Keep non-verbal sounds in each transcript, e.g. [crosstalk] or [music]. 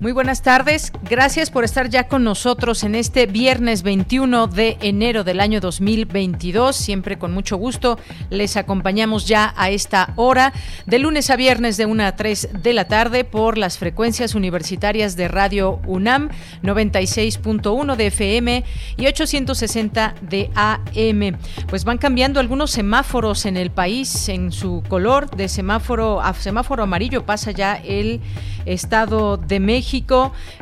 Muy buenas tardes. Gracias por estar ya con nosotros en este viernes 21 de enero del año 2022. Siempre con mucho gusto les acompañamos ya a esta hora, de lunes a viernes de 1 a 3 de la tarde por las frecuencias universitarias de Radio UNAM 96.1 de FM y 860 de AM. Pues van cambiando algunos semáforos en el país en su color de semáforo a semáforo amarillo pasa ya el Estado de México.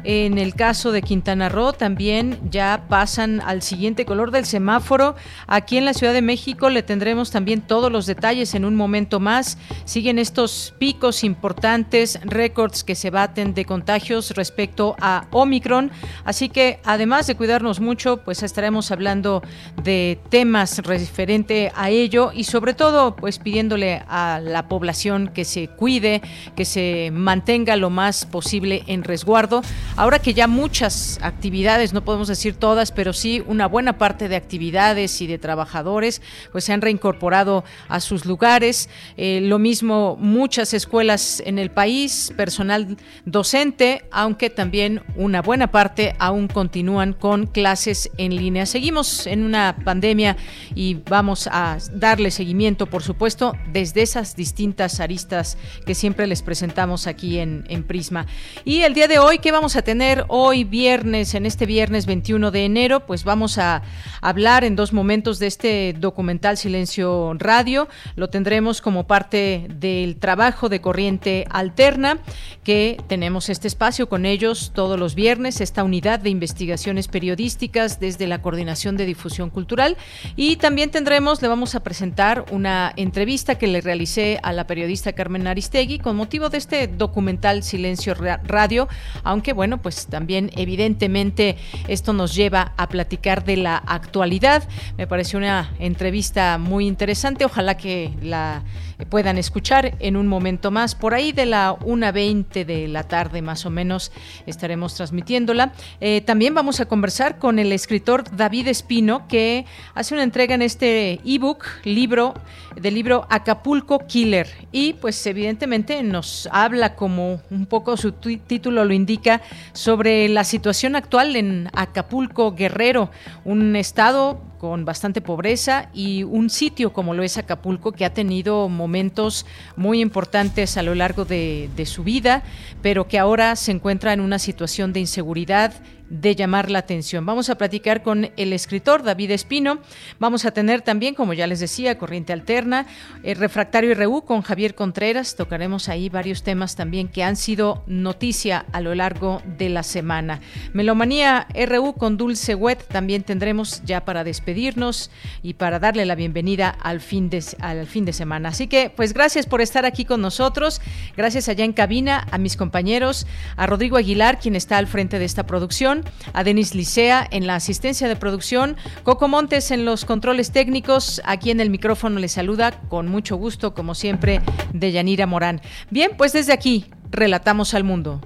En el caso de Quintana Roo también ya pasan al siguiente color del semáforo. Aquí en la Ciudad de México le tendremos también todos los detalles en un momento más. Siguen estos picos importantes, récords que se baten de contagios respecto a Omicron. Así que además de cuidarnos mucho, pues estaremos hablando de temas referente a ello y sobre todo pues pidiéndole a la población que se cuide, que se mantenga lo más posible en resguardo. Ahora que ya muchas actividades, no podemos decir todas, pero sí una buena parte de actividades y de trabajadores, pues se han reincorporado a sus lugares. Eh, lo mismo muchas escuelas en el país, personal docente, aunque también una buena parte aún continúan con clases en línea. Seguimos en una pandemia y vamos a darle seguimiento, por supuesto, desde esas distintas aristas que siempre les presentamos aquí en, en Prisma. Y el día de hoy, ¿qué vamos a tener hoy viernes, en este viernes 21 de enero? Pues vamos a hablar en dos momentos de este documental Silencio Radio. Lo tendremos como parte del trabajo de Corriente Alterna, que tenemos este espacio con ellos todos los viernes, esta unidad de investigaciones periodísticas desde la Coordinación de Difusión Cultural. Y también tendremos, le vamos a presentar una entrevista que le realicé a la periodista Carmen Aristegui con motivo de este documental Silencio Radio, aunque bueno, pues también evidentemente esto nos lleva a platicar de la actualidad. Me pareció una entrevista muy interesante, ojalá que la puedan escuchar en un momento más. Por ahí de la 1.20 de la tarde más o menos estaremos transmitiéndola. Eh, también vamos a conversar con el escritor David Espino, que hace una entrega en este ebook, libro, del libro Acapulco Killer. Y pues evidentemente nos habla como un poco su título lo indica sobre la situación actual en Acapulco Guerrero, un estado con bastante pobreza y un sitio como lo es Acapulco que ha tenido momentos muy importantes a lo largo de, su vida, pero que ahora se encuentra en una situación de inseguridad de llamar la atención. Vamos a platicar con el escritor David Espino. Vamos a tener también, como ya les decía, Corriente Alterna, el Refractario RU con Javier Contreras. Tocaremos ahí varios temas también que han sido noticia a lo largo de la semana. Melomanía RU con Dulce Wet también tendremos ya para despedirnos y para darle la bienvenida al fin de, al fin de semana. Así que, pues gracias por estar aquí con nosotros. Gracias allá en cabina a mis compañeros, a Rodrigo Aguilar, quien está al frente de esta producción a Denis Licea en la asistencia de producción, Coco Montes en los controles técnicos, aquí en el micrófono le saluda con mucho gusto, como siempre, de Yanira Morán. Bien, pues desde aquí, relatamos al mundo.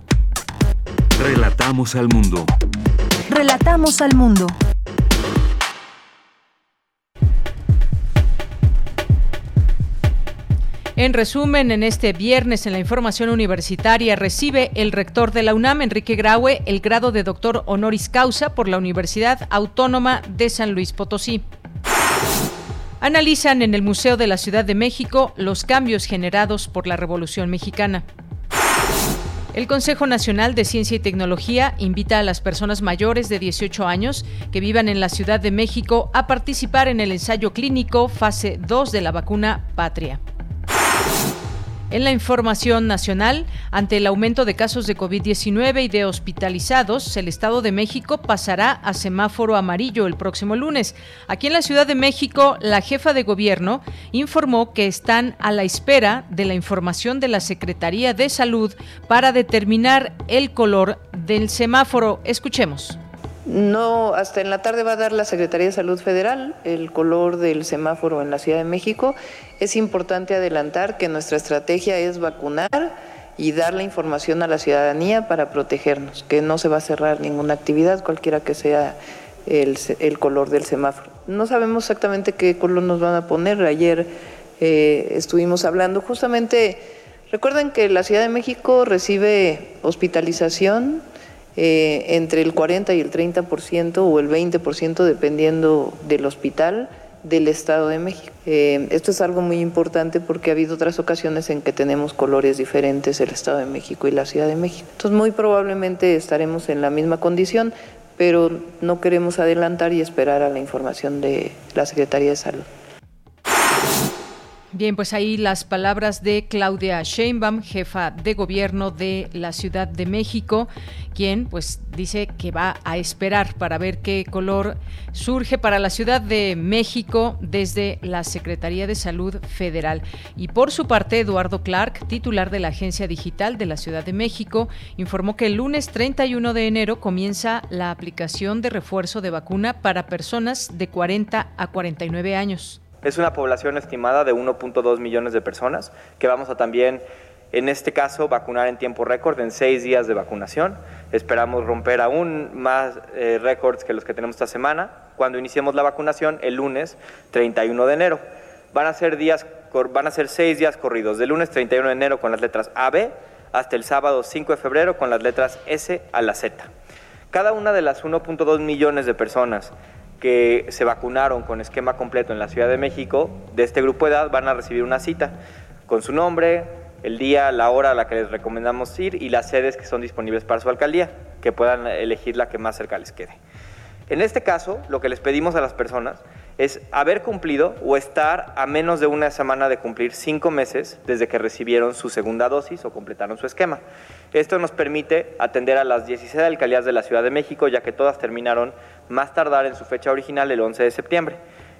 Relatamos al mundo. Relatamos al mundo. En resumen, en este viernes en la información universitaria recibe el rector de la UNAM, Enrique Graue, el grado de doctor honoris causa por la Universidad Autónoma de San Luis Potosí. Analizan en el Museo de la Ciudad de México los cambios generados por la Revolución Mexicana. El Consejo Nacional de Ciencia y Tecnología invita a las personas mayores de 18 años que vivan en la Ciudad de México a participar en el ensayo clínico fase 2 de la vacuna Patria. En la información nacional, ante el aumento de casos de COVID-19 y de hospitalizados, el Estado de México pasará a semáforo amarillo el próximo lunes. Aquí en la Ciudad de México, la jefa de gobierno informó que están a la espera de la información de la Secretaría de Salud para determinar el color del semáforo. Escuchemos. No, hasta en la tarde va a dar la Secretaría de Salud Federal el color del semáforo en la Ciudad de México. Es importante adelantar que nuestra estrategia es vacunar y dar la información a la ciudadanía para protegernos, que no se va a cerrar ninguna actividad, cualquiera que sea el, color del semáforo. No sabemos exactamente qué color nos van a poner. Ayer eh, estuvimos hablando justamente, recuerden que la Ciudad de México recibe hospitalización eh, entre el 40 y el 30% o el 20% dependiendo del hospital del Estado de México. Eh, esto es algo muy importante porque ha habido otras ocasiones en que tenemos colores diferentes el Estado de México y la Ciudad de México. Entonces muy probablemente estaremos en la misma condición, pero no queremos adelantar y esperar a la información de la Secretaría de Salud. Bien, pues ahí las palabras de Claudia Sheinbaum, jefa de gobierno de la Ciudad de México, quien pues dice que va a esperar para ver qué color surge para la Ciudad de México desde la Secretaría de Salud Federal. Y por su parte, Eduardo Clark, titular de la Agencia Digital de la Ciudad de México, informó que el lunes 31 de enero comienza la aplicación de refuerzo de vacuna para personas de 40 a 49 años. Es una población estimada de 1.2 millones de personas que vamos a también, en este caso, vacunar en tiempo récord, en seis días de vacunación. Esperamos romper aún más eh, récords que los que tenemos esta semana cuando iniciemos la vacunación el lunes 31 de enero. Van a ser, días, van a ser seis días corridos, del lunes 31 de enero con las letras AB hasta el sábado 5 de febrero con las letras S a la Z. Cada una de las 1.2 millones de personas que se vacunaron con esquema completo en la Ciudad de México, de este grupo de edad, van a recibir una cita con su nombre, el día, la hora a la que les recomendamos ir y las sedes que son disponibles para su alcaldía, que puedan elegir la que más cerca les quede. En este caso, lo que les pedimos a las personas es haber cumplido o estar a menos de una semana de cumplir cinco meses desde que recibieron su segunda dosis o completaron su esquema. Esto nos permite atender a las 16 alcaldías de la Ciudad de México, ya que todas terminaron más tardar en su fecha original el 11 de septiembre.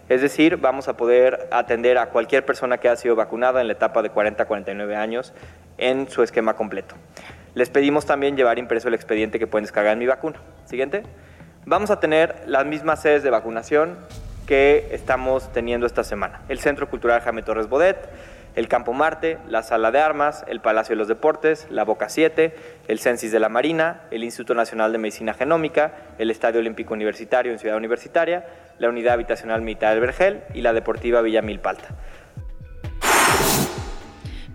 Es decir, vamos a poder atender a cualquier persona que haya sido vacunada en la etapa de 40 a 49 años en su esquema completo. Les pedimos también llevar impreso el expediente que pueden descargar en mi vacuna. Siguiente. Vamos a tener las mismas sedes de vacunación que estamos teniendo esta semana. El Centro Cultural Jaime Torres Bodet, el Campo Marte, la Sala de Armas, el Palacio de los Deportes, la Boca 7, el Censis de la Marina, el Instituto Nacional de Medicina Genómica, el Estadio Olímpico Universitario en Ciudad Universitaria, la Unidad Habitacional Militar del Vergel y la Deportiva Villa Milpalta.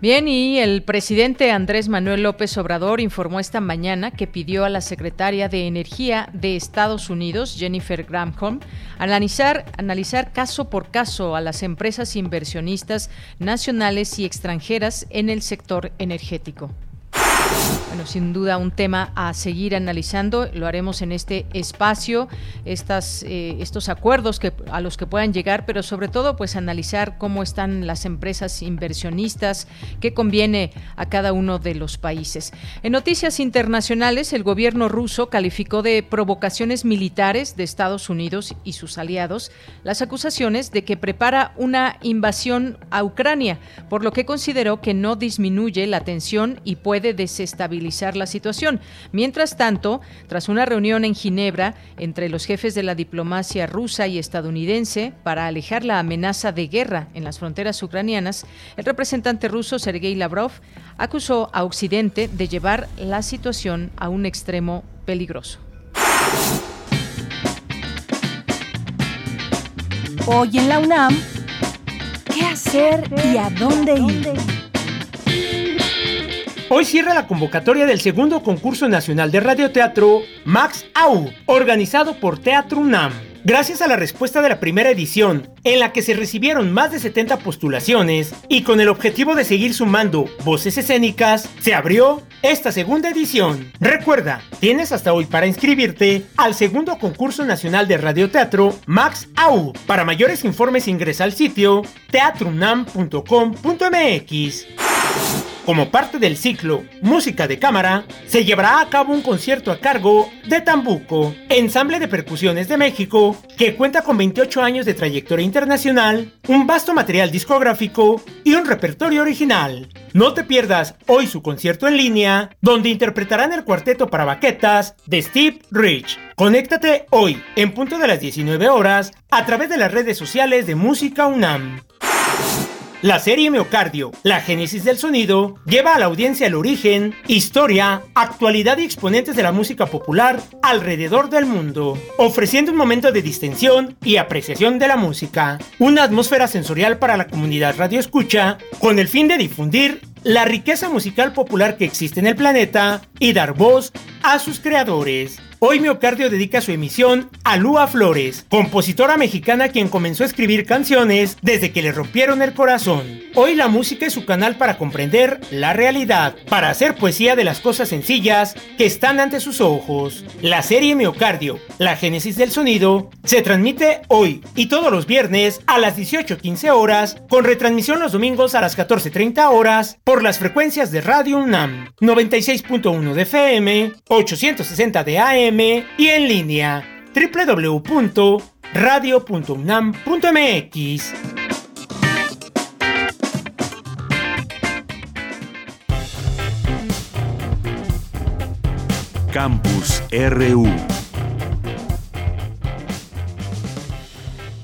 Bien, y el presidente Andrés Manuel López Obrador informó esta mañana que pidió a la secretaria de Energía de Estados Unidos, Jennifer Granholm, analizar, analizar caso por caso a las empresas inversionistas nacionales y extranjeras en el sector energético. Bueno, sin duda un tema a seguir analizando, lo haremos en este espacio, estas, eh, estos acuerdos que, a los que puedan llegar, pero sobre todo pues analizar cómo están las empresas inversionistas, qué conviene a cada uno de los países. En noticias internacionales, el gobierno ruso calificó de provocaciones militares de Estados Unidos y sus aliados las acusaciones de que prepara una invasión a Ucrania, por lo que consideró que no disminuye la tensión y puede desestabilizar la situación. Mientras tanto, tras una reunión en Ginebra entre los jefes de la diplomacia rusa y estadounidense para alejar la amenaza de guerra en las fronteras ucranianas, el representante ruso Sergei Lavrov acusó a Occidente de llevar la situación a un extremo peligroso. Hoy en la UNAM, ¿qué hacer y a dónde ir? Hoy cierra la convocatoria del segundo concurso nacional de radioteatro Max Au, organizado por Teatro UNAM. Gracias a la respuesta de la primera edición, en la que se recibieron más de 70 postulaciones, y con el objetivo de seguir sumando voces escénicas, se abrió esta segunda edición. Recuerda, tienes hasta hoy para inscribirte al segundo concurso nacional de radioteatro Max Au. Para mayores informes ingresa al sitio teatrunam.com.mx. Como parte del ciclo Música de Cámara, se llevará a cabo un concierto a cargo de Tambuco, ensamble de percusiones de México, que cuenta con 28 años de trayectoria internacional, un vasto material discográfico y un repertorio original. No te pierdas hoy su concierto en línea, donde interpretarán el cuarteto para baquetas de Steve Rich. Conéctate hoy, en punto de las 19 horas, a través de las redes sociales de Música UNAM. La serie Miocardio, la génesis del sonido, lleva a la audiencia el origen, historia, actualidad y exponentes de la música popular alrededor del mundo, ofreciendo un momento de distensión y apreciación de la música, una atmósfera sensorial para la comunidad radioescucha, con el fin de difundir la riqueza musical popular que existe en el planeta y dar voz a sus creadores. Hoy Miocardio dedica su emisión a Lua Flores, compositora mexicana quien comenzó a escribir canciones desde que le rompieron el corazón. Hoy la música es su canal para comprender la realidad, para hacer poesía de las cosas sencillas que están ante sus ojos. La serie Miocardio, la génesis del sonido, se transmite hoy y todos los viernes a las 18.15 horas, con retransmisión los domingos a las 14.30 horas por las frecuencias de Radio UNAM, 96.1 de FM, 860 de AM, y en línea www.radio.unam.mx. Campus RU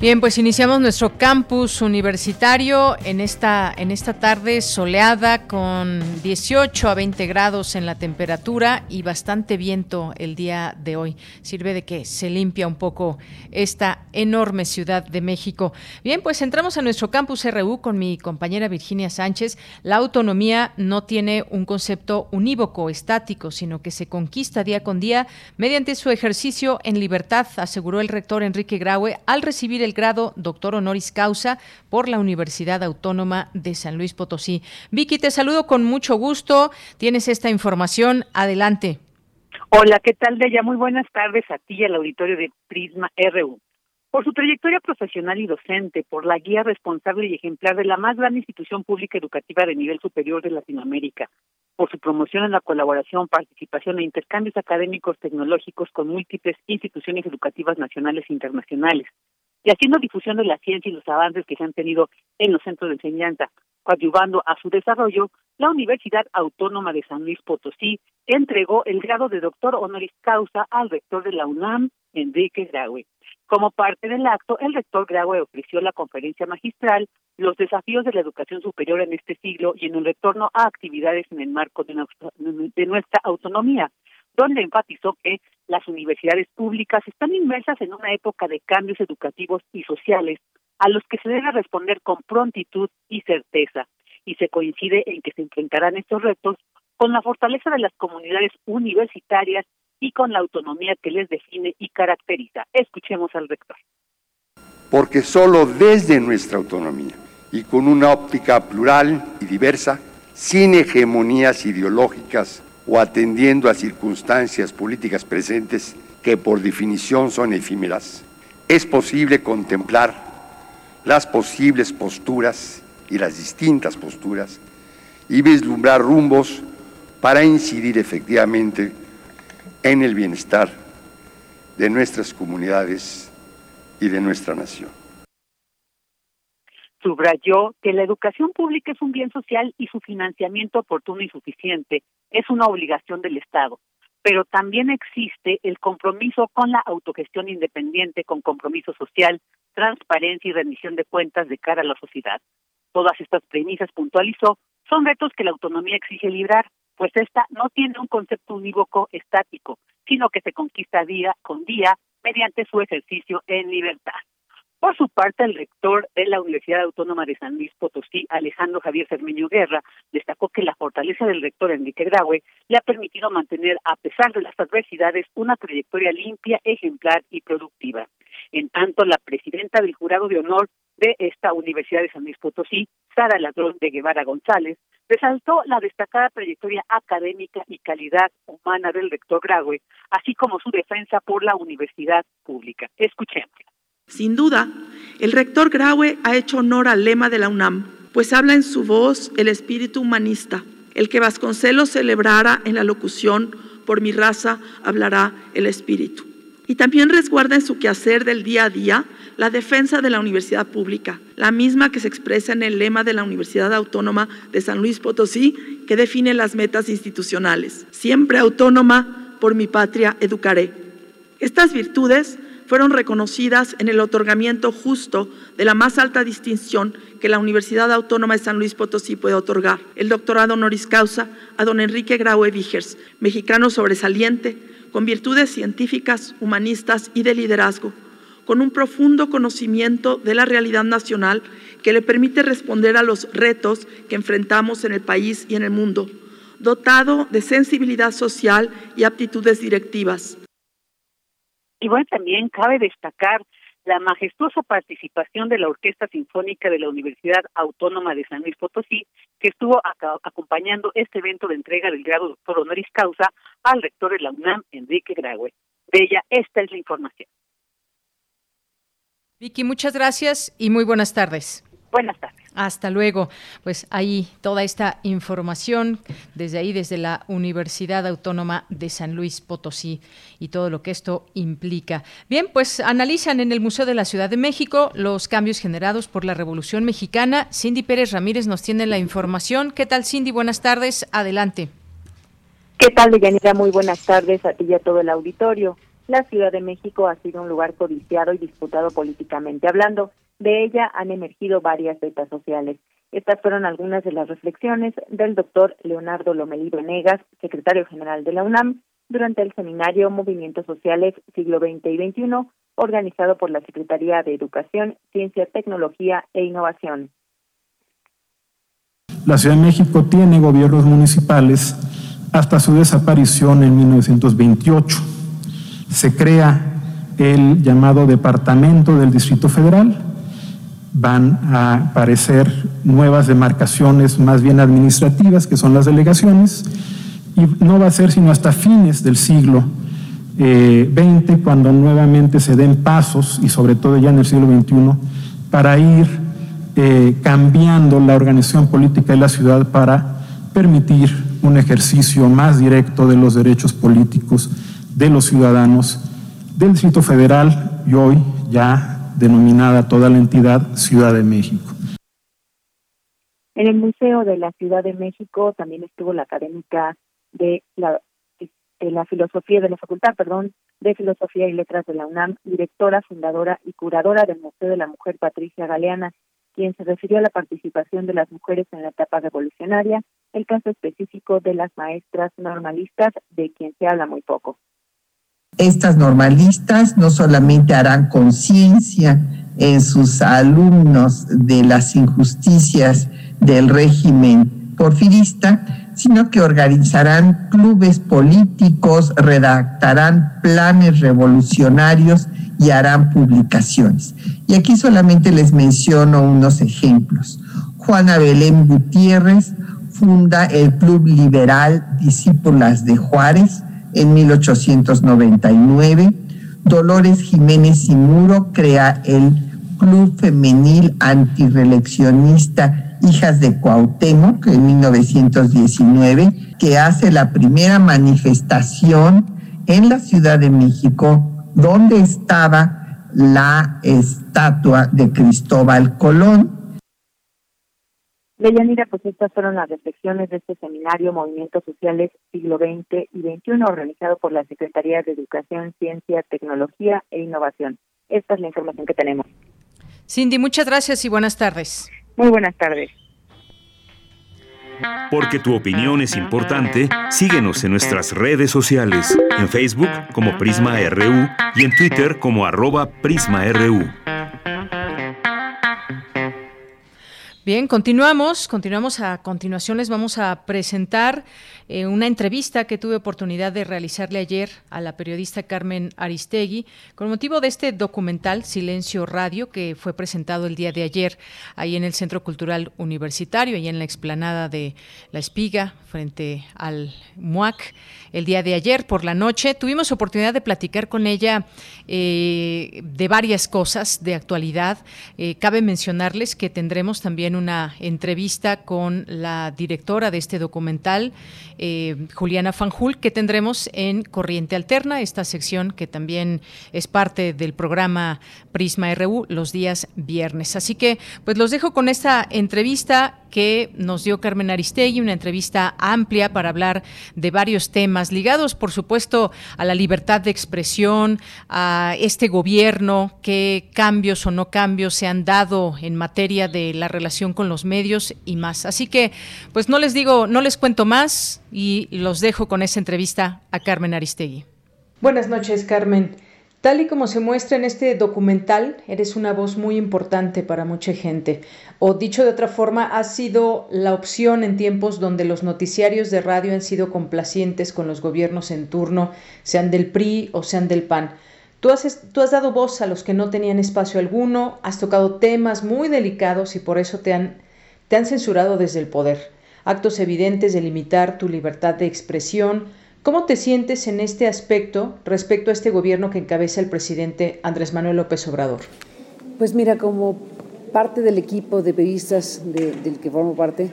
Bien, pues iniciamos nuestro campus universitario en esta, en esta tarde soleada con 18 a 20 grados en la temperatura y bastante viento el día de hoy. Sirve de que se limpia un poco esta enorme ciudad de México. Bien, pues entramos a nuestro campus RU con mi compañera Virginia Sánchez. La autonomía no tiene un concepto unívoco, estático, sino que se conquista día con día mediante su ejercicio en libertad, aseguró el rector Enrique Graue al recibir el grado doctor honoris causa por la Universidad Autónoma de San Luis Potosí. Vicky, te saludo con mucho gusto. Tienes esta información. Adelante. Hola, ¿qué tal, Deya? Muy buenas tardes a ti y al auditorio de Prisma RU. Por su trayectoria profesional y docente, por la guía responsable y ejemplar de la más grande institución pública educativa de nivel superior de Latinoamérica, por su promoción en la colaboración, participación e intercambios académicos tecnológicos con múltiples instituciones educativas nacionales e internacionales, y haciendo difusión de la ciencia y los avances que se han tenido en los centros de enseñanza, coadyuvando a su desarrollo, la Universidad Autónoma de San Luis Potosí entregó el grado de doctor honoris causa al rector de la UNAM, Enrique Graue. Como parte del acto, el rector Graue ofreció la conferencia magistral Los desafíos de la educación superior en este siglo y en un retorno a actividades en el marco de nuestra autonomía, donde enfatizó que las universidades públicas están inmersas en una época de cambios educativos y sociales a los que se debe responder con prontitud y certeza, y se coincide en que se enfrentarán estos retos con la fortaleza de las comunidades universitarias y con la autonomía que les define y caracteriza. Escuchemos al rector. Porque solo desde nuestra autonomía y con una óptica plural y diversa, sin hegemonías ideológicas o atendiendo a circunstancias políticas presentes que por definición son efímeras, es posible contemplar las posibles posturas y las distintas posturas y vislumbrar rumbos para incidir efectivamente en el bienestar de nuestras comunidades y de nuestra nación. Subrayó que la educación pública es un bien social y su financiamiento oportuno y suficiente es una obligación del Estado, pero también existe el compromiso con la autogestión independiente, con compromiso social, transparencia y rendición de cuentas de cara a la sociedad. Todas estas premisas, puntualizó, son retos que la autonomía exige librar, pues esta no tiene un concepto unívoco estático, sino que se conquista día con día mediante su ejercicio en libertad. Por su parte, el rector de la Universidad Autónoma de San Luis Potosí, Alejandro Javier Cermeño Guerra, destacó que la fortaleza del rector Enrique Graue le ha permitido mantener, a pesar de las adversidades, una trayectoria limpia, ejemplar y productiva. En tanto, la presidenta del jurado de honor de esta Universidad de San Luis Potosí, Sara Ladrón de Guevara González, resaltó la destacada trayectoria académica y calidad humana del rector Graue, así como su defensa por la universidad pública. Escuchemos. Sin duda, el rector Graue ha hecho honor al lema de la UNAM, pues habla en su voz el espíritu humanista, El que Vasconcelos celebrara en la locución, por mi raza hablará el Espíritu. Y también resguarda en su quehacer del día a día la defensa de la universidad pública, la misma que se expresa en el lema de la Universidad Autónoma de San Luis Potosí, que define las metas institucionales. Siempre autónoma, por mi patria educaré. Estas virtudes fueron reconocidas en el otorgamiento justo de la más alta distinción que la Universidad Autónoma de San Luis Potosí puede otorgar, el doctorado honoris causa a don Enrique Graue Vigers, mexicano sobresaliente, con virtudes científicas, humanistas y de liderazgo, con un profundo conocimiento de la realidad nacional que le permite responder a los retos que enfrentamos en el país y en el mundo, dotado de sensibilidad social y aptitudes directivas. Y bueno, también cabe destacar la majestuosa participación de la Orquesta Sinfónica de la Universidad Autónoma de San Luis Potosí, que estuvo acompañando este evento de entrega del grado doctor honoris causa al rector de la UNAM, Enrique Graue. Bella, esta es la información. Vicky, muchas gracias y muy buenas tardes. Buenas tardes. Hasta luego. Pues ahí toda esta información desde ahí, desde la Universidad Autónoma de San Luis Potosí y todo lo que esto implica. Bien, pues analizan en el Museo de la Ciudad de México los cambios generados por la Revolución Mexicana. Cindy Pérez Ramírez nos tiene la información. ¿Qué tal, Cindy? Buenas tardes. Adelante. ¿Qué tal, Deyanira? Muy buenas tardes a ti y a todo el auditorio la Ciudad de México ha sido un lugar codiciado y disputado políticamente hablando. De ella han emergido varias vetas sociales. Estas fueron algunas de las reflexiones del doctor Leonardo Lomelí Venegas, secretario general de la UNAM, durante el seminario Movimientos Sociales Siglo XX y XXI, organizado por la Secretaría de Educación, Ciencia, Tecnología e Innovación. La Ciudad de México tiene gobiernos municipales hasta su desaparición en 1928 se crea el llamado Departamento del Distrito Federal. Van a aparecer nuevas demarcaciones más bien administrativas, que son las delegaciones, y no va a ser sino hasta fines del siglo XX, eh, cuando nuevamente se den pasos, y sobre todo ya en el siglo XXI, para ir eh, cambiando la organización política de la ciudad para permitir un ejercicio más directo de los derechos políticos de los ciudadanos del Distrito Federal y hoy ya denominada toda la entidad Ciudad de México. En el Museo de la Ciudad de México también estuvo la académica de la, filosofía de la Facultad, perdón, de Filosofía y Letras de la UNAM, directora, fundadora y curadora del Museo de la Mujer Patricia Galeana, quien se refirió a la participación de las mujeres en la etapa revolucionaria, el caso específico de las maestras normalistas, de quien se habla muy poco. Estas normalistas no solamente harán conciencia en sus alumnos de las injusticias del régimen porfirista, sino que organizarán clubes políticos, redactarán planes revolucionarios y harán publicaciones. Y aquí solamente les menciono unos ejemplos. Juana Belén Gutiérrez funda el Club Liberal Discípulas de Juárez, en 1899. Dolores Jiménez y Muro crea el Club Femenil Antireleccionista Hijas de Cuauhtémoc en 1919, que hace la primera manifestación en la Ciudad de México, donde estaba la estatua de Cristóbal Colón Deyanira, pues estas fueron las reflexiones de este seminario Movimientos Sociales Siglo XX y XXI organizado por la Secretaría de Educación, Ciencia, Tecnología e Innovación. Esta es la información que tenemos. Cindy, muchas gracias y buenas tardes. Muy buenas tardes. Porque tu opinión es importante, síguenos en nuestras redes sociales, en Facebook como Prisma RU y en Twitter como arroba PrismaRU. Bien, continuamos, continuamos a continuación. Les vamos a presentar eh, una entrevista que tuve oportunidad de realizarle ayer a la periodista Carmen Aristegui con motivo de este documental Silencio Radio que fue presentado el día de ayer ahí en el Centro Cultural Universitario, y en la explanada de La Espiga frente al MUAC el día de ayer por la noche. Tuvimos oportunidad de platicar con ella eh, de varias cosas de actualidad. Eh, cabe mencionarles que tendremos también una entrevista con la directora de este documental, eh, Juliana Fanjul, que tendremos en Corriente Alterna, esta sección que también es parte del programa Prisma RU los días viernes. Así que, pues los dejo con esta entrevista que nos dio Carmen Aristegui, una entrevista amplia para hablar de varios temas ligados, por supuesto, a la libertad de expresión, a este gobierno, qué cambios o no cambios se han dado en materia de la relación con los medios y más. Así que, pues no les digo, no les cuento más y los dejo con esa entrevista a Carmen Aristegui. Buenas noches, Carmen. Tal y como se muestra en este documental, eres una voz muy importante para mucha gente. O dicho de otra forma, has sido la opción en tiempos donde los noticiarios de radio han sido complacientes con los gobiernos en turno, sean del PRI o sean del PAN. Tú has, dado voz a los que no tenían espacio alguno, has tocado temas muy delicados y por eso te han censurado desde el poder. Actos evidentes de limitar tu libertad de expresión, ¿Cómo te sientes en este aspecto respecto a este gobierno que encabeza el presidente Andrés Manuel López Obrador? Pues mira, como parte del equipo de periodistas del que formo parte,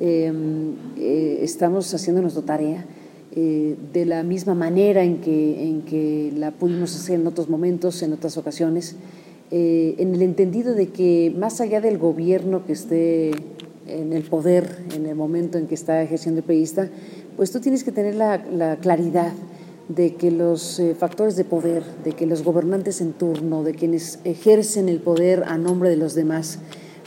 em, eh, estamos haciendo nuestra tarea eh, de la misma manera en que, en que la pudimos hacer en otros momentos, en otras ocasiones, eh, en el entendido de que más allá del gobierno que esté en el poder en el momento en que está ejerciendo el periodista, pues tú tienes que tener la, claridad de que los eh, factores de poder, de que los gobernantes en turno, de quienes ejercen el poder a nombre de los demás,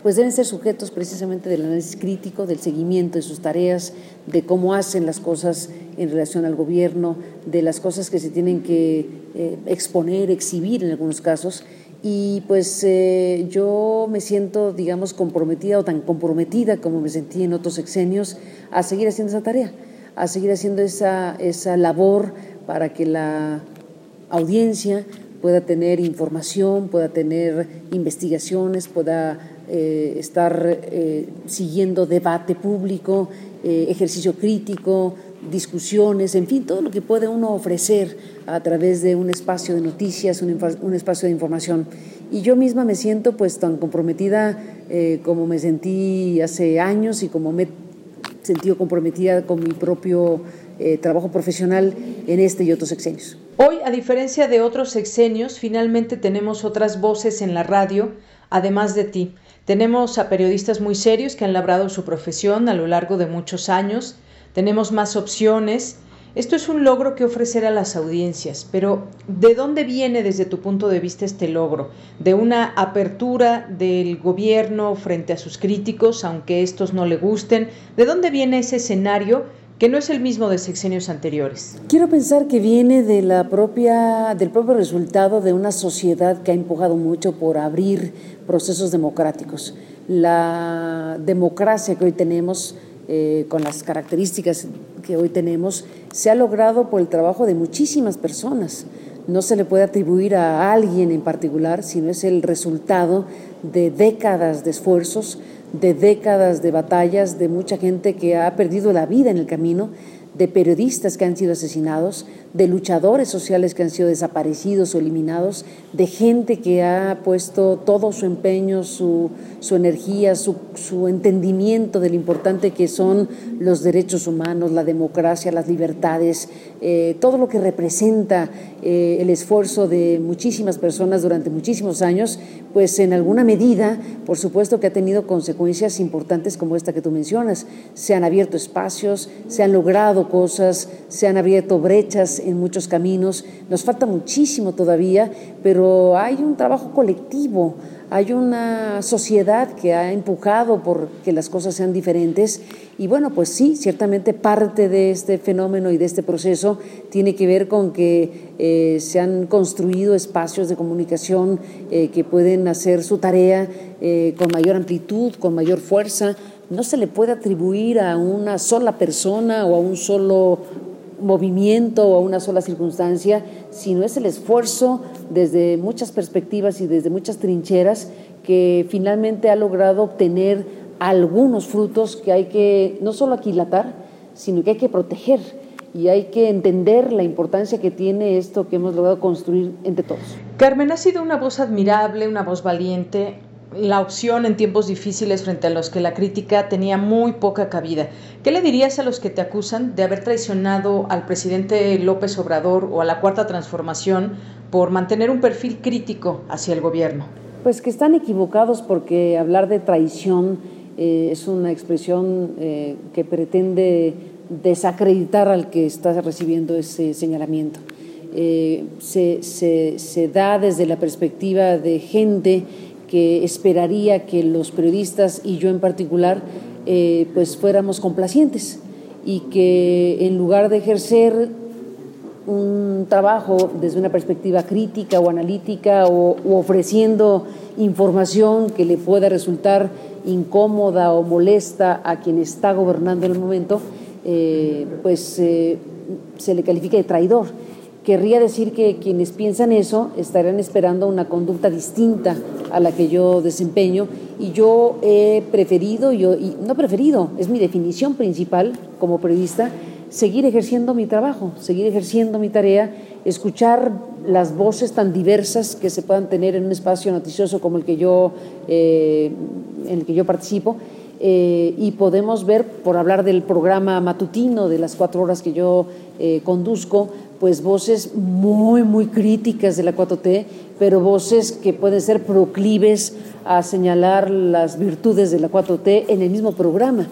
pues deben ser sujetos precisamente del análisis crítico, del seguimiento de sus tareas, de cómo hacen las cosas en relación al gobierno, de las cosas que se tienen que eh, exponer, exhibir en algunos casos. Y pues eh, yo me siento, digamos, comprometida o tan comprometida como me sentí en otros sexenios a seguir haciendo esa tarea a seguir haciendo esa, esa labor para que la audiencia pueda tener información, pueda tener investigaciones, pueda eh, estar eh, siguiendo debate público, eh, ejercicio crítico, discusiones, en fin, todo lo que puede uno ofrecer a través de un espacio de noticias, un, espacio de información. Y yo misma me siento pues tan comprometida como me sentí hace años y como me sentido comprometida con mi propio eh, trabajo profesional en este y otros sexenios. Hoy, a diferencia de otros sexenios, finalmente tenemos otras voces en la radio, además de ti. Tenemos a periodistas muy serios que han labrado su profesión a lo largo de muchos años, tenemos más opciones esto es un logro que ofrecer a las audiencias, pero ¿de dónde viene desde tu punto de vista este logro? ¿De una apertura del gobierno frente a sus críticos, aunque estos no le gusten? ¿De dónde viene ese escenario que no es el mismo de sexenios anteriores? Quiero pensar que viene de la propia, del propio resultado de una sociedad que ha empujado mucho por abrir procesos democráticos. La democracia que hoy tenemos, eh, con las características que hoy tenemos se ha logrado por el trabajo de muchísimas personas. No se le puede atribuir a alguien en particular, sino es el resultado de décadas de esfuerzos, de décadas de batallas, de mucha gente que ha perdido la vida en el camino, de periodistas que han sido asesinados, de luchadores sociales que han sido desaparecidos o eliminados, de gente que ha puesto todo su empeño, su, su energía, su, su, entendimiento de lo importante que son los derechos humanos, la democracia, las libertades, eh, todo lo que representa eh, el esfuerzo de muchísimas personas durante muchísimos años, pues en alguna medida, por supuesto que ha tenido consecuencias importantes como esta que tú mencionas. Se han abierto espacios, se han logrado cosas, se han abierto brechas en muchos caminos. Nos falta muchísimo todavía, pero hay un trabajo colectivo hay una sociedad que ha empujado por que las cosas sean diferentes y bueno, pues sí, ciertamente parte de este fenómeno y de este proceso tiene que ver con que eh, se han construido espacios de comunicación eh, que pueden hacer su tarea eh, con mayor amplitud, con mayor fuerza. No se le puede atribuir a una sola persona o a un solo movimiento o a una sola circunstancia, sino es el esfuerzo desde muchas perspectivas y desde muchas trincheras que finalmente ha logrado obtener algunos frutos que hay que no solo aquilatar, sino que hay que proteger y hay que entender la importancia que tiene esto que hemos logrado construir entre todos. Carmen ha sido una voz admirable, una voz valiente, la opción en tiempos difíciles frente a los que la crítica tenía muy poca cabida. ¿Qué le dirías a los que te acusan de haber traicionado al presidente López Obrador o a la Cuarta Transformación por mantener un perfil crítico hacia el gobierno? Pues que están equivocados porque hablar de traición eh, es una expresión eh, que pretende desacreditar al que está recibiendo ese señalamiento. Eh, se, se, da desde la perspectiva de gente que esperaría que los periodistas y yo en particular pues fuéramos complacientes y que en lugar de ejercer un trabajo desde una perspectiva crítica o analítica o ofreciendo información que le pueda resultar incómoda o molesta a quien está gobernando en el momento, eh, pues eh, se le califica de traidor. Querría decir que quienes piensan eso estarían esperando una conducta distinta a la que yo desempeño y yo he preferido, yo, y no preferido, es mi definición principal como periodista, seguir ejerciendo mi trabajo, seguir ejerciendo mi tarea, escuchar las voces tan diversas que se puedan tener en un espacio noticioso como el que yo, eh, en el que yo participo. Eh, y podemos ver, por hablar del programa matutino de las cuatro horas que yo eh, conduzco, pues voces muy, muy críticas de la 4T, pero voces que pueden ser proclives a señalar las virtudes de la 4T en el mismo programa.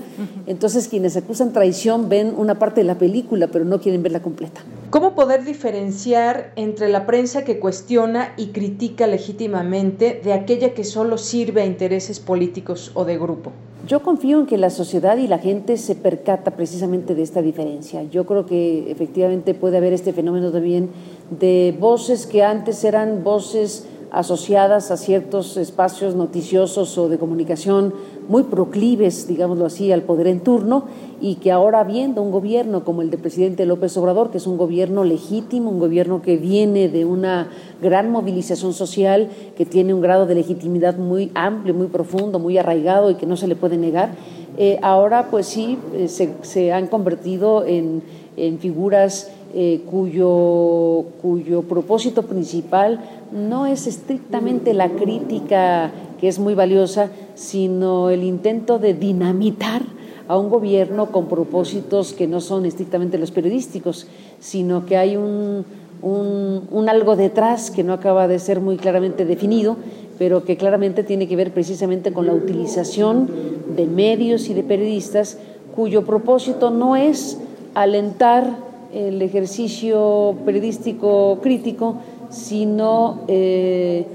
Entonces, quienes acusan traición ven una parte de la película, pero no quieren verla completa. ¿Cómo poder diferenciar entre la prensa que cuestiona y critica legítimamente de aquella que solo sirve a intereses políticos o de grupo? Yo confío en que la sociedad y la gente se percata precisamente de esta diferencia. Yo creo que efectivamente puede haber este fenómeno también de voces que antes eran voces asociadas a ciertos espacios noticiosos o de comunicación muy proclives, digámoslo así, al poder en turno y que ahora viendo un gobierno como el del presidente López Obrador, que es un gobierno legítimo, un gobierno que viene de una gran movilización social, que tiene un grado de legitimidad muy amplio, muy profundo, muy arraigado y que no se le puede negar, eh, ahora pues sí eh, se, han convertido en, en figuras eh, cuyo, cuyo propósito principal no es estrictamente la crítica, que es muy valiosa, sino el intento de dinamitar a un gobierno con propósitos que no son estrictamente los periodísticos, sino que hay un, un, algo detrás que no acaba de ser muy claramente definido, pero que claramente tiene que ver precisamente con la utilización de medios y de periodistas cuyo propósito no es alentar el ejercicio periodístico crítico, sino eh,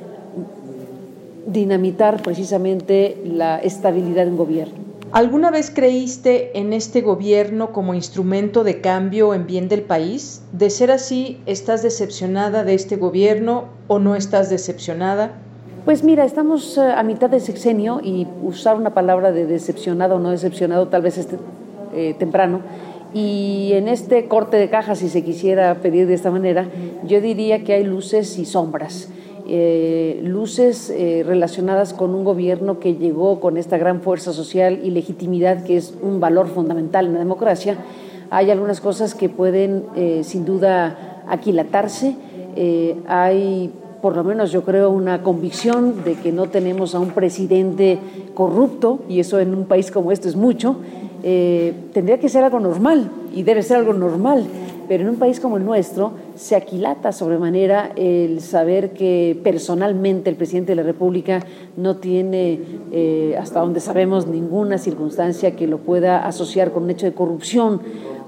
dinamitar precisamente la estabilidad en gobierno. ¿Alguna vez creíste en este gobierno como instrumento de cambio en bien del país? De ser así, ¿estás decepcionada de este gobierno o no estás decepcionada? Pues mira, estamos eh, a mitad de sexenio y usar una palabra de decepcionado o no decepcionado tal vez esté eh, temprano, y en este corte de caja, si se quisiera pedir de esta manera, yo diría que hay luces y sombras. Eh, luces eh, relacionadas con un gobierno que llegó con esta gran fuerza social y legitimidad que es un valor fundamental en la democracia. Hay algunas cosas que pueden eh, sin duda aquilatarse. hay por lo menos yo creo una convicción de que no tenemos a un presidente corrupto, y eso en un país como este es mucho, eh, tendría que ser algo normal y debe ser algo normal, pero en un país como el nuestro se aquilata sobremanera el saber que personalmente el presidente de la República no tiene, eh, hasta donde sabemos, ninguna circunstancia que lo pueda asociar con un hecho de corrupción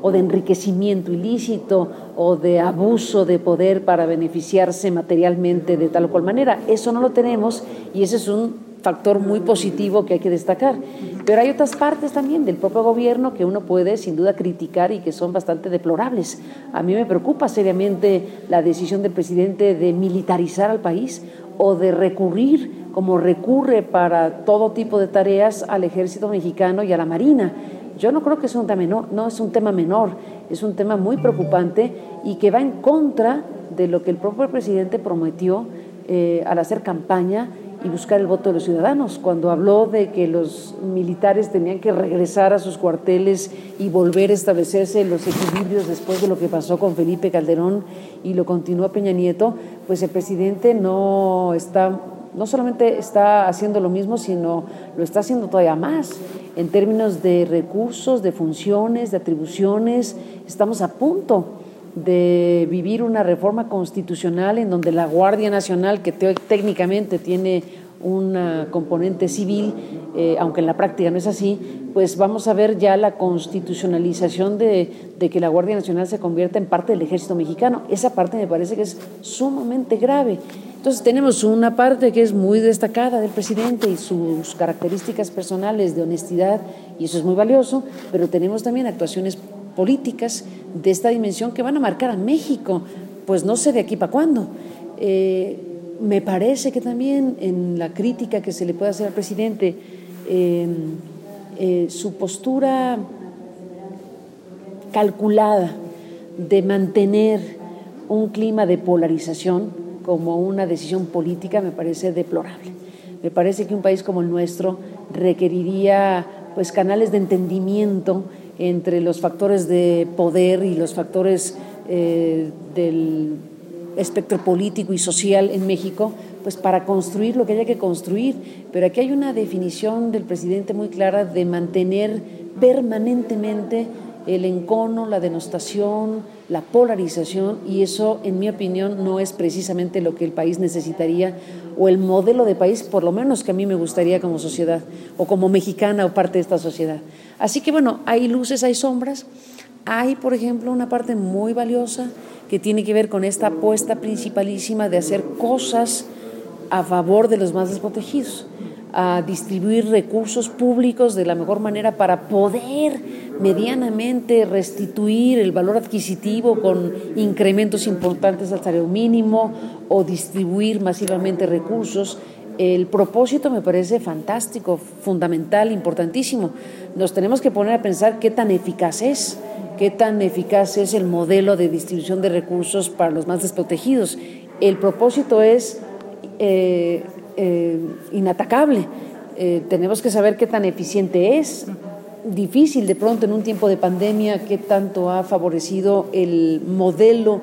o de enriquecimiento ilícito o de abuso de poder para beneficiarse materialmente de tal o cual manera. Eso no lo tenemos y ese es un factor muy positivo que hay que destacar. Pero hay otras partes también del propio gobierno que uno puede sin duda criticar y que son bastante deplorables. A mí me preocupa seriamente la decisión del presidente de militarizar al país o de recurrir, como recurre para todo tipo de tareas, al ejército mexicano y a la marina. Yo no creo que es un tema menor, no es un tema menor, es un tema muy preocupante y que va en contra de lo que el propio presidente prometió eh, al hacer campaña y buscar el voto de los ciudadanos. Cuando habló de que los militares tenían que regresar a sus cuarteles y volver a establecerse los equilibrios después de lo que pasó con Felipe Calderón y lo continúa Peña Nieto, pues el presidente no está no solamente está haciendo lo mismo, sino lo está haciendo todavía más en términos de recursos, de funciones, de atribuciones. Estamos a punto de vivir una reforma constitucional en donde la Guardia Nacional, que técnicamente tiene un componente civil, eh, aunque en la práctica no es así, pues vamos a ver ya la constitucionalización de, de, que la Guardia Nacional se convierta en parte del ejército mexicano. Esa parte me parece que es sumamente grave. Entonces tenemos una parte que es muy destacada del presidente y sus características personales de honestidad, y eso es muy valioso, pero tenemos también actuaciones políticas de esta dimensión que van a marcar a México, pues no sé de aquí para cuándo. Eh, me parece que también en la crítica que se le puede hacer al presidente, em, eh, su postura calculada de mantener un clima de polarización como una decisión política me parece deplorable. Me parece que un país como el nuestro requeriría pues canales de entendimiento entre los factores de poder y los factores eh, del espectro político y social en México, pues para construir lo que haya que construir. Pero aquí hay una definición del presidente muy clara de mantener permanentemente el encono, la denostación, la polarización, y eso, en mi opinión, no es precisamente lo que el país necesitaría, o el modelo de país, por lo menos que a mí me gustaría como sociedad, o como mexicana o parte de esta sociedad. Así que bueno, hay luces, hay sombras. Hay, por ejemplo, una parte muy valiosa que tiene que ver con esta apuesta principalísima de hacer cosas a favor de los más desprotegidos, a distribuir recursos públicos de la mejor manera para poder medianamente restituir el valor adquisitivo con incrementos importantes al salario mínimo o distribuir masivamente recursos. El propósito me parece fantástico, fundamental, importantísimo. Nos tenemos que poner a pensar qué tan eficaz es qué tan eficaz es el modelo de distribución de recursos para los más desprotegidos. El propósito es eh, eh, inatacable. Eh, tenemos que saber qué tan eficiente es. Difícil de pronto en un tiempo de pandemia, qué tanto ha favorecido el modelo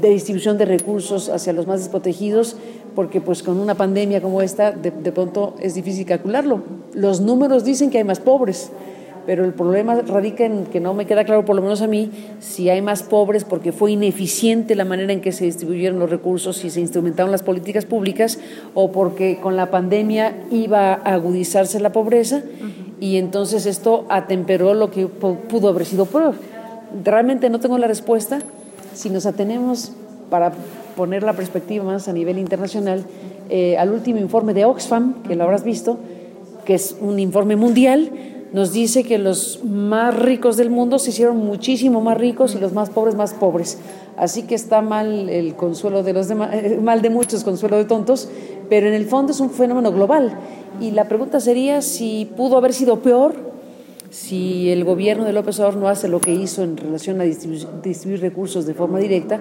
de distribución de recursos hacia los más desprotegidos, porque pues con una pandemia como esta de pronto es difícil calcularlo. Los números dicen que hay más pobres pero el problema radica en que no me queda claro, por lo menos a mí, si hay más pobres porque fue ineficiente la manera en que se distribuyeron los recursos y se instrumentaron las políticas públicas o porque con la pandemia iba a agudizarse la pobreza y entonces esto atemperó lo que pudo haber sido peor. Realmente no tengo la respuesta. Si nos atenemos para poner la perspectiva más a nivel internacional, eh, al último informe de Oxfam, que lo habrás visto, que es un informe mundial, nos dice que los más ricos del mundo se hicieron muchísimo más ricos y los más pobres más pobres. Así que está mal el consuelo de los demás, eh, mal de muchos, consuelo de tontos, pero en el fondo es un fenómeno global. Y la pregunta sería si pudo haber sido peor si el gobierno de López Obrador no hace lo que hizo en relación a distribuir recursos de forma directa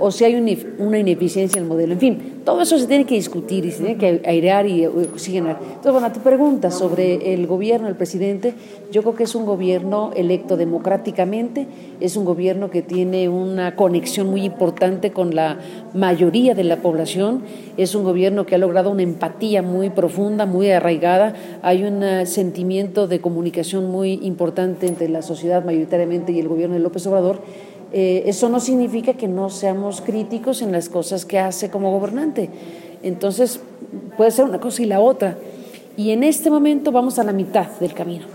o si hay una ineficiencia en el modelo. En fin, todo eso se tiene que discutir y se tiene que airear y oxigenar. Entonces, bueno, tu pregunta sobre el gobierno, el presidente, yo creo que es un gobierno electo democráticamente, es un gobierno que tiene una conexión muy importante con la mayoría de la población, es un gobierno que ha logrado una empatía muy profunda, muy arraigada, hay un sentimiento de comunicación muy importante entre la sociedad mayoritariamente y el gobierno de López Obrador eh, eso no significa que no seamos críticos en las cosas que hace como gobernante. Entonces, puede ser una cosa y la otra. Y en este momento vamos a la mitad del camino.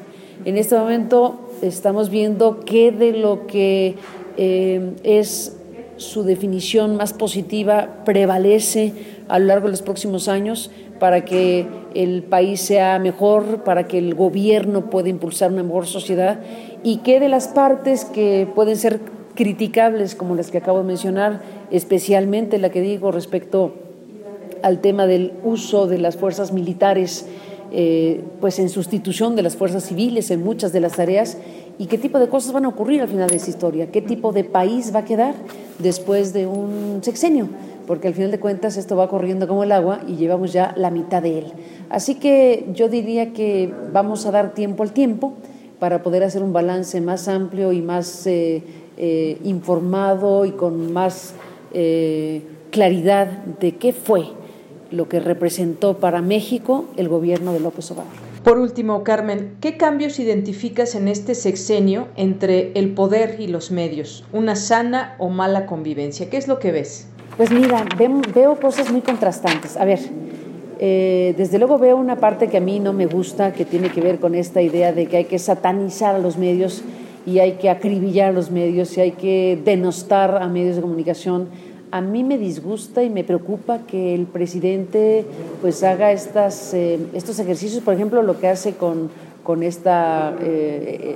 En este momento estamos viendo qué de lo que eh, es su definición más positiva prevalece a lo largo de los próximos años para que el país sea mejor, para que el gobierno pueda impulsar una mejor sociedad y qué de las partes que pueden ser criticables como las que acabo de mencionar, especialmente la que digo respecto al tema del uso de las fuerzas militares, eh, pues en sustitución de las fuerzas civiles en muchas de las tareas, y qué tipo de cosas van a ocurrir al final de esa historia, qué tipo de país va a quedar después de un sexenio, porque al final de cuentas esto va corriendo como el agua y llevamos ya la mitad de él. Así que yo diría que vamos a dar tiempo al tiempo para poder hacer un balance más amplio y más... Eh, eh, informado y con más eh, claridad de qué fue lo que representó para México el gobierno de López Obrador. Por último, Carmen, ¿qué cambios identificas en este sexenio entre el poder y los medios? ¿Una sana o mala convivencia? ¿Qué es lo que ves? Pues mira, veo cosas muy contrastantes. A ver, eh, desde luego veo una parte que a mí no me gusta, que tiene que ver con esta idea de que hay que satanizar a los medios y hay que acribillar a los medios y hay que denostar a medios de comunicación a mí me disgusta y me preocupa que el presidente pues haga estas, eh, estos ejercicios, por ejemplo, lo que hace con, con esta eh,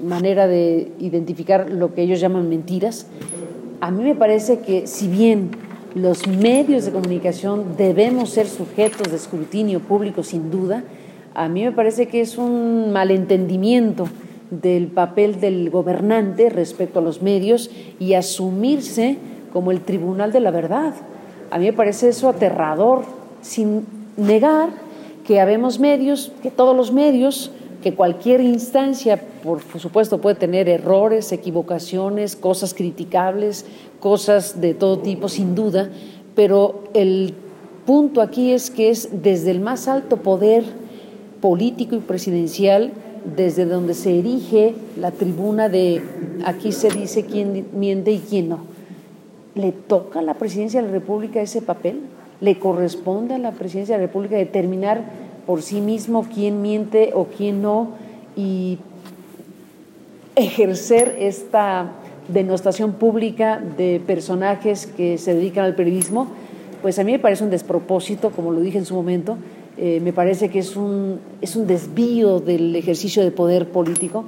manera de identificar lo que ellos llaman mentiras. A mí me parece que si bien los medios de comunicación debemos ser sujetos de escrutinio público sin duda, a mí me parece que es un malentendimiento del papel del gobernante respecto a los medios y asumirse como el Tribunal de la Verdad. A mí me parece eso aterrador, sin negar que habemos medios, que todos los medios, que cualquier instancia, por supuesto, puede tener errores, equivocaciones, cosas criticables, cosas de todo tipo, sin duda, pero el punto aquí es que es desde el más alto poder político y presidencial, desde donde se erige la tribuna de aquí se dice quién miente y quién no. ¿Le toca a la presidencia de la República ese papel? ¿Le corresponde a la presidencia de la República determinar por sí mismo quién miente o quién no y ejercer esta denostación pública de personajes que se dedican al periodismo? Pues a mí me parece un despropósito, como lo dije en su momento, eh, me parece que es un, es un desvío del ejercicio de poder político,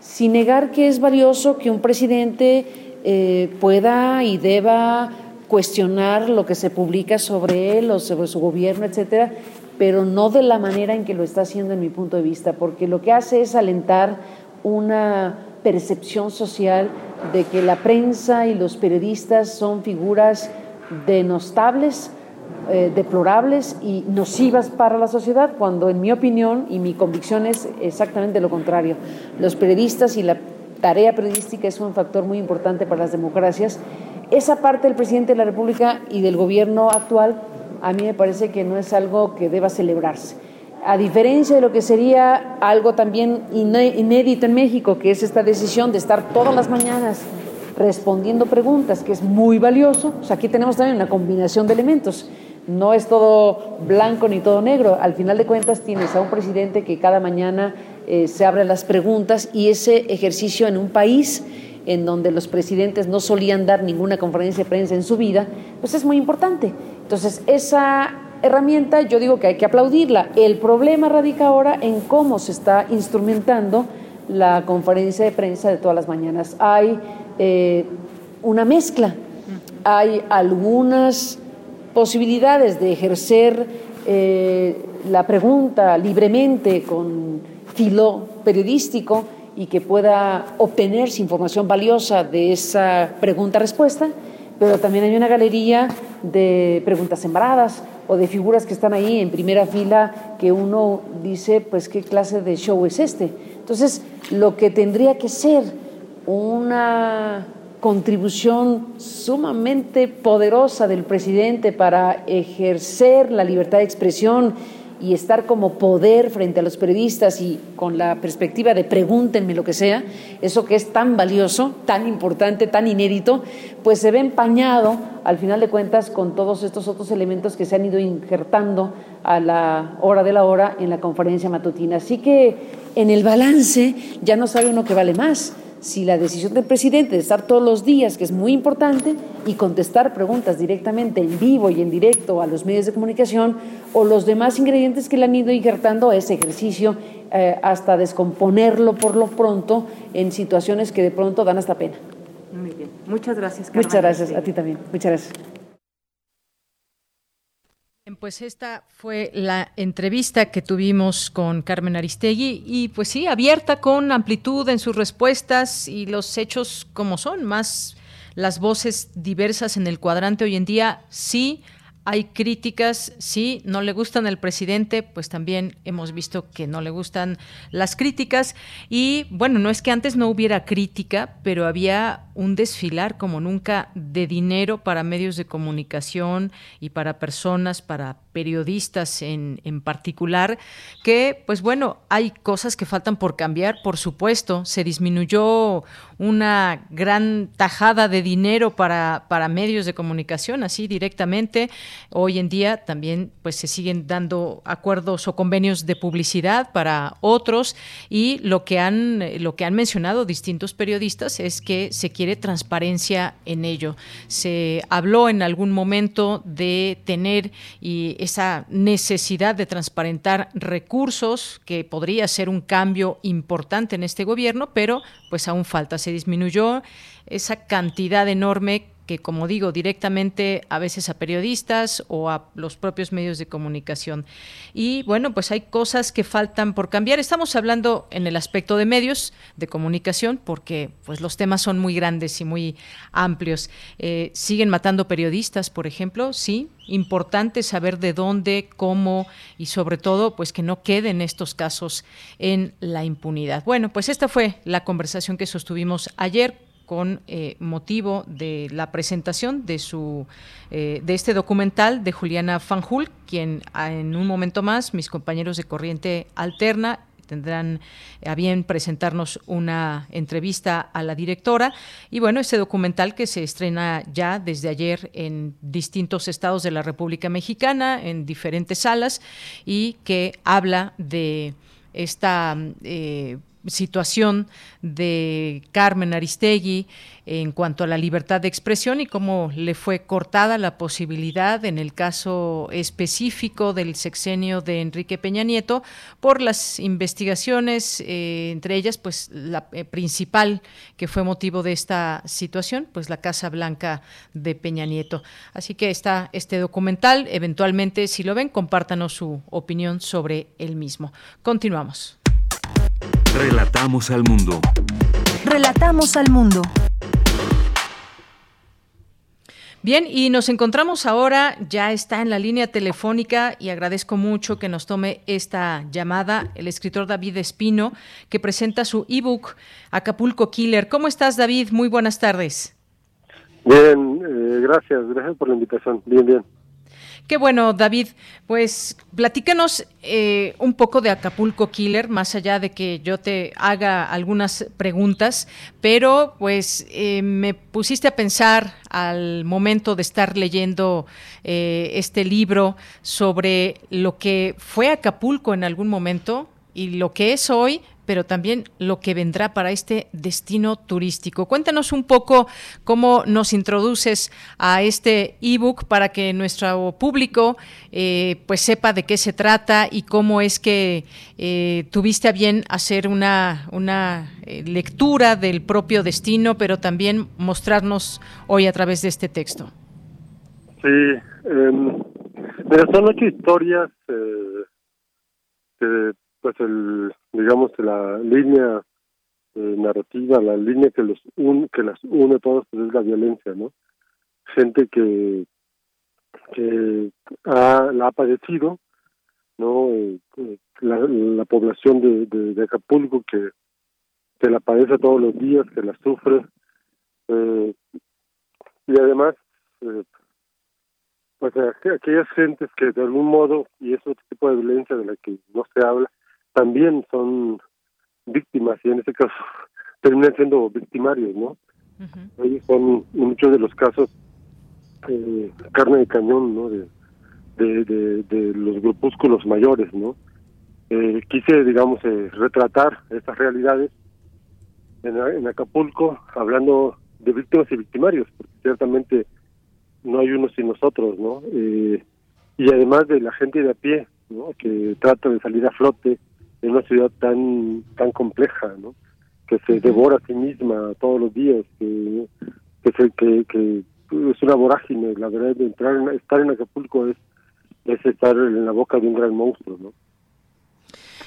sin negar que es valioso que un presidente eh, pueda y deba cuestionar lo que se publica sobre él o sobre su gobierno, etcétera, pero no de la manera en que lo está haciendo en mi punto de vista, porque lo que hace es alentar una percepción social de que la prensa y los periodistas son figuras denostables, eh, deplorables y nocivas para la sociedad, cuando en mi opinión y mi convicción es exactamente lo contrario. Los periodistas y la tarea periodística es un factor muy importante para las democracias. Esa parte del presidente de la República y del gobierno actual a mí me parece que no es algo que deba celebrarse. A diferencia de lo que sería algo también inédito en México, que es esta decisión de estar todas las mañanas respondiendo preguntas, que es muy valioso. Sea, aquí tenemos también una combinación de elementos. No es todo blanco ni todo negro. Al final de cuentas tienes a un presidente que cada mañana eh, se abren las preguntas y ese ejercicio en un país en donde los presidentes no solían dar ninguna conferencia de prensa en su vida, pues es muy importante. Entonces, esa herramienta yo digo que hay que aplaudirla. El problema radica ahora en cómo se está instrumentando la conferencia de prensa de todas las mañanas. Hay eh, una mezcla, hay algunas posibilidades de ejercer eh, la pregunta libremente con filo periodístico y que pueda obtenerse información valiosa de esa pregunta-respuesta, pero también hay una galería de preguntas sembradas o de figuras que están ahí en primera fila que uno dice, pues, ¿qué clase de show es este? Entonces, lo que tendría que ser una contribución sumamente poderosa del presidente para ejercer la libertad de expresión y estar como poder frente a los periodistas y con la perspectiva de pregúntenme lo que sea, eso que es tan valioso, tan importante, tan inédito, pues se ve empañado al final de cuentas con todos estos otros elementos que se han ido injertando a la hora de la hora en la conferencia matutina. Así que en el balance ya no sabe uno que vale más si la decisión del presidente de estar todos los días, que es muy importante, y contestar preguntas directamente en vivo y en directo a los medios de comunicación, o los demás ingredientes que le han ido injertando a ese ejercicio eh, hasta descomponerlo por lo pronto en situaciones que de pronto dan hasta pena. Muy bien. Muchas gracias. Muchas gracias. A ti también. Muchas gracias. Pues esta fue la entrevista que tuvimos con Carmen Aristegui y pues sí, abierta con amplitud en sus respuestas y los hechos como son, más las voces diversas en el cuadrante hoy en día, sí hay críticas, sí, no le gustan al presidente, pues también hemos visto que no le gustan las críticas. Y bueno, no es que antes no hubiera crítica, pero había un desfilar como nunca de dinero para medios de comunicación y para personas, para periodistas en, en particular, que pues bueno, hay cosas que faltan por cambiar, por supuesto. Se disminuyó una gran tajada de dinero para, para medios de comunicación, así directamente. Hoy en día también pues se siguen dando acuerdos o convenios de publicidad para otros y lo que han, lo que han mencionado distintos periodistas es que se quiere transparencia en ello. Se habló en algún momento de tener y esa necesidad de transparentar recursos, que podría ser un cambio importante en este gobierno, pero pues aún falta. Se disminuyó esa cantidad enorme como digo, directamente a veces a periodistas o a los propios medios de comunicación. Y bueno, pues hay cosas que faltan por cambiar. Estamos hablando en el aspecto de medios de comunicación porque pues los temas son muy grandes y muy amplios. Eh, siguen matando periodistas, por ejemplo, sí. Importante saber de dónde, cómo y sobre todo pues que no queden estos casos en la impunidad. Bueno, pues esta fue la conversación que sostuvimos ayer con eh, motivo de la presentación de su eh, de este documental de Juliana Fanjul, quien en un momento más mis compañeros de Corriente Alterna tendrán a bien presentarnos una entrevista a la directora. Y bueno, este documental que se estrena ya desde ayer en distintos estados de la República Mexicana, en diferentes salas, y que habla de esta eh, situación de Carmen Aristegui en cuanto a la libertad de expresión y cómo le fue cortada la posibilidad en el caso específico del sexenio de Enrique Peña Nieto por las investigaciones, eh, entre ellas pues la eh, principal que fue motivo de esta situación, pues la Casa Blanca de Peña Nieto. Así que está este documental, eventualmente si lo ven, compártanos su opinión sobre el mismo. Continuamos. Relatamos al mundo. Relatamos al mundo. Bien, y nos encontramos ahora, ya está en la línea telefónica y agradezco mucho que nos tome esta llamada el escritor David Espino, que presenta su ebook Acapulco Killer. ¿Cómo estás, David? Muy buenas tardes. Bien, eh, gracias, gracias por la invitación. Bien, bien. Qué bueno, David. Pues platícanos eh, un poco de Acapulco Killer, más allá de que yo te haga algunas preguntas, pero pues eh, me pusiste a pensar al momento de estar leyendo eh, este libro sobre lo que fue Acapulco en algún momento y lo que es hoy, pero también lo que vendrá para este destino turístico. Cuéntanos un poco cómo nos introduces a este ebook para que nuestro público eh, pues sepa de qué se trata y cómo es que eh, tuviste a bien hacer una, una eh, lectura del propio destino, pero también mostrarnos hoy a través de este texto. Sí, em, son ocho historias pues el digamos la línea eh, narrativa la línea que los un, que las une todos pues es la violencia no gente que que ha, la ha padecido no eh, eh, la, la, población de, de, Acapulco que que la padece todos los días que la sufre y además pues aquellas gentes que de algún modo y es otro tipo de violencia de la que no se habla también son víctimas y en este caso [laughs] terminan siendo victimarios, ¿no? Ellos son muchos de los casos eh, carne de cañón, ¿no? De, de, de, los grupúsculos mayores, ¿no? Eh, quise, digamos, eh, retratar estas realidades en, en Acapulco, hablando de víctimas y victimarios, porque ciertamente no hay unos sin nosotros, ¿no? Eh, y además de la gente de a pie, ¿no? Que trata de salir a flote, en una ciudad tan tan compleja, ¿no? Que se devora a sí misma todos los días, que que, que, que es una vorágine, la verdad de entrar en, estar en Acapulco es es estar en la boca de un gran monstruo, ¿no?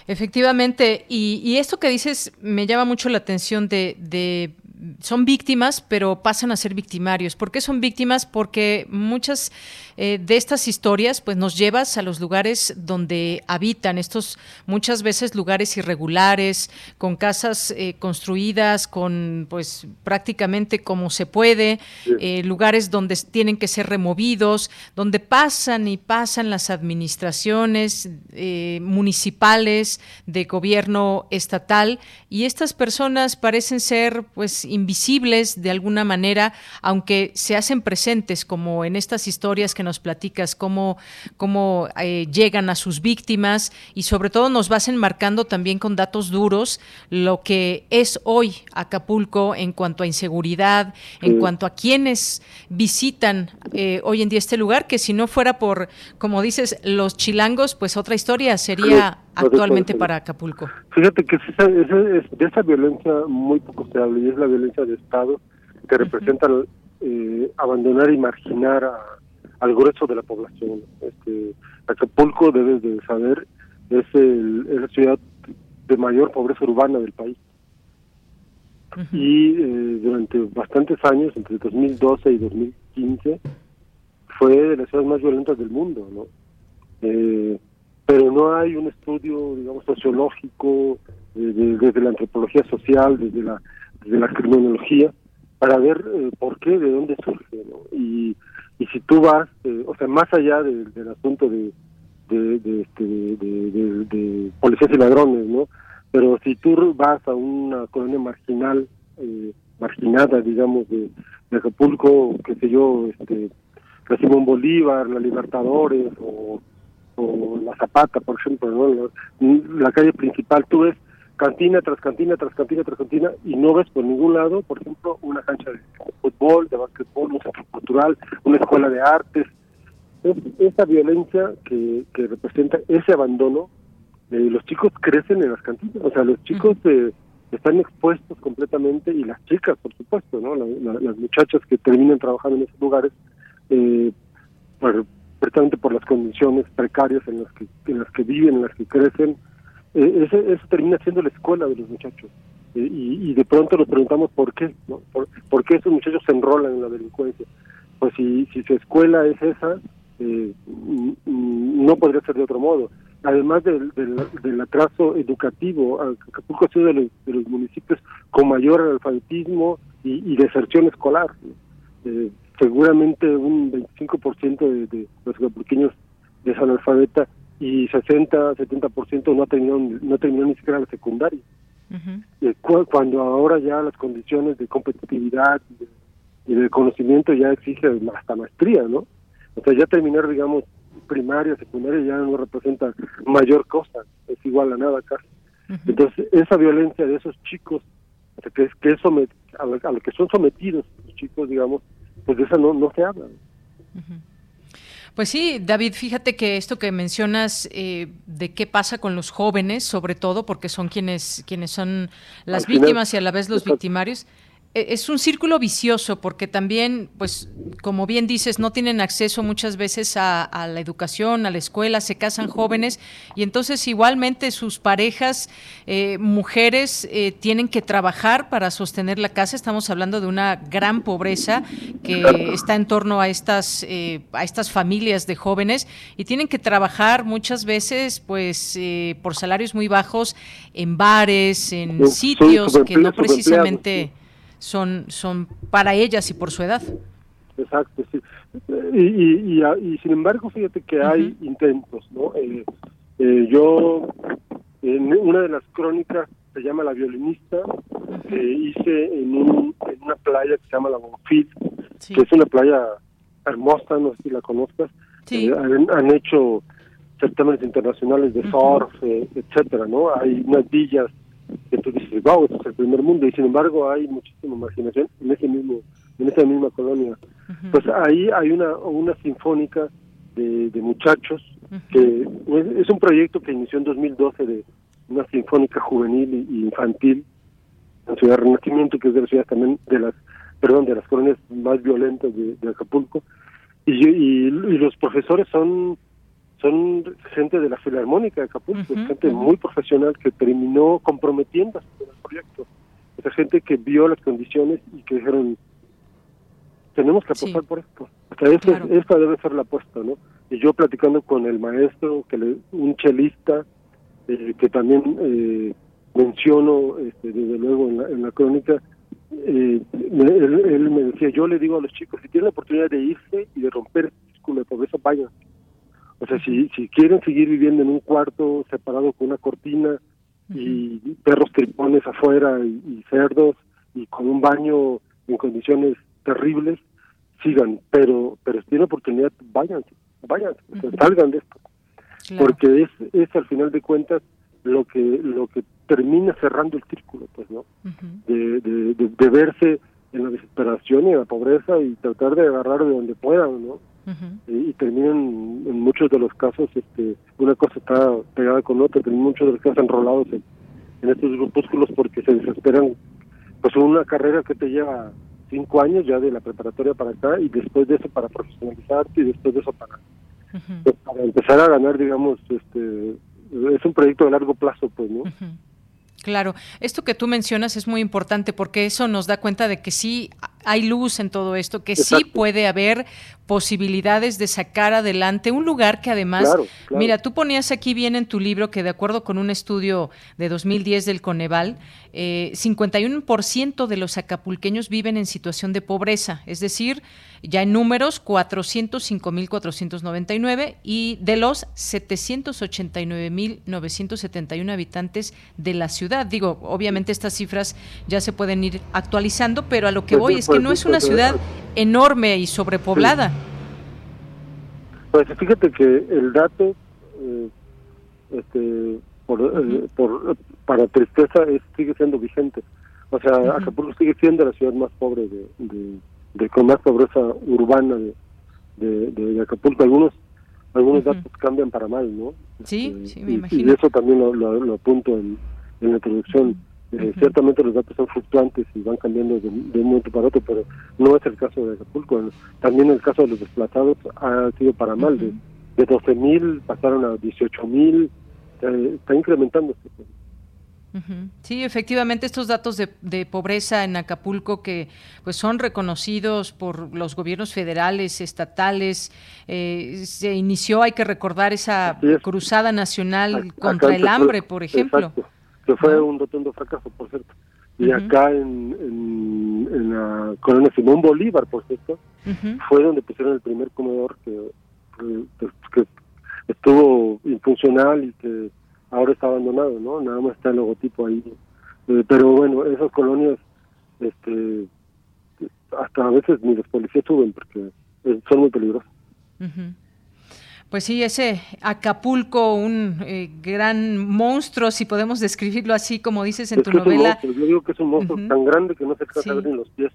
Efectivamente, y, y esto que dices me llama mucho la atención de, de son víctimas, pero pasan a ser victimarios. ¿Por qué son víctimas? Porque muchas eh, de estas historias pues nos llevas a los lugares donde habitan, estos muchas veces lugares irregulares, con casas eh, construidas, con pues prácticamente como se puede, eh, lugares donde tienen que ser removidos, donde pasan y pasan las administraciones municipales, de gobierno estatal, y estas personas parecen ser pues invisibles de alguna manera, aunque se hacen presentes como en estas historias que nos platicas, cómo, cómo eh, llegan a sus víctimas y sobre todo nos vas enmarcando también con datos duros lo que es hoy Acapulco en cuanto a inseguridad, en cuanto a quienes visitan eh, hoy en día este lugar, que si no fuera por, como dices, los chilangos, pues otra historia sería actualmente para Acapulco. Fíjate que de esa violencia muy poco se habla y es la violencia de Estado que representa eh, abandonar y marginar a, al grueso de la población. Este, Acapulco, debes de saber, es, el, la ciudad de mayor pobreza urbana del país. Y eh, durante bastantes años, entre 2012 y 2015, fue de las ciudades más violentas del mundo, ¿no? Eh, pero no hay un estudio, digamos, sociológico, desde la antropología social, desde la, desde la criminología, para ver eh, por qué, de dónde surge, ¿no? Y y si tú vas, eh, o sea, más allá del asunto de de, de, este, de, policías y ladrones, ¿no? Pero si tú vas a una colonia marginal, eh, marginada, digamos, de, Acapulco, qué sé yo, este, Simón Bolívar, la Libertadores o, o la Zapata, por ejemplo, ¿no? la calle principal, tú ves cantina tras cantina tras cantina tras cantina y no ves por ningún lado, por ejemplo, una cancha de fútbol, de básquetbol, un centro cultural, una escuela de artes. Es, esa violencia que, que representa ese abandono, eh, los chicos crecen en las cantinas, o sea, los chicos eh, están expuestos completamente y las chicas, por supuesto, ¿no? las muchachas que terminan trabajando en esos lugares, eh, por, precisamente por las condiciones precarias en las que en las que viven, en las que crecen, eh, eso, termina siendo la escuela de los muchachos. Eh, y, de pronto nos preguntamos por qué, ¿no? Por, qué esos muchachos se enrolan en la delincuencia. Pues si, si su escuela es esa, eh, no podría ser de otro modo. Además del, del, atraso educativo, Acapulco ha sido de los, de los municipios con mayor analfabetismo y, deserción escolar. Seguramente un 25% de, de los acapulqueños es analfabeta y 60, 70% no ha terminado no terminó ni siquiera la secundaria. cuando ahora ya las condiciones de competitividad y de, conocimiento ya exigen hasta maestría, ¿no? O sea, ya terminar, digamos, primaria, secundaria ya no representa mayor cosa, es igual a nada acá. Entonces, esa violencia de esos chicos, que es que eso a, lo, que son sometidos los chicos, digamos, pues de esa no, no se habla. Pues sí, David, fíjate que esto que mencionas eh, de qué pasa con los jóvenes, sobre todo porque son quienes, quienes son las víctimas y a la vez los victimarios, es un círculo vicioso porque también, pues, como bien dices, no tienen acceso muchas veces a, la educación, a la escuela, se casan jóvenes y entonces igualmente sus parejas, eh, mujeres, eh, tienen que trabajar para sostener la casa. Estamos hablando de una gran pobreza que está en torno a estas, eh, a estas familias de jóvenes y tienen que trabajar muchas veces, pues, por salarios muy bajos en bares, en sitios que no precisamente son, son para ellas y por su edad. Exacto, sí. Y, y, sin embargo, fíjate que hay intentos, ¿no? Eh, eh, yo, en una de las crónicas, se llama La Violinista, que hice en, un, en una playa que se llama La Bonfil, que es una playa hermosa, no sé si la conozcas. Eh, han, hecho certámenes internacionales de surf, etcétera, ¿no? Hay unas villas que tú dices, wow, esto es el primer mundo, y sin embargo hay muchísima marginación en ese mismo, en esa misma colonia. Pues ahí hay una, una sinfónica de, de muchachos, que es, un proyecto que inició en 2012 de una sinfónica juvenil y infantil en Ciudad Renacimiento, que es de las ciudades también de las, perdón, de las colonias más violentas de, Acapulco, y, y los profesores son son gente de la Filarmónica de Acapulco, gente muy profesional que terminó comprometiéndose con el proyecto. O sea, gente que vio las condiciones y que dijeron, tenemos que apostar por esto. O sea, esta debe ser la apuesta, ¿no? Y yo platicando con el maestro, que le, un chelista, eh, que también eh, menciono, este, desde luego, en la, en la crónica, eh, él, me decía, yo le digo a los chicos, si tienen la oportunidad de irse y de romper el círculo de pobreza, vayan. O sea, si, si quieren seguir viviendo en un cuarto separado con una cortina y perros tripones afuera y, cerdos y con un baño en condiciones terribles, sigan, pero pero si tienen oportunidad, vayan, vayan, salgan de esto. Porque es, es al final de cuentas lo que lo que termina cerrando el círculo, pues, ¿no? de, de, verse en la desesperación y en la pobreza y tratar de agarrar de donde puedan, ¿no? Y, terminan en muchos de los casos, este, una cosa está pegada con otra, pero muchos de los casos enrolados en, estos grupúsculos porque se desesperan, pues una carrera que te lleva cinco años ya de la preparatoria para acá y después de eso para profesionalizarte y después de eso para, pues, para empezar a ganar, digamos, este es un proyecto de largo plazo, pues, ¿no? Claro, esto que tú mencionas es muy importante porque eso nos da cuenta de que sí hay luz en todo esto, que sí puede haber posibilidades de sacar adelante un lugar que además, mira, tú ponías aquí bien en tu libro que de acuerdo con un estudio de 2010 del Coneval, eh, 51% de los acapulqueños viven en situación de pobreza, es decir, ya en números 405.499 y de los 789.971 habitantes de la ciudad. Digo, obviamente estas cifras ya se pueden ir actualizando, pero a lo que pues voy es que no es una ciudad enorme y sobrepoblada. Pues fíjate que el dato, eh, este, por, eh, por, para tristeza, es, sigue siendo vigente. O sea, Acapulco sigue siendo la ciudad más pobre de, de, con más pobreza urbana de, de, Acapulco. Algunos algunos datos cambian para mal, ¿no? Sí, este, sí, me imagino. Y eso también lo, lo, apunto en, en la introducción. Eh, ciertamente los datos son fluctuantes y van cambiando de, un momento para otro, pero no es el caso de Acapulco. También el caso de los desplazados ha sido para mal. De, de 12 mil pasaron a 18 mil. está incrementando. Sí, efectivamente, estos datos de, pobreza en Acapulco que pues son reconocidos por los gobiernos federales, estatales, eh, se inició, hay que recordar esa cruzada nacional contra el hambre, por ejemplo que fue un rotundo fracaso, por cierto. Y acá en, en, la colonia Simón Bolívar, por cierto, fue donde pusieron el primer comedor que, que, estuvo infuncional y que ahora está abandonado, ¿no? Nada más está el logotipo ahí. Eh, pero bueno, esas colonias, este, hasta a veces ni los policías suben porque son muy peligrosas. Pues sí, ese Acapulco, un eh, gran monstruo, si podemos describirlo así, como dices en tu novela. yo digo que es un monstruo tan grande que no se alcanza sí. los pies.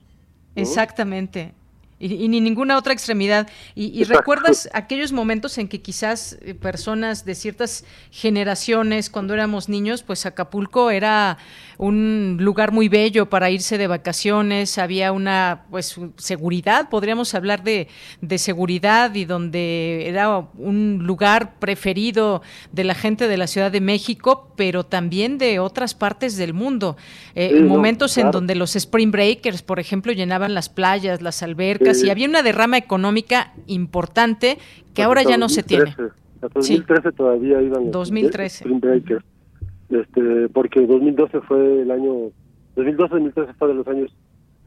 Exactamente y, ni ninguna otra extremidad. Y, recuerdas aquellos momentos en que quizás eh, personas de ciertas generaciones, cuando éramos niños, pues Acapulco era un lugar muy bello para irse de vacaciones, había una pues seguridad, podríamos hablar de, de seguridad y donde era un lugar preferido de la gente de la Ciudad de México, pero también de otras partes del mundo. Eh, momentos en donde los Spring Breakers, por ejemplo, llenaban las playas, las albercas, y había una derrama económica importante que ahora ya no se tiene. Hasta 2013 todavía iban 2013. este, porque 2012 fue el año, 2012-2013 fue de los años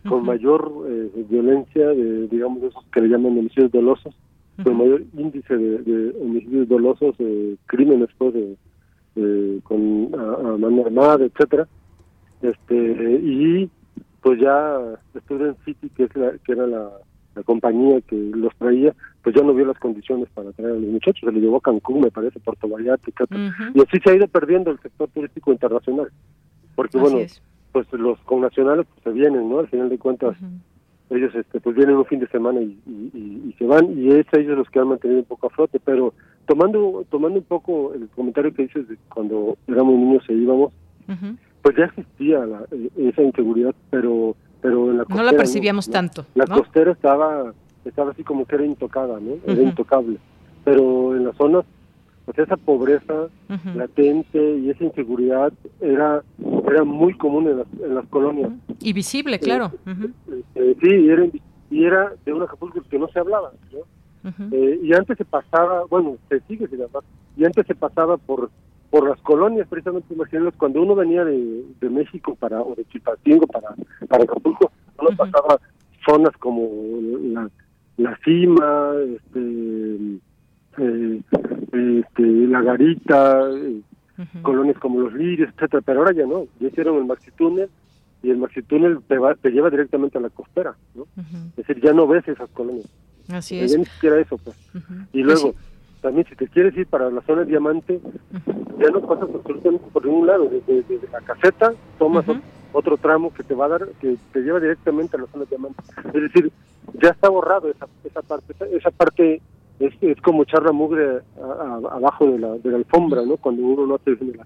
con mayor eh, violencia, de, digamos, esos que le llaman homicidios dolosos, con mayor índice de, homicidios dolosos, eh, crímenes pues, de, con a, mano armada, etcétera. Este y pues ya Student City que es la, que era la la compañía que los traía, pues ya no vio las condiciones para traer a los muchachos, se le llevó a Cancún, me parece, Puerto Vallarta, Y así se ha ido perdiendo el sector turístico internacional. Porque bueno, pues los connacionales pues, se vienen, ¿no? Al final de cuentas, ellos este pues vienen un fin de semana y, y, se van, y es ellos los que han mantenido un poco a flote, pero tomando tomando un poco el comentario que dices de cuando éramos niños e íbamos, pues ya existía la, eh, esa inseguridad, pero pero en la no la percibíamos tanto. La costera estaba estaba así como que era intocada, ¿no? Era intocable. Pero en las zonas sea, esa pobreza latente y esa inseguridad era era muy común en las, en las colonias. Y visible, claro. Eh, sí, y era, y era de un Acapulco que no se hablaba. Eh, y antes se pasaba, bueno, se sigue sin hablar, y antes se pasaba por por las colonias, precisamente, imagínense, cuando uno venía de, de México para o de Chilpancingo para, para Acapulco, uno pasaba zonas como la, la cima, este, eh, este, la garita, eh, colonias como los lirios, etcétera, pero ahora ya no, ya hicieron el maxi túnel y el maxi túnel te, va, te lleva directamente a la costera, ¿no? Es decir, ya no ves esas colonias. Así es. Ya ni siquiera eso, pues. Y luego, también si te quieres ir para la zona de diamante, ya no pasas absolutamente por ningún lado, desde, la caseta tomas otro tramo que te va a dar, que te lleva directamente a la zona de diamante. Es decir, ya está borrado esa, esa parte, esa, parte es, es como echar la mugre abajo de la, de la alfombra, ¿no? Cuando uno no hace la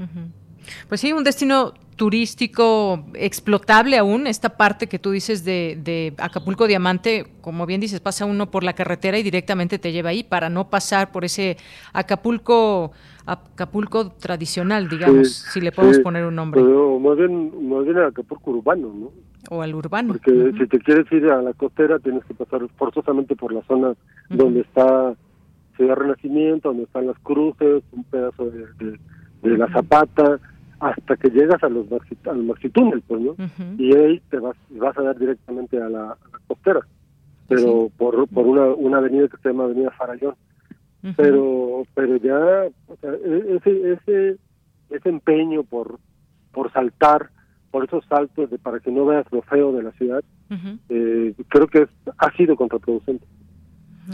Uh Pues sí, un destino turístico explotable aún, esta parte que tú dices de, de, Acapulco Diamante, como bien dices, pasa uno por la carretera y directamente te lleva ahí para no pasar por ese Acapulco Acapulco tradicional, digamos, si le podemos poner un nombre. Pero más bien, más bien Acapulco urbano, ¿no? O al urbano. Porque si te quieres ir a la costera tienes que pasar forzosamente por la zona donde está Ciudad Renacimiento, donde están las cruces, un pedazo de, de, la Zapata, hasta que llegas a los al maxitúnel, pues, ¿no? Y ahí te vas, vas a dar directamente a la, costera, pero por, por una, una avenida que se llama Avenida Farallón. Pero pero ya e, ese, ese, ese empeño por, por saltar, por esos saltos de para que no veas lo feo de la ciudad, eh, creo que ha sido contraproducente.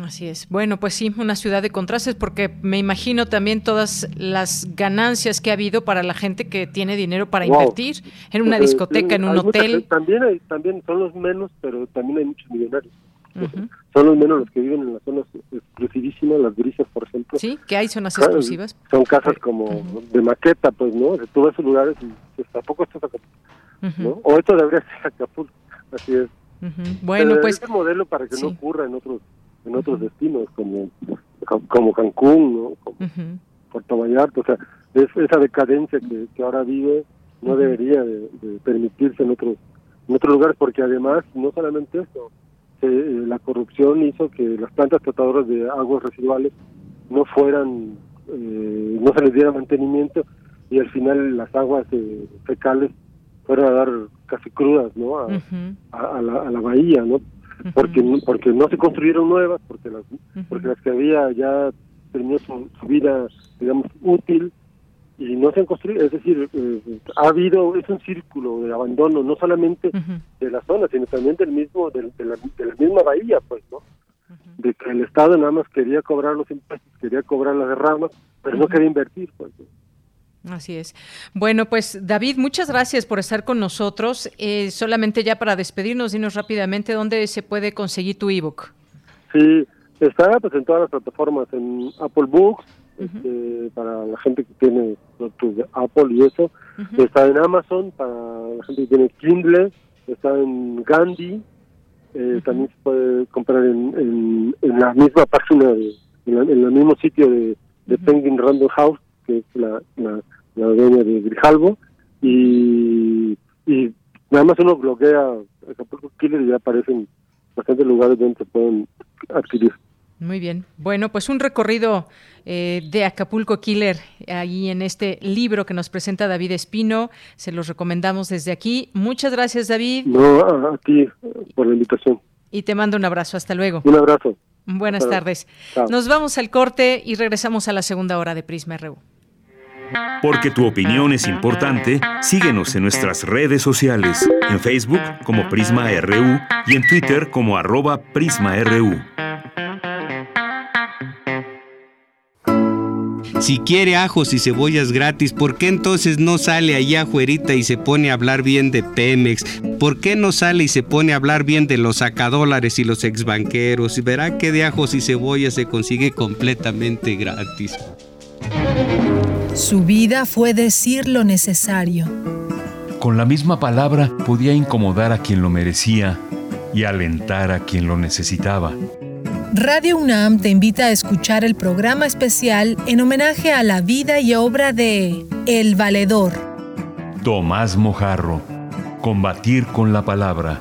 Así es. Bueno, pues sí, una ciudad de contrastes, porque me imagino también todas las ganancias que ha habido para la gente que tiene dinero para invertir en una pues, discoteca, en un hotel. también hay, también son los menos, pero también hay muchos millonarios. Son los menos los que viven en las zonas exclusivísimas, las grises, por ejemplo. Sí, que hay zonas exclusivas. Son casas como de maqueta, pues, ¿no? Tú ves esos lugares y pues, tampoco estás Acapulco, ¿no? O esto debería ser Acapulco, así es. Bueno, pues... Es modelo para que no ocurra en otros en otros destinos como como Cancún, ¿no? Como Puerto Vallarta, o sea, es, esa decadencia que, que ahora vive no debería de, permitirse en otros en otros lugares porque además no solamente eso eh, la corrupción hizo que las plantas tratadoras de aguas residuales no fueran eh, no se les diera mantenimiento y al final las aguas eh, fecales fueron a dar casi crudas no a, a, la, a la bahía no porque porque no se construyeron nuevas porque las porque las que había ya tenían su, vida digamos útil y no se han construido. Es decir eh, ha habido es un círculo de abandono no solamente de la zona sino también del mismo de, la, de la misma bahía pues no de que el estado nada más quería cobrar los impuestos quería cobrar las derramas pero no quería invertir pues Así es. Bueno, pues David, muchas gracias por estar con nosotros. Eh, solamente ya para despedirnos, dinos rápidamente dónde se puede conseguir tu ebook. Sí, está pues en todas las plataformas, en Apple Books, este, para la gente que tiene Apple y eso, está en Amazon para la gente que tiene Kindle, está en Gandhi, eh, también se puede comprar en, en, la misma página, de, en, el mismo sitio de, Penguin Random House, que es la la dueña de Grijalvo, y, y nada más uno bloquea Acapulco Killer y ya aparecen bastantes lugares donde se pueden adquirir. Muy bien. Bueno, pues un recorrido eh, de Acapulco Killer ahí en este libro que nos presenta David Espino. Se los recomendamos desde aquí. Muchas gracias, David. No, a, ti por la invitación. Y te mando un abrazo. Hasta luego. Un abrazo. Buenas tardes. Nos vamos al corte y regresamos a la segunda hora de Prisma RU. Porque tu opinión es importante, síguenos en nuestras redes sociales, en Facebook como Prisma RU y en Twitter como arroba PrismaRU. Si quiere ajos y cebollas gratis, ¿por qué entonces no sale allá afuerita y se pone a hablar bien de Pemex? ¿Por qué no sale y se pone a hablar bien de los sacadólares y los exbanqueros? Verá que de ajos y cebollas se consigue completamente gratis. Su vida fue decir lo necesario. Con la misma palabra podía incomodar a quien lo merecía y alentar a quien lo necesitaba. Radio UNAM te invita a escuchar el programa especial en homenaje a la vida y obra de El Valedor. Tomás Mojarro. Combatir con la palabra.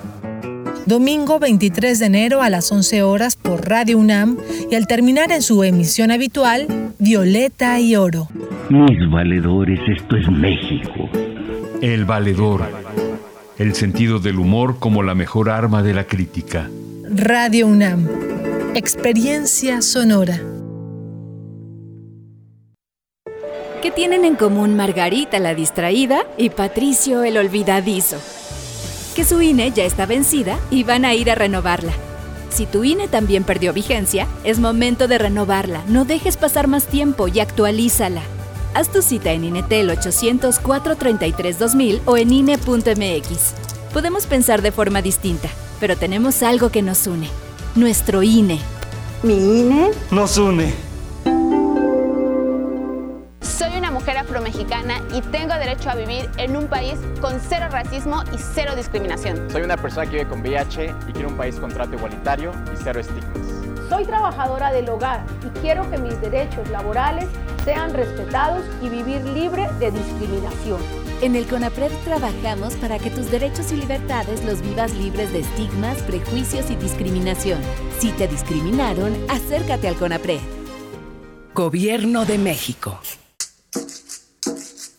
Domingo 23 de enero a las 11 horas por Radio UNAM y al terminar en su emisión habitual, Violeta y Oro. Mis valedores, esto es México. El valedor. El sentido del humor como la mejor arma de la crítica. Radio UNAM. Experiencia sonora. ¿Qué tienen en común Margarita la distraída y Patricio el olvidadizo? que su INE ya está vencida y van a ir a renovarla. Si tu INE también perdió vigencia, es momento de renovarla. No dejes pasar más tiempo y actualízala. Haz tu cita en INETEL 800-433-2000 o en INE.mx. Podemos pensar de forma distinta, pero tenemos algo que nos une. Nuestro INE. ¿Mi INE? Nos une. Soy una mujer afromexicana y tengo derecho a vivir en un país con cero racismo y cero discriminación. Soy una persona que vive con VIH y quiero un país con trato igualitario y cero estigmas. Soy trabajadora del hogar y quiero que mis derechos laborales sean respetados y vivir libre de discriminación. En el CONAPRED trabajamos para que tus derechos y libertades los vivas libres de estigmas, prejuicios y discriminación. Si te discriminaron, acércate al CONAPRED. Gobierno de México.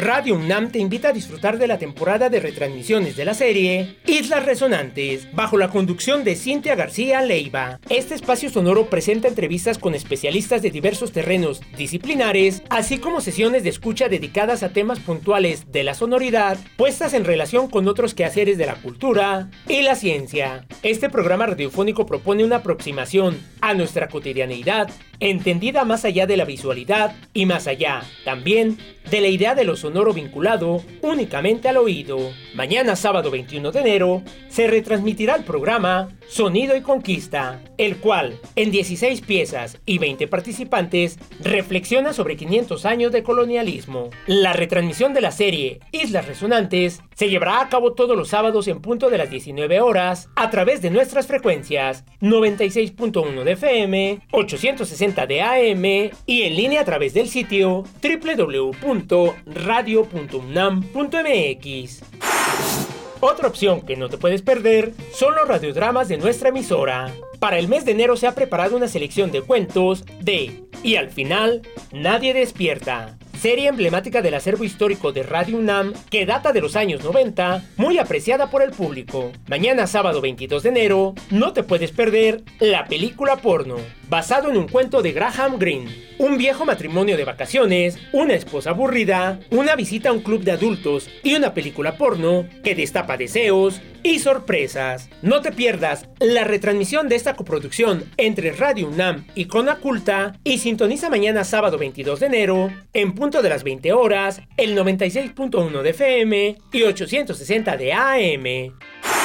Radio UNAM te invita a disfrutar de la temporada de retransmisiones de la serie Islas Resonantes, bajo la conducción de Cintia García Leiva. Este espacio sonoro presenta entrevistas con especialistas de diversos terrenos disciplinares, así como sesiones de escucha dedicadas a temas puntuales de la sonoridad, puestas en relación con otros quehaceres de la cultura y la ciencia. Este programa radiofónico propone una aproximación a nuestra cotidianeidad, entendida más allá de la visualidad y más allá, también, de la idea de lo sonoro vinculado únicamente al oído. Mañana sábado 21 de enero se retransmitirá el programa Sonido y Conquista, el cual, en 16 piezas y 20 participantes, reflexiona sobre 500 años de colonialismo. La retransmisión de la serie Islas Resonantes se llevará a cabo todos los sábados en punto de las 19 horas a través de nuestras frecuencias 96.1 de FM, 860 de AM y en línea a través del sitio www.radio.unam.mx. Otra opción que no te puedes perder son los radiodramas de nuestra emisora. Para el mes de enero se ha preparado una selección de cuentos de Y al final, nadie despierta serie emblemática del acervo histórico de Radio UNAM que data de los años 90, muy apreciada por el público. Mañana sábado 22 de enero, no te puedes perder la película porno, basado en un cuento de Graham Greene. Un viejo matrimonio de vacaciones, una esposa aburrida, una visita a un club de adultos y una película porno que destapa deseos y sorpresas. No te pierdas la retransmisión de esta coproducción entre Radio UNAM y Conaculta y sintoniza mañana sábado 22 de enero en punto de las 20 horas, el 96.1 de FM y 860 de AM.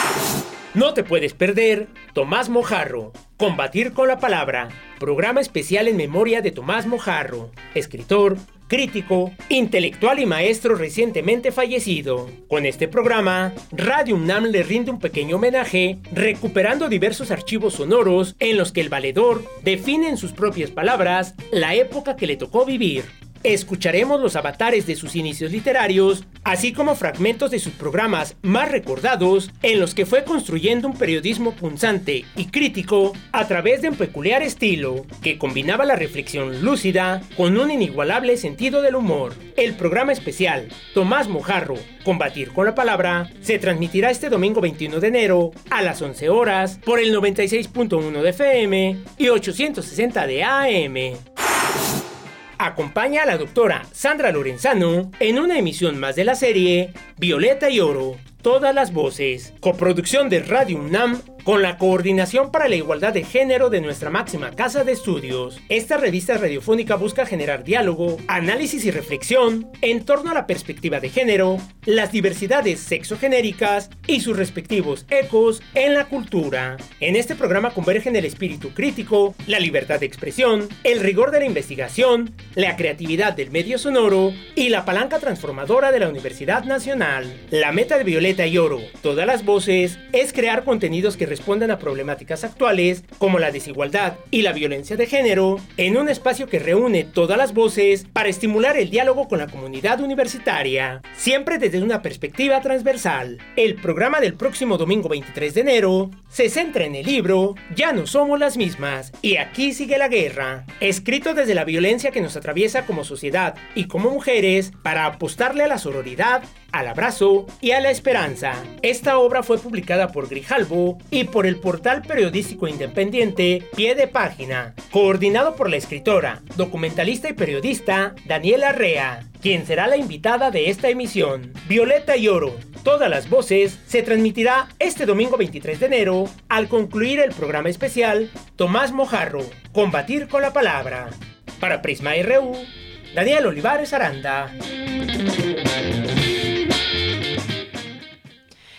No te puedes perder Tomás Mojarro, Combatir con la Palabra, programa especial en memoria de Tomás Mojarro, escritor, crítico, intelectual y maestro recientemente fallecido. Con este programa, Radio UNAM le rinde un pequeño homenaje, recuperando diversos archivos sonoros en los que el valedor define en sus propias palabras la época que le tocó vivir escucharemos los avatares de sus inicios literarios, así como fragmentos de sus programas más recordados en los que fue construyendo un periodismo punzante y crítico a través de un peculiar estilo que combinaba la reflexión lúcida con un inigualable sentido del humor. El programa especial Tomás Mojarro, Combatir con la Palabra, se transmitirá este domingo 21 de enero a las 11 horas por el 96.1 de FM y 860 de AM. Acompaña a la doctora Sandra Lorenzano en una emisión más de la serie Violeta y Oro, todas las voces, coproducción de Radio UNAM con la Coordinación para la Igualdad de Género de nuestra máxima casa de estudios. Esta revista radiofónica busca generar diálogo, análisis y reflexión en torno a la perspectiva de género, las diversidades sexogenéricas y sus respectivos ecos en la cultura. En este programa convergen el espíritu crítico, la libertad de expresión, el rigor de la investigación, la creatividad del medio sonoro y la palanca transformadora de la Universidad Nacional. La meta de Violeta y Oro, todas las voces, es crear contenidos que respondan a problemáticas actuales como la desigualdad y la violencia de género en un espacio que reúne todas las voces para estimular el diálogo con la comunidad universitaria, siempre desde una perspectiva transversal. El programa del próximo domingo 23 de enero se centra en el libro Ya no somos las mismas y aquí sigue la guerra, escrito desde la violencia que nos atraviesa como sociedad y como mujeres para apostarle a la sororidad, al abrazo y a la esperanza. Esta obra fue publicada por Grijalbo y por el portal periodístico independiente Pie de Página, coordinado por la escritora, documentalista y periodista Daniela Rea, quien será la invitada de esta emisión. Violeta y Oro, todas las voces, se transmitirá este domingo 23 de enero al concluir el programa especial Tomás Mojarro, Combatir con la Palabra. Para Prisma RU, Daniel Olivares Aranda.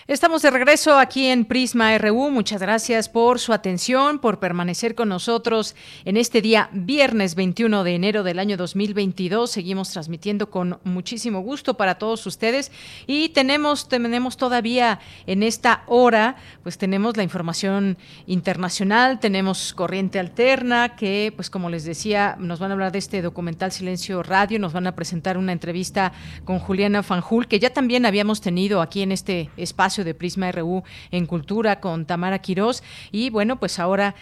Estamos de regreso aquí en Prisma RU. Muchas gracias por su atención, por permanecer con nosotros en este día viernes 21 de enero del año 2022. Seguimos transmitiendo con muchísimo gusto para todos ustedes y tenemos tenemos todavía en esta hora, pues tenemos la información internacional, tenemos Corriente Alterna que pues como les decía, nos van a hablar de este documental Silencio Radio, nos van a presentar una entrevista con Juliana Fanjul que ya también habíamos tenido aquí en este espacio de Prisma RU en Cultura con Tamara Quirós. Y bueno, pues ahora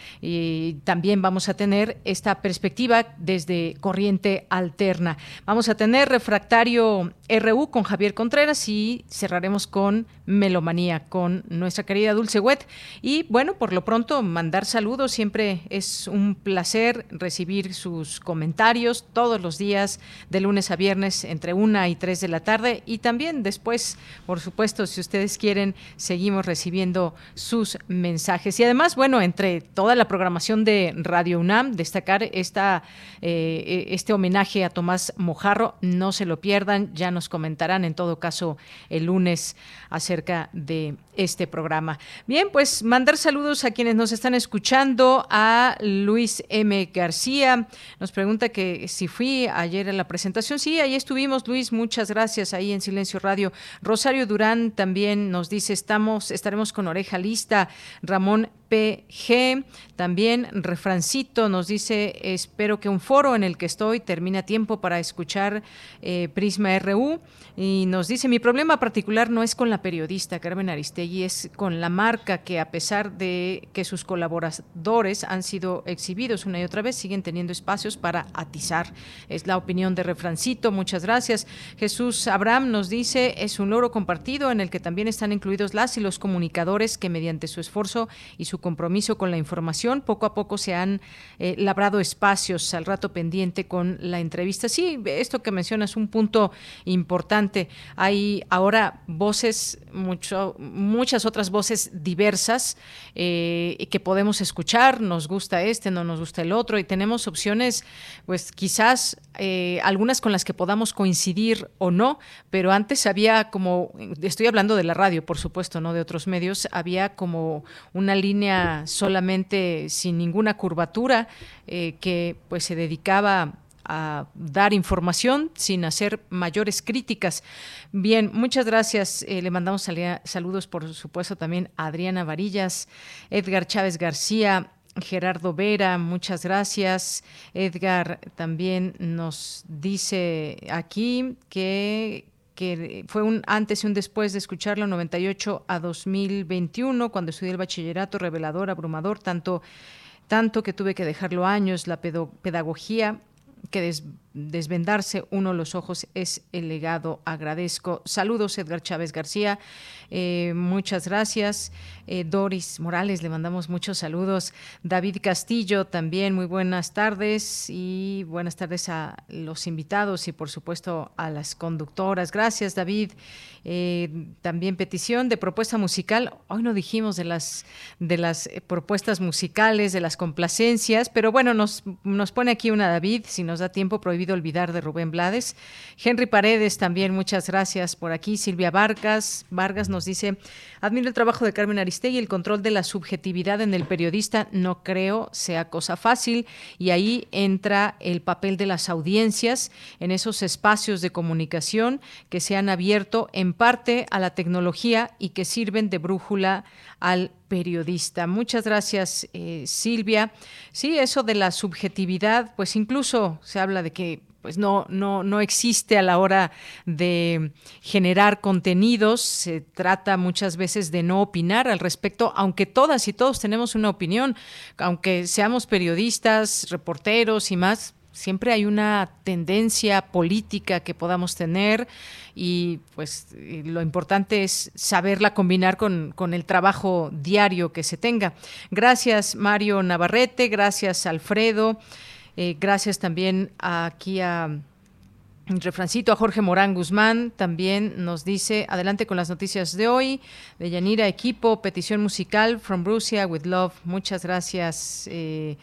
también vamos a tener esta perspectiva desde Corriente Alterna. Vamos a tener Refractario RU con Javier Contreras y cerraremos con Melomanía con nuestra querida Dulce Wet. Y bueno, por lo pronto mandar saludos. Siempre es un placer recibir sus comentarios todos los días de lunes a viernes entre una y tres de la tarde y también después, por supuesto, si ustedes quieren seguimos recibiendo sus mensajes. Y además, bueno, entre toda la programación de Radio UNAM, destacar esta, eh, este homenaje a Tomás Mojarro, no se lo pierdan, ya nos comentarán en todo caso el lunes acerca de este programa. Bien, pues mandar saludos a quienes nos están escuchando, a Luis M. García, nos pregunta que si fui ayer a la presentación, sí, ahí estuvimos, Luis, muchas gracias ahí en Silencio Radio. Rosario Durán también nos dice, estamos, estaremos con oreja lista. Ramón PG, también Refrancito nos dice, espero que un foro en el que estoy termine a tiempo para escuchar eh, Prisma RU. Y nos dice, mi problema particular no es con la periodista Carmen Aristegui, es con la marca que a pesar de que sus colaboradores han sido exhibidos una y otra vez, siguen teniendo espacios para atizar. Es la opinión de Refrancito, muchas gracias. Jesús Abraham nos dice, es un logro compartido en el que también están incluidos las y los comunicadores que mediante su esfuerzo y su compromiso con la información, poco a poco se han eh, labrado espacios al rato pendiente con la entrevista. Sí, esto que mencionas es un punto importante. Hay ahora voces, mucho, muchas otras voces diversas eh, que podemos escuchar, nos gusta este, no nos gusta el otro, y tenemos opciones, pues quizás eh, algunas con las que podamos coincidir o no, pero antes había como, estoy hablando de la radio, por supuesto, no de otros medios, había como una línea solamente sin ninguna curvatura eh, que pues se dedicaba a dar información sin hacer mayores críticas. Bien, muchas gracias. Eh, le mandamos saludos, por supuesto, también a Adriana Varillas, Edgar Chávez García, Gerardo Vera, muchas gracias. Edgar también nos dice aquí que que fue un antes y un después de escucharlo 98 a 2021 cuando estudié el bachillerato revelador abrumador tanto tanto que tuve que dejarlo años la pedagogía que desvendarse uno los ojos es el legado. Agradezco. Saludos, Edgar Chávez García. Eh, muchas gracias. Eh, Doris Morales, le mandamos muchos saludos. David Castillo, también muy buenas tardes y buenas tardes a los invitados y por supuesto a las conductoras. Gracias, David. Eh, también petición de propuesta musical. Hoy no dijimos de las de las propuestas musicales, de las complacencias, pero bueno, nos, nos pone aquí una David, si nos da tiempo, prohibido olvidar de Rubén Blades. Henry Paredes también, muchas gracias por aquí. Silvia Vargas, Vargas nos dice, admiro el trabajo de Carmen Aristegui, el control de la subjetividad en el periodista no creo sea cosa fácil y ahí entra el papel de las audiencias en esos espacios de comunicación que se han abierto en parte a la tecnología y que sirven de brújula al periodista. Muchas gracias, eh, Silvia. Sí, eso de la subjetividad, pues incluso se habla de que pues no, no, no existe a la hora de generar contenidos. Se trata muchas veces de no opinar al respecto, aunque todas y todos tenemos una opinión, aunque seamos periodistas, reporteros y más, siempre hay una tendencia política que podamos tener y pues lo importante es saberla combinar con, con, el trabajo diario que se tenga. Gracias Mario Navarrete, gracias Alfredo. Eh, gracias también aquí a Refrancito, a Jorge Morán Guzmán también nos dice, adelante con las noticias de hoy, de Yanira Equipo, petición musical From Russia with Love. Muchas gracias. Eh,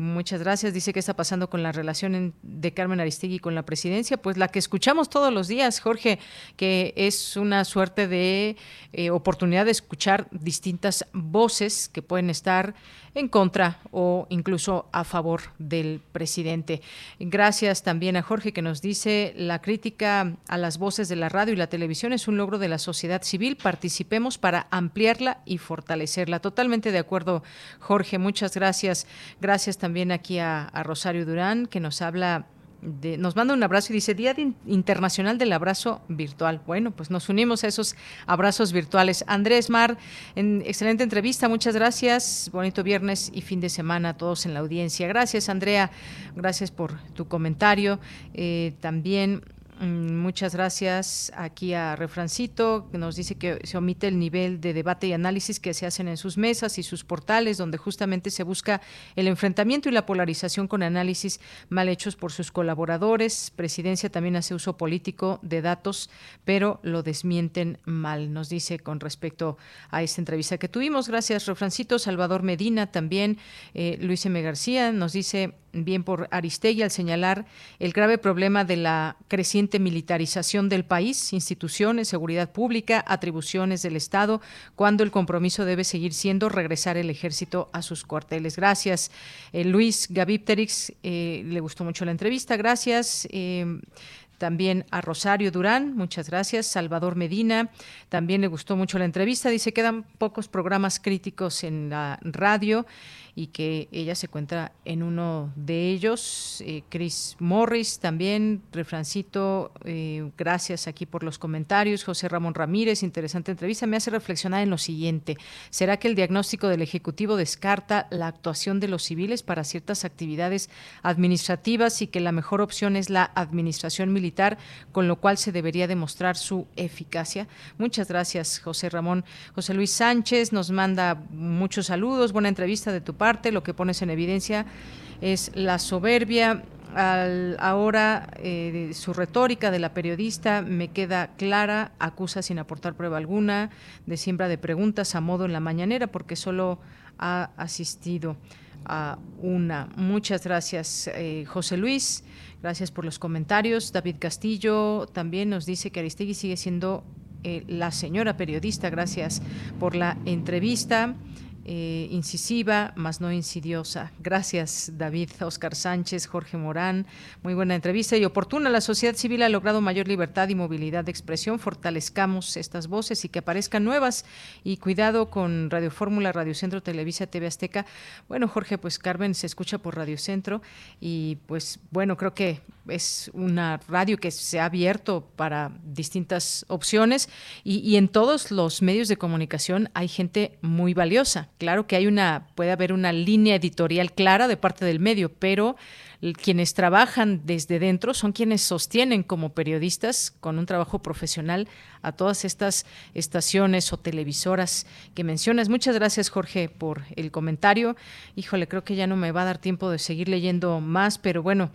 Muchas gracias. Dice que está pasando con la relación de Carmen Aristegui con la presidencia. Pues la que escuchamos todos los días, Jorge, que es una suerte de eh, oportunidad de escuchar distintas voces que pueden estar en contra o incluso a favor del presidente. Gracias también a Jorge que nos dice la crítica a las voces de la radio y la televisión es un logro de la sociedad civil. Participemos para ampliarla y fortalecerla. Totalmente de acuerdo, Jorge. Muchas gracias. Gracias también aquí a, Rosario Durán que nos habla nos manda un abrazo y dice Día Internacional del Abrazo Virtual. Bueno, pues nos unimos a esos abrazos virtuales. Andrés Mar, en excelente entrevista, muchas gracias. Bonito viernes y fin de semana a todos en la audiencia. Gracias, Andrea. Gracias por tu comentario. Eh, también muchas gracias aquí a Refrancito, que nos dice que se omite el nivel de debate y análisis que se hacen en sus mesas y sus portales, donde justamente se busca el enfrentamiento y la polarización con análisis mal hechos por sus colaboradores. Presidencia también hace uso político de datos, pero lo desmienten mal, nos dice con respecto a esta entrevista que tuvimos. Gracias, Refrancito. Salvador Medina también, eh, Luis M. García nos dice bien por Aristegui al señalar el grave problema de la creciente militarización del país, instituciones, seguridad pública, atribuciones del Estado, cuando el compromiso debe seguir siendo regresar el ejército a sus cuarteles. Gracias. Eh, Luis Gavipterix, eh, le gustó mucho la entrevista. Gracias. Eh, también a Rosario Durán, muchas gracias. Salvador Medina, también le gustó mucho la entrevista. Dice, quedan pocos programas críticos en la radio y que ella se encuentra en uno de ellos. Eh, Chris Morris también, refrancito, eh, gracias aquí por los comentarios. José Ramón Ramírez, interesante entrevista, me hace reflexionar en lo siguiente. ¿Será que el diagnóstico del Ejecutivo descarta la actuación de los civiles para ciertas actividades administrativas y que la mejor opción es la administración militar, con lo cual se debería demostrar su eficacia? Muchas gracias, José Ramón. José Luis Sánchez nos manda muchos saludos, buena entrevista de tu parte, lo que pones en evidencia es la soberbia. Al, ahora eh, su retórica de la periodista me queda clara, acusa sin aportar prueba alguna de siembra de preguntas a modo en la mañanera porque solo ha asistido a una. Muchas gracias, eh, José Luis. Gracias por los comentarios. David Castillo también nos dice que Aristegui sigue siendo eh, la señora periodista. Gracias por la entrevista. Eh, incisiva, más no insidiosa. Gracias, David, Oscar Sánchez, Jorge Morán. Muy buena entrevista y oportuna. La sociedad civil ha logrado mayor libertad y movilidad de expresión. Fortalezcamos estas voces y que aparezcan nuevas. Y cuidado con Radio Fórmula, Radio Centro, Televisa, TV Azteca. Bueno, Jorge, pues Carmen se escucha por Radio Centro y pues bueno, creo que es una radio que se ha abierto para distintas opciones y, y en todos los medios de comunicación hay gente muy valiosa Claro que hay una, puede haber una línea editorial clara de parte del medio, pero quienes trabajan desde dentro son quienes sostienen como periodistas con un trabajo profesional a todas estas estaciones o televisoras que mencionas. Muchas gracias, Jorge, por el comentario. Híjole, creo que ya no me va a dar tiempo de seguir leyendo más, pero bueno,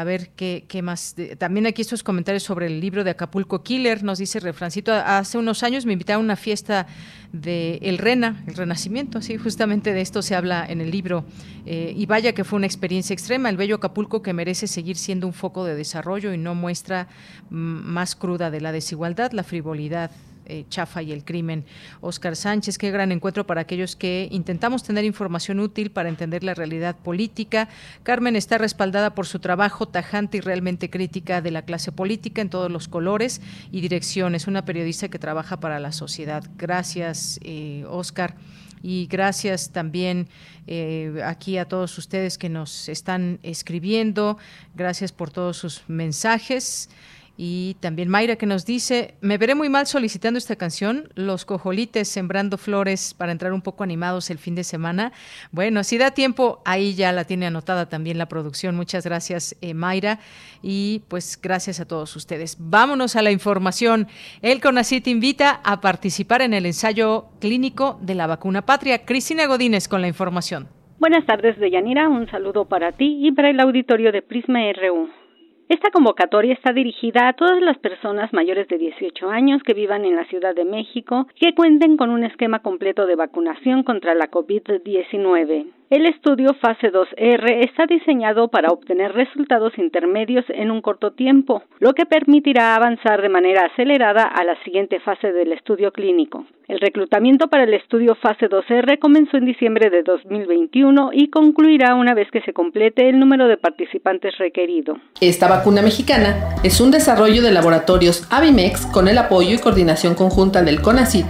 a ver qué, qué más. También aquí estos comentarios sobre el libro de Acapulco Killer, nos dice Refrancito, hace unos años me invitaron a una fiesta de El Rena, el Renacimiento, sí, justamente de esto se habla en el libro. Eh, y vaya que fue una experiencia extrema, el bello Acapulco que merece seguir siendo un foco de desarrollo y no muestra más cruda de la desigualdad, la frivolidad eh, chafa y el crimen. Oscar Sánchez, qué gran encuentro para aquellos que intentamos tener información útil para entender la realidad política. Carmen está respaldada por su trabajo tajante y realmente crítica de la clase política en todos los colores y direcciones. Una periodista que trabaja para la sociedad. Gracias, eh, Oscar. Y gracias también eh, aquí a todos ustedes que nos están escribiendo. Gracias por todos sus mensajes. Y también Mayra que nos dice, me veré muy mal solicitando esta canción, Los Cojolites Sembrando Flores, para entrar un poco animados el fin de semana. Bueno, si da tiempo, ahí ya la tiene anotada también la producción. Muchas gracias, eh, Mayra. Y pues gracias a todos ustedes. Vámonos a la información. El CONACIT invita a participar en el ensayo clínico de la vacuna patria. Cristina Godínez con la información. Buenas tardes, Deyanira. Un saludo para ti y para el auditorio de Prisma RU. Esta convocatoria está dirigida a todas las personas mayores de 18 años que vivan en la Ciudad de México que cuenten con un esquema completo de vacunación contra la COVID-19. El estudio fase 2R está diseñado para obtener resultados intermedios en un corto tiempo, lo que permitirá avanzar de manera acelerada a la siguiente fase del estudio clínico. El reclutamiento para el estudio fase 2R comenzó en diciembre de 2021 y concluirá una vez que se complete el número de participantes requerido. Esta vacuna mexicana es un desarrollo de laboratorios Avimex con el apoyo y coordinación conjunta del CONACIT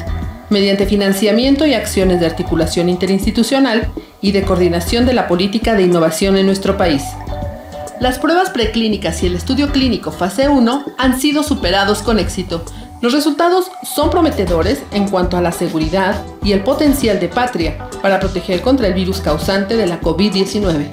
mediante financiamiento y acciones de articulación interinstitucional y de coordinación de la política de innovación en nuestro país. Las pruebas preclínicas y el estudio clínico fase 1 han sido superados con éxito. Los resultados son prometedores en cuanto a la seguridad y el potencial de Patria para proteger contra el virus causante de la COVID-19.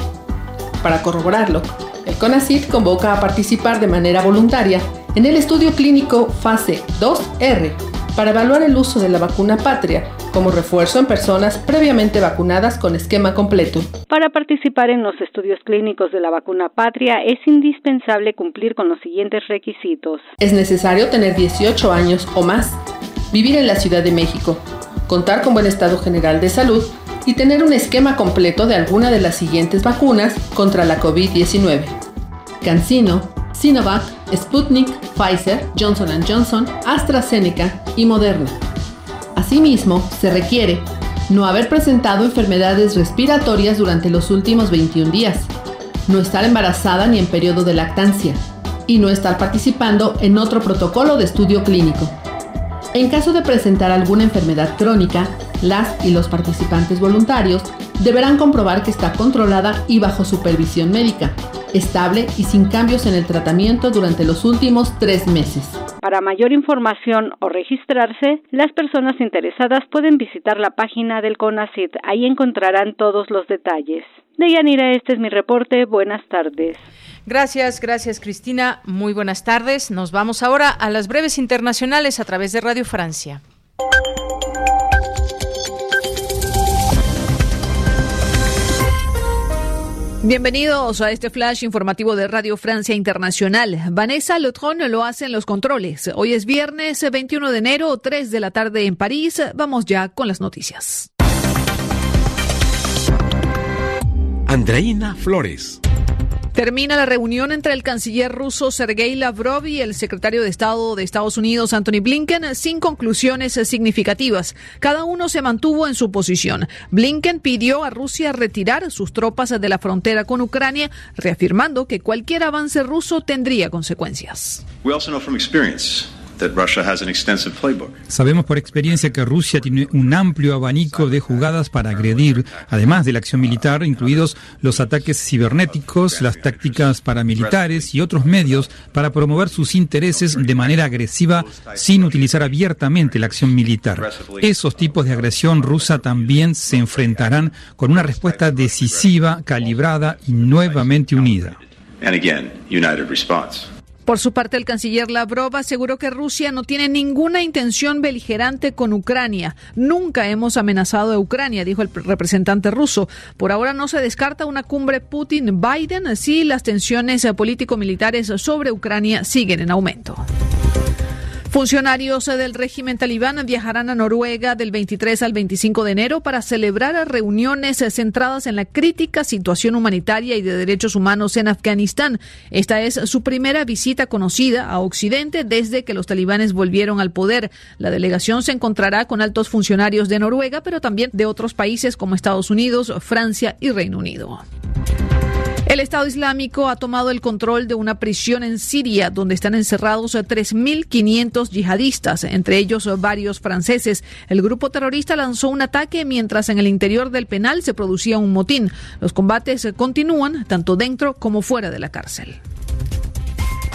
Para corroborarlo, el CONACYT convoca a participar de manera voluntaria en el estudio clínico fase 2R para evaluar el uso de la vacuna Patria como refuerzo en personas previamente vacunadas con esquema completo. Para participar en los estudios clínicos de la vacuna Patria es indispensable cumplir con los siguientes requisitos. Es necesario tener 18 años o más, vivir en la Ciudad de México, contar con buen estado general de salud y tener un esquema completo de alguna de las siguientes vacunas contra la COVID-19. Cancino, Sinovac, Sputnik, Pfizer, Johnson ⁇ Johnson, AstraZeneca y Moderna. Asimismo, se requiere no haber presentado enfermedades respiratorias durante los últimos 21 días, no estar embarazada ni en periodo de lactancia y no estar participando en otro protocolo de estudio clínico. En caso de presentar alguna enfermedad crónica, las y los participantes voluntarios deberán comprobar que está controlada y bajo supervisión médica, estable y sin cambios en el tratamiento durante los últimos tres meses. Para mayor información o registrarse, las personas interesadas pueden visitar la página del CONACIT. Ahí encontrarán todos los detalles. Deyanira, este es mi reporte. Buenas tardes. Gracias, gracias Cristina. Muy buenas tardes. Nos vamos ahora a las breves internacionales a través de Radio Francia. Bienvenidos a este flash informativo de Radio Francia Internacional. Vanessa Lotron lo hace en los controles. Hoy es viernes 21 de enero, 3 de la tarde en París. Vamos ya con las noticias. Andreina Flores. Termina la reunión entre el canciller ruso Sergei Lavrov y el secretario de Estado de Estados Unidos Anthony Blinken sin conclusiones significativas. Cada uno se mantuvo en su posición. Blinken pidió a Rusia retirar sus tropas de la frontera con Ucrania, reafirmando que cualquier avance ruso tendría consecuencias. Sabemos por experiencia que Rusia tiene un amplio abanico de jugadas para agredir, además de la acción militar, incluidos los ataques cibernéticos, las tácticas paramilitares y otros medios para promover sus intereses de manera agresiva sin utilizar abiertamente la acción militar. Esos tipos de agresión rusa también se enfrentarán con una respuesta decisiva, calibrada y nuevamente unida. Por su parte, el canciller Lavrov aseguró que Rusia no tiene ninguna intención beligerante con Ucrania. Nunca hemos amenazado a Ucrania, dijo el representante ruso. Por ahora no se descarta una cumbre Putin-Biden si las tensiones político-militares sobre Ucrania siguen en aumento. Funcionarios del régimen talibán viajarán a Noruega del 23 al 25 de enero para celebrar reuniones centradas en la crítica situación humanitaria y de derechos humanos en Afganistán. Esta es su primera visita conocida a Occidente desde que los talibanes volvieron al poder. La delegación se encontrará con altos funcionarios de Noruega, pero también de otros países como Estados Unidos, Francia y Reino Unido. El Estado Islámico ha tomado el control de una prisión en Siria donde están encerrados 3.500 yihadistas, entre ellos varios franceses. El grupo terrorista lanzó un ataque mientras en el interior del penal se producía un motín. Los combates continúan tanto dentro como fuera de la cárcel.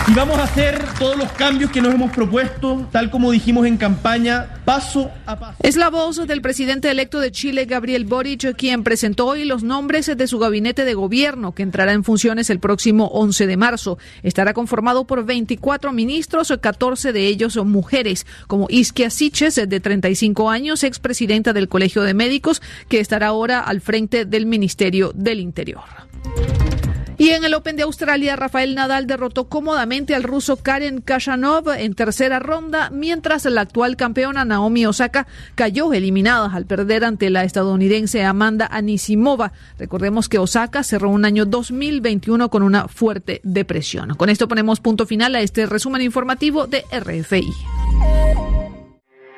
Y vamos a hacer todos los cambios que nos hemos propuesto, tal como dijimos en campaña, paso a paso. Es la voz del presidente electo de Chile, Gabriel Boric, quien presentó hoy los nombres de su gabinete de gobierno, que entrará en funciones el próximo 11 de marzo. Estará conformado por 24 ministros, 14 de ellos son mujeres, como Isquia Siches, de 35 años, expresidenta del Colegio de Médicos, que estará ahora al frente del Ministerio del Interior. Y en el Open de Australia, Rafael Nadal derrotó cómodamente al ruso Karen Kashanov en tercera ronda, mientras la actual campeona Naomi Osaka cayó eliminada al perder ante la estadounidense Amanda Anisimova. Recordemos que Osaka cerró un año 2021 con una fuerte depresión. Con esto ponemos punto final a este resumen informativo de RFI.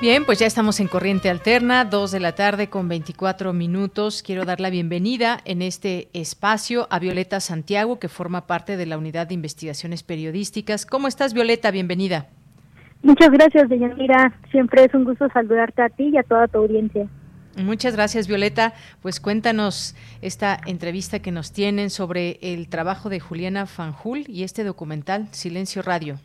Bien, pues ya estamos en Corriente Alterna, 2 de la tarde con 24 minutos. Quiero dar la bienvenida en este espacio a Violeta Santiago, que forma parte de la Unidad de Investigaciones Periodísticas. ¿Cómo estás, Violeta? Bienvenida. Muchas gracias, Deyanira. Siempre es un gusto saludarte a ti y a toda tu audiencia. Muchas gracias, Violeta. Pues cuéntanos esta entrevista que nos tienen sobre el trabajo de Juliana Fanjul y este documental Silencio Radio.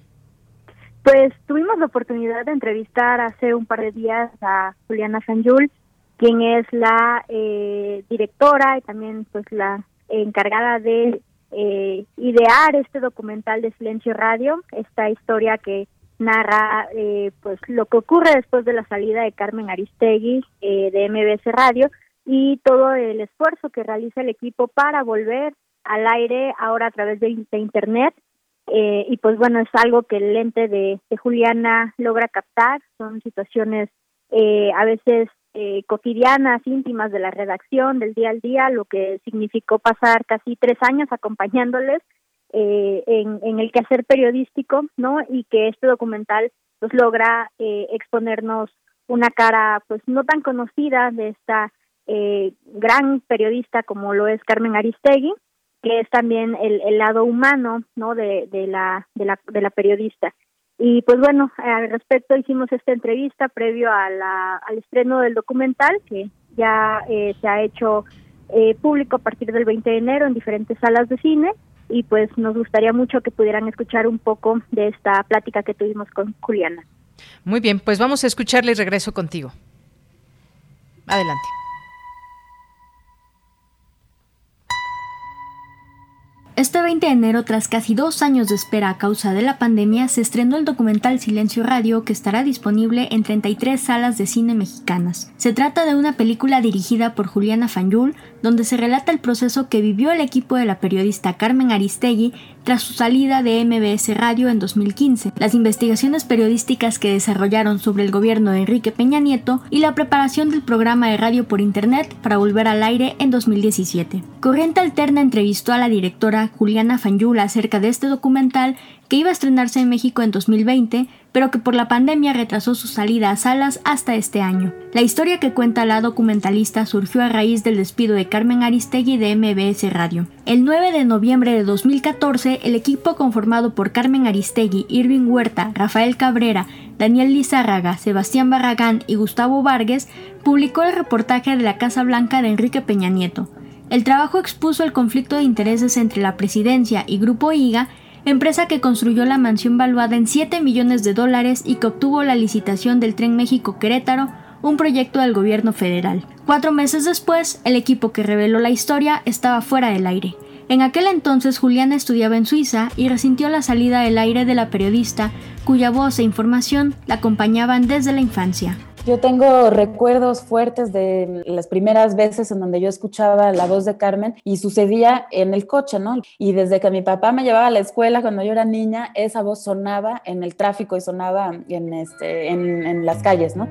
Pues tuvimos la oportunidad de entrevistar hace un par de días a Juliana Sanjul, quien es la eh, directora y también pues la encargada de eh, idear este documental de Silencio Radio, esta historia que narra eh, pues lo que ocurre después de la salida de Carmen Aristegui de MBS Radio y todo el esfuerzo que realiza el equipo para volver al aire ahora a través de internet eh, y pues bueno, es algo que el lente de, Juliana logra captar, son situaciones eh, a veces eh, cotidianas, íntimas de la redacción, del día al día, lo que significó pasar casi tres años acompañándoles en, en el quehacer periodístico, ¿no? Y que este documental pues logra exponernos una cara pues no tan conocida de esta gran periodista como lo es Carmen Aristegui, que es también el, el lado humano no de, la, de, la, de la periodista y pues bueno al respecto hicimos esta entrevista previo a la, al estreno del documental que ya eh, se ha hecho eh, público a partir del 20 de enero en diferentes salas de cine y pues nos gustaría mucho que pudieran escuchar un poco de esta plática que tuvimos con Juliana. Muy bien, pues vamos a escucharle y regreso contigo. Adelante. Este 20 de enero, tras casi dos años de espera a causa de la pandemia, se estrenó el documental Silencio Radio que estará disponible en 33 salas de cine mexicanas. Se trata de una película dirigida por Juliana Fanyul, donde se relata el proceso que vivió el equipo de la periodista Carmen Aristegui tras su salida de MBS Radio en 2015, las investigaciones periodísticas que desarrollaron sobre el gobierno de Enrique Peña Nieto y la preparación del programa de radio por Internet para volver al aire en 2017. Corriente Alterna entrevistó a la directora Juliana Fanyula acerca de este documental que iba a estrenarse en México en 2020, pero que por la pandemia retrasó su salida a salas hasta este año. La historia que cuenta la documentalista surgió a raíz del despido de Carmen Aristegui de MBS Radio. El 9 de noviembre de 2014, el equipo conformado por Carmen Aristegui, Irving Huerta, Rafael Cabrera, Daniel Lizárraga, Sebastián Barragán y Gustavo Vargas publicó el reportaje de la Casa Blanca de Enrique Peña Nieto. El trabajo expuso el conflicto de intereses entre la presidencia y Grupo IGA empresa que construyó la mansión valuada en 7 millones de dólares y que obtuvo la licitación del Tren México-Querétaro, un proyecto del gobierno federal. Cuatro meses después, el equipo que reveló la historia estaba fuera del aire. En aquel entonces Juliana estudiaba en Suiza y resintió la salida del aire de la periodista, cuya voz e información la acompañaban desde la infancia. Yo tengo recuerdos fuertes de las primeras veces en donde yo escuchaba la voz de Carmen y sucedía en el coche, ¿no? Y desde que mi papá me llevaba a la escuela cuando yo era niña, esa voz sonaba en el tráfico y sonaba en, este, las calles, ¿no?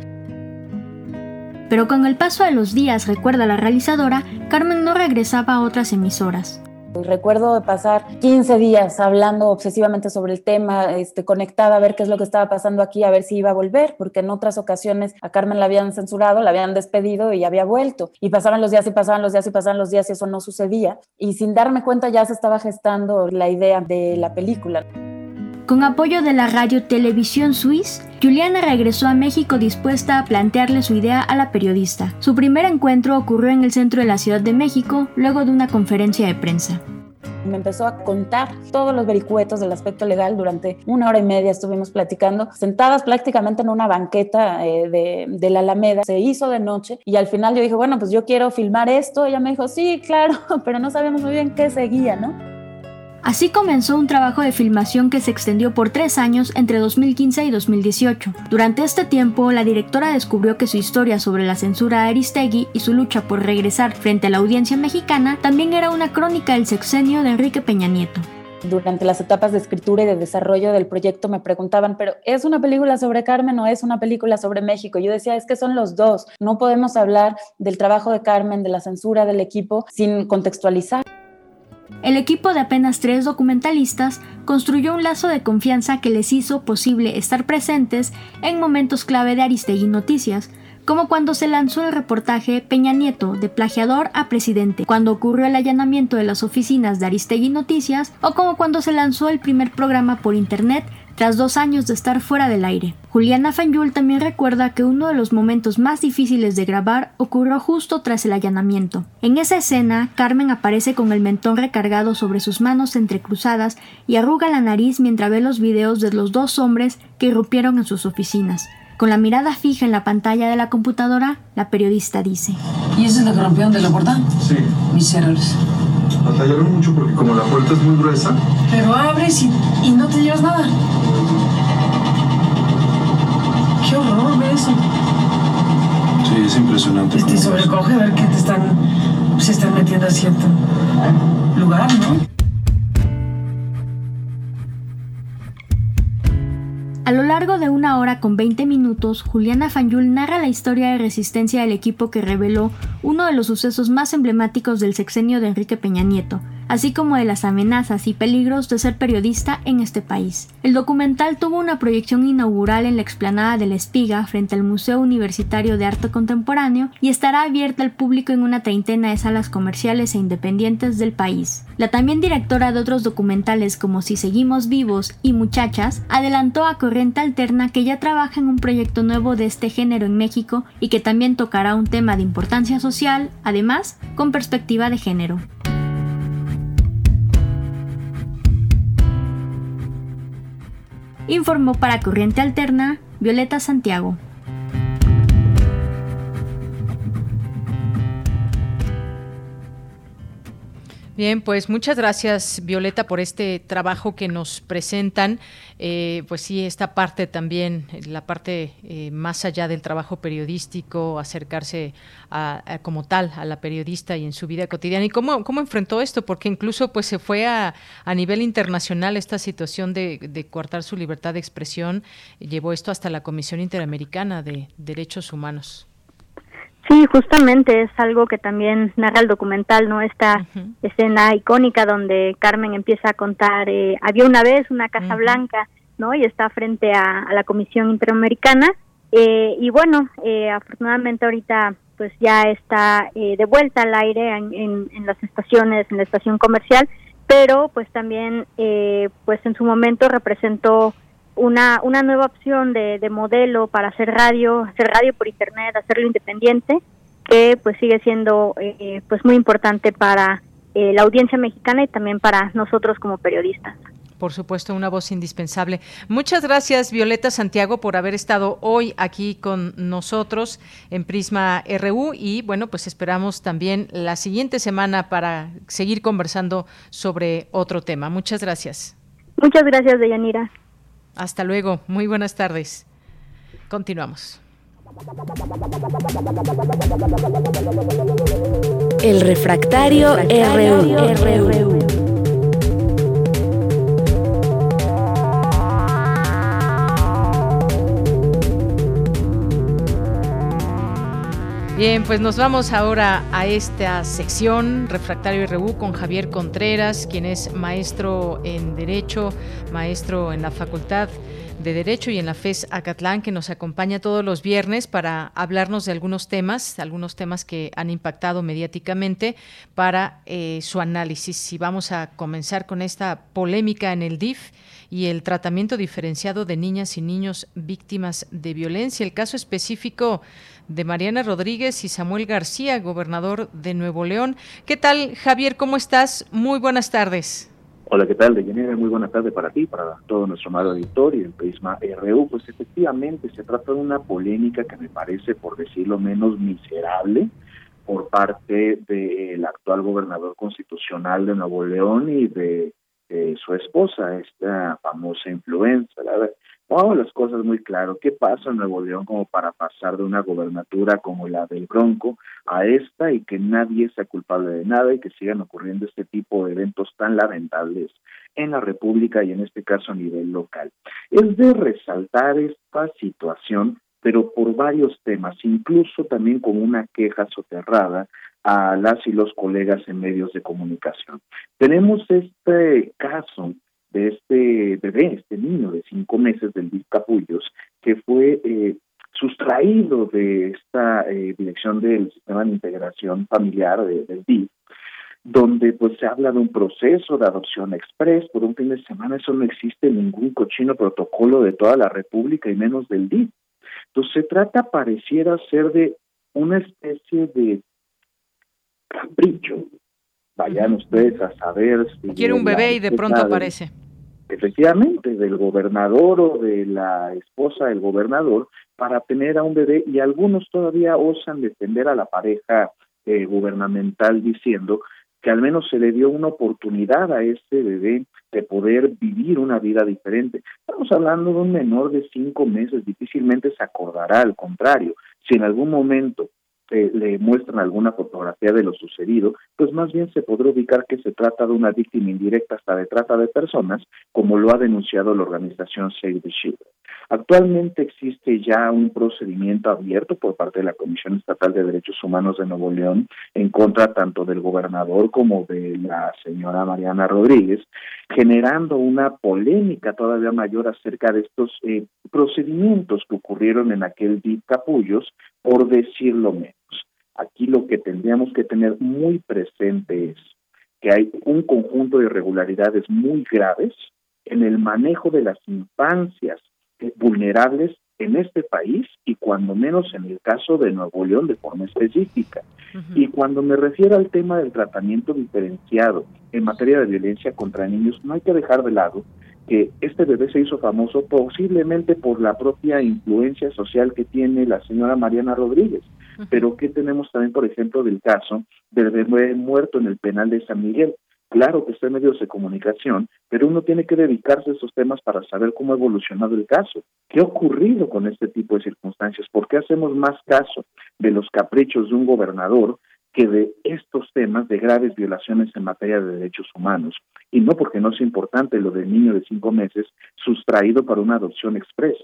Pero con el paso de los días, recuerda la realizadora, Carmen no regresaba a otras emisoras. Recuerdo pasar 15 días hablando obsesivamente sobre el tema, este, conectada a ver qué es lo que estaba pasando aquí, a ver si iba a volver, porque en otras ocasiones a Carmen la habían censurado, la habían despedido y había vuelto. Y pasaban los días y pasaban los días y pasaban los días y eso no sucedía. Y sin darme cuenta ya se estaba gestando la idea de la película. Con apoyo de la radio Televisión Suisse, Juliana regresó a México dispuesta a plantearle su idea a la periodista. Su primer encuentro ocurrió en el centro de la Ciudad de México, luego de una conferencia de prensa. Me empezó a contar todos los vericuetos del aspecto legal. Durante una hora y media estuvimos platicando, sentadas prácticamente en una banqueta eh, de, de, la Alameda. Se hizo de noche y al final yo dije, bueno, pues yo quiero filmar esto. Ella me dijo, sí, claro, [laughs] pero no sabemos muy bien qué seguía, ¿no? Así comenzó un trabajo de filmación que se extendió por tres años entre 2015 y 2018. Durante este tiempo, la directora descubrió que su historia sobre la censura de Aristegui y su lucha por regresar frente a la audiencia mexicana también era una crónica del sexenio de Enrique Peña Nieto. Durante las etapas de escritura y de desarrollo del proyecto me preguntaban, pero ¿es una película sobre Carmen o es una película sobre México? Yo decía, es que son los dos. No podemos hablar del trabajo de Carmen, de la censura del equipo, sin contextualizar. El equipo de apenas tres documentalistas construyó un lazo de confianza que les hizo posible estar presentes en momentos clave de Aristegui Noticias, como cuando se lanzó el reportaje Peña Nieto de plagiador a presidente, cuando ocurrió el allanamiento de las oficinas de Aristegui Noticias, o como cuando se lanzó el primer programa por internet tras dos años de estar fuera del aire. Juliana Fanyul también recuerda que uno de los momentos más difíciles de grabar ocurrió justo tras el allanamiento. En esa escena, Carmen aparece con el mentón recargado sobre sus manos entrecruzadas y arruga la nariz mientras ve los videos de los dos hombres que irrumpieron en sus oficinas. Con la mirada fija en la pantalla de la computadora, la periodista dice: ¿Y ese es lo que rompieron de la puerta? Sí. Miserables. Batallaron mucho porque como la puerta es muy gruesa. Pero abres y, y no te llevas nada. Qué horror ver eso. Sí, es impresionante. Te sobrecoge ver que te están, se están metiendo a cierto lugar, ¿no? A lo largo de una hora con 20 minutos, Juliana Fanyul narra la historia de resistencia del equipo que reveló uno de los sucesos más emblemáticos del sexenio de Enrique Peña Nieto, así como de las amenazas y peligros de ser periodista en este país. El documental tuvo una proyección inaugural en la explanada de la Espiga frente al Museo Universitario de Arte Contemporáneo y estará abierta al público en una treintena de salas comerciales e independientes del país. La también directora de otros documentales como Si Seguimos Vivos y Muchachas adelantó a Corriente Alterna que ya trabaja en un proyecto nuevo de este género en México y que también tocará un tema de importancia social, además con perspectiva de género. Informó para Corriente Alterna Violeta Santiago. Bien, pues muchas gracias Violeta por este trabajo que nos presentan. Eh, pues sí, esta parte también, la parte eh, más allá del trabajo periodístico, acercarse a, como tal a la periodista y en su vida cotidiana. ¿Y cómo, cómo enfrentó esto? Porque incluso pues se fue a, a nivel internacional esta situación de, de coartar su libertad de expresión, llevó esto hasta la Comisión Interamericana de Derechos Humanos. Sí, justamente es algo que también narra el documental, ¿no? Esta escena icónica donde Carmen empieza a contar, eh, había una vez una Casa Blanca, ¿no? Y está frente a, la Comisión Interamericana. Eh, y bueno, eh, afortunadamente ahorita pues ya está de vuelta al aire en, en, las estaciones, en la estación comercial, pero pues también pues en su momento representó una, una nueva opción de, de modelo para hacer radio, hacer radio por internet, hacerlo independiente, que pues sigue siendo eh, pues muy importante para eh, la audiencia mexicana y también para nosotros como periodistas. Por supuesto, una voz indispensable. Muchas gracias, Violeta Santiago, por haber estado hoy aquí con nosotros en Prisma RU y bueno, pues esperamos también la siguiente semana para seguir conversando sobre otro tema. Muchas gracias. Muchas gracias, Deyanira. Hasta luego, muy buenas tardes. Continuamos. El refractario, RU. Bien, pues nos vamos ahora a esta sección Refractario RU con Javier Contreras, quien es maestro en Derecho, maestro en la Facultad de Derecho y en la FES Acatlán, que nos acompaña todos los viernes para hablarnos de algunos temas, algunos temas que han impactado mediáticamente para eh, su análisis. Y vamos a comenzar con esta polémica en el DIF y el tratamiento diferenciado de niñas y niños víctimas de violencia. El caso específico de Mariana Rodríguez y Samuel García, gobernador de Nuevo León. ¿Qué tal, Javier? ¿Cómo estás? Muy buenas tardes. Hola, ¿qué tal, Deyanira? Muy buenas tardes para ti, para todo nuestro amado auditorio, el Prisma RU. Pues efectivamente se trata de una polémica que me parece, por decirlo menos, miserable por parte del actual gobernador constitucional de Nuevo León y de, su esposa, esta famosa influenza. Vamos las cosas muy claro. ¿Qué pasa en Nuevo León como para pasar de una gobernatura como la del Bronco a esta y que nadie sea culpable de nada y que sigan ocurriendo este tipo de eventos tan lamentables en la República y en este caso a nivel local? Es de resaltar esta situación, pero por varios temas, incluso también con una queja soterrada a las y los colegas en medios de comunicación. Tenemos este caso de este bebé, este niño de cinco meses del DIF Capullos, que fue eh, sustraído de esta eh, dirección del sistema de integración familiar del DIF, donde pues se habla de un proceso de adopción express por un fin de semana, eso no existe ningún cochino protocolo de toda la República y menos del DIF. Entonces se trata, pareciera ser de una especie de capricho. Vayan ustedes a saber si... Quiere un bebé y de pronto aparece. Efectivamente, del gobernador o de la esposa del gobernador para tener a un bebé y algunos todavía osan defender a la pareja eh, gubernamental diciendo que al menos se le dio una oportunidad a este bebé de poder vivir una vida diferente. Estamos hablando de un menor de cinco meses, difícilmente se acordará, al contrario, si en algún momento le muestran alguna fotografía de lo sucedido, pues más bien se podrá ubicar que se trata de una víctima indirecta hasta de trata de personas, como lo ha denunciado la organización Save the Children. Actualmente existe ya un procedimiento abierto por parte de la Comisión Estatal de Derechos Humanos de Nuevo León en contra tanto del gobernador como de la señora Mariana Rodríguez, generando una polémica todavía mayor acerca de estos eh, procedimientos que ocurrieron en aquel DIP Capullos, por decirlo menos. Aquí lo que tendríamos que tener muy presente es que hay un conjunto de irregularidades muy graves en el manejo de las infancias vulnerables en este país y cuando menos en el caso de Nuevo León de forma específica. Y cuando me refiero al tema del tratamiento diferenciado en materia de violencia contra niños, no hay que dejar de lado que este bebé se hizo famoso posiblemente por la propia influencia social que tiene la señora Mariana Rodríguez. Pero ¿qué tenemos también, por ejemplo, del caso del bebé muerto en el penal de San Miguel? Claro que está en medios de comunicación, pero uno tiene que dedicarse a esos temas para saber cómo ha evolucionado el caso. ¿Qué ha ocurrido con este tipo de circunstancias? ¿Por qué hacemos más caso de los caprichos de un gobernador que de estos temas de graves violaciones en materia de derechos humanos? Y no porque no sea importante lo del niño de cinco meses sustraído para una adopción express,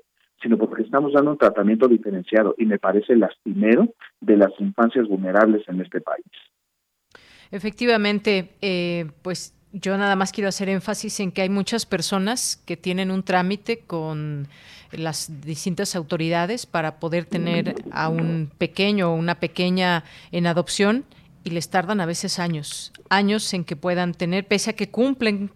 sino porque estamos dando un tratamiento diferenciado y me parece lastimero de las infancias vulnerables en este país. Efectivamente, eh, pues yo nada más quiero hacer énfasis en que hay muchas personas que tienen un trámite con las distintas autoridades para poder tener a un pequeño o una pequeña en adopción y les tardan a veces años, años en que puedan tener, pese a que cumplen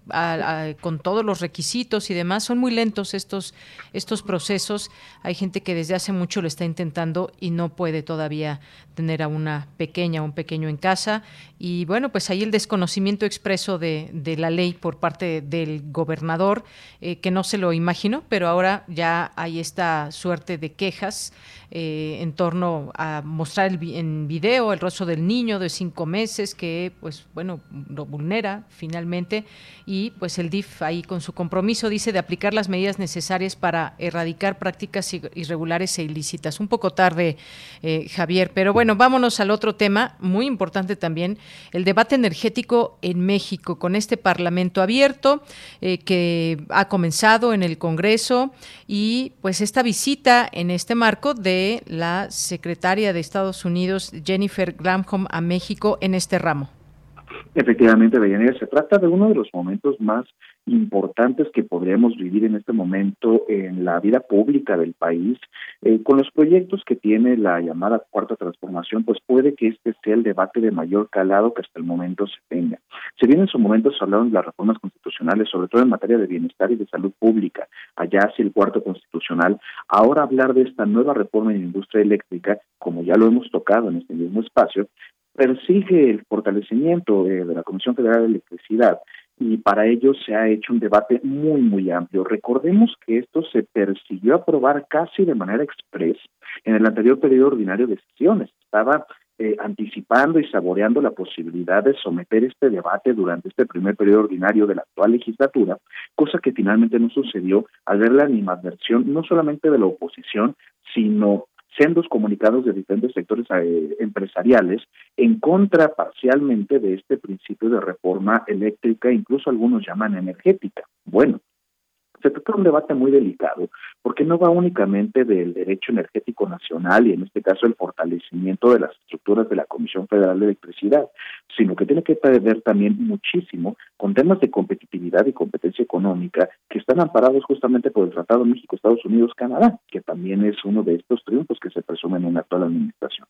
con todos los requisitos y demás, son muy lentos estos, estos procesos. Hay gente que desde hace mucho lo está intentando y no puede todavía tener a una pequeña un pequeño en casa. Y bueno, pues ahí el desconocimiento expreso de, de la ley por parte del gobernador, eh, que no se lo imagino, pero ahora ya hay esta suerte de quejas eh, en torno a mostrar el, en video el rostro del niño de cinco meses que, pues bueno, lo vulnera finalmente y pues el DIF ahí con su compromiso dice de aplicar las medidas necesarias para erradicar prácticas irregulares e ilícitas. Un poco tarde, eh, Javier, pero bueno, vámonos al otro tema muy importante también, el debate energético en México con este Parlamento abierto eh, que ha comenzado en el Congreso y pues esta visita en este marco de la secretaria de Estados Unidos, Jennifer Granholm, a México en este ramo. Efectivamente, Deyanira, se trata de uno de los momentos más importantes que podríamos vivir en este momento en la vida pública del país. Eh, con los proyectos que tiene la llamada cuarta transformación, pues puede que este sea el debate de mayor calado que hasta el momento se tenga. Si bien en su momento se hablaron de las reformas constitucionales, sobre todo en materia de bienestar y de salud pública, allá hacia el cuarto constitucional, ahora hablar de esta nueva reforma en la industria eléctrica, como ya lo hemos tocado en este mismo espacio, persigue el fortalecimiento de la Comisión Federal de Electricidad y para ello se ha hecho un debate muy, muy amplio. Recordemos que esto se persiguió aprobar casi de manera express en el anterior periodo ordinario de sesiones. Estaba eh, anticipando y saboreando la posibilidad de someter este debate durante este primer periodo ordinario de la actual legislatura, cosa que finalmente no sucedió al ver la animadversión no solamente de la oposición, sino sendos comunicados de diferentes sectores eh, empresariales en contra parcialmente de este principio de reforma eléctrica, incluso algunos llaman energética. Bueno, se trata de un debate muy delicado, porque no va únicamente del derecho energético nacional y en este caso el fortalecimiento de las estructuras de la Comisión Federal de Electricidad, sino que tiene que ver también muchísimo con temas de competitividad y competencia económica que están amparados justamente por el Tratado México, Estados Unidos, Canadá, que también es uno de estos triunfos que se presumen en la actual administración.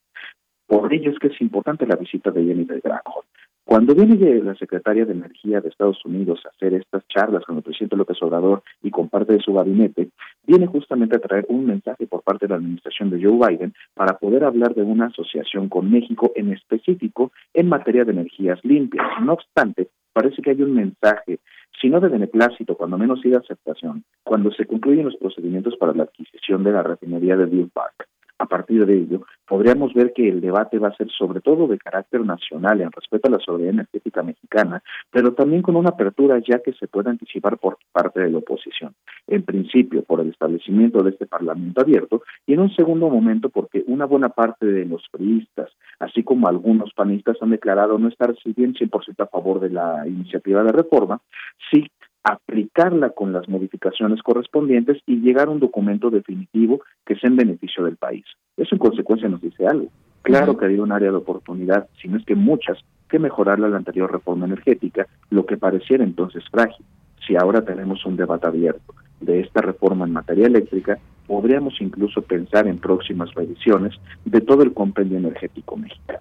Por ello es que es importante la visita de Jenny de Granholm. Cuando viene la secretaria de Energía de Estados Unidos a hacer estas charlas con el presidente López Obrador y con parte de su gabinete, viene justamente a traer un mensaje por parte de la administración de Joe Biden para poder hablar de una asociación con México en específico en materia de energías limpias. No obstante, parece que hay un mensaje, si no de beneplácito, cuando menos sí de aceptación, cuando se concluyen los procedimientos para la adquisición de la refinería de Deer Park a partir de ello, podríamos ver que el debate va a ser sobre todo de carácter nacional en respeto a la soberanía energética mexicana, pero también con una apertura ya que se puede anticipar por parte de la oposición. En principio, por el establecimiento de este Parlamento abierto y en un segundo momento porque una buena parte de los periodistas, así como algunos panistas, han declarado no estar si bien 100% a favor de la iniciativa de reforma, sí aplicarla con las modificaciones correspondientes y llegar a un documento definitivo que sea en beneficio del país. Eso en consecuencia nos dice algo. Claro que había un área de oportunidad, si no es que muchas, que mejorarla la anterior reforma energética, lo que pareciera entonces frágil. Si ahora tenemos un debate abierto de esta reforma en materia eléctrica, podríamos incluso pensar en próximas revisiones de todo el compendio energético mexicano.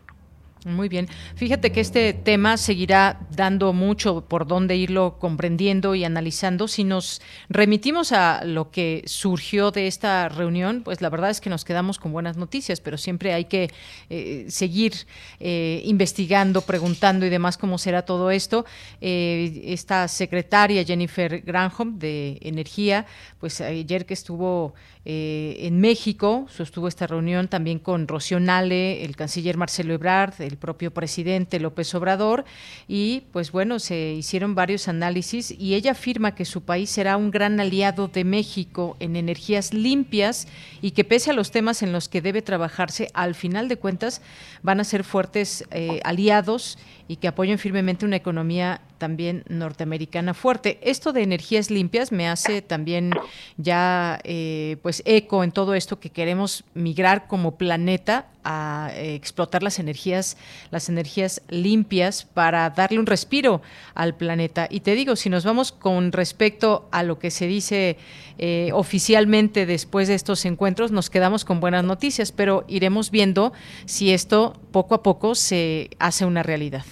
Muy bien. Fíjate que este tema seguirá dando mucho por dónde irlo comprendiendo y analizando. Si nos remitimos a lo que surgió de esta reunión, pues la verdad es que nos quedamos con buenas noticias, pero siempre hay que eh, seguir eh, investigando, preguntando y demás cómo será todo esto. Eh, esta secretaria Jennifer Granholm de Energía, pues ayer que estuvo en México, sostuvo esta reunión también con Rocío Nale, el canciller Marcelo Ebrard, del propio presidente López Obrador. Y pues bueno, se hicieron varios análisis y ella afirma que su país será un gran aliado de México en energías limpias y que pese a los temas en los que debe trabajarse, al final de cuentas van a ser fuertes eh, aliados y que apoyen firmemente una economía también norteamericana fuerte. Esto de energías limpias me hace también ya eh, pues eco en todo esto que queremos migrar como planeta a eh, explotar las energías, las energías limpias para darle un respiro al planeta. Y te digo, si nos vamos con respecto a lo que se dice eh, oficialmente después de estos encuentros, nos quedamos con buenas noticias, pero iremos viendo si esto poco a poco se hace una realidad.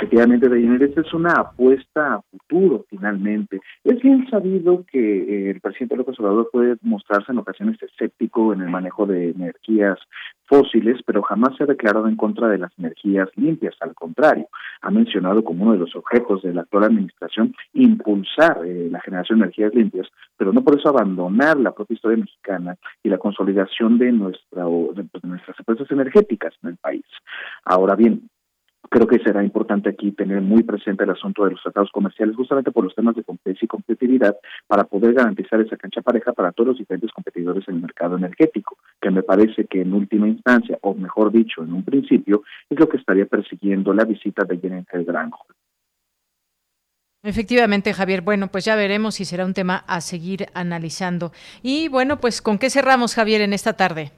Efectivamente, Deyanira, esta es una apuesta a futuro, finalmente. Es bien sabido que eh, el presidente López Obrador puede mostrarse en ocasiones escéptico en el manejo de energías fósiles, pero jamás se ha declarado en contra de las energías limpias. Al contrario, ha mencionado como uno de los objetos de la actual administración impulsar eh, la generación de energías limpias, pero no por eso abandonar la propia historia mexicana y la consolidación de, nuestra, de nuestras empresas energéticas en el país. Ahora bien, creo que será importante aquí tener muy presente el asunto de los tratados comerciales, justamente por los temas de competencia y competitividad, para poder garantizar esa cancha pareja para todos los diferentes competidores en el mercado energético, que me parece que en última instancia, o mejor dicho, en un principio, es lo que estaría persiguiendo la visita de Jennifer Granholm. Efectivamente, Javier. Bueno, pues ya veremos si será un tema a seguir analizando. Y bueno, pues ¿con qué cerramos, Javier, en esta tarde?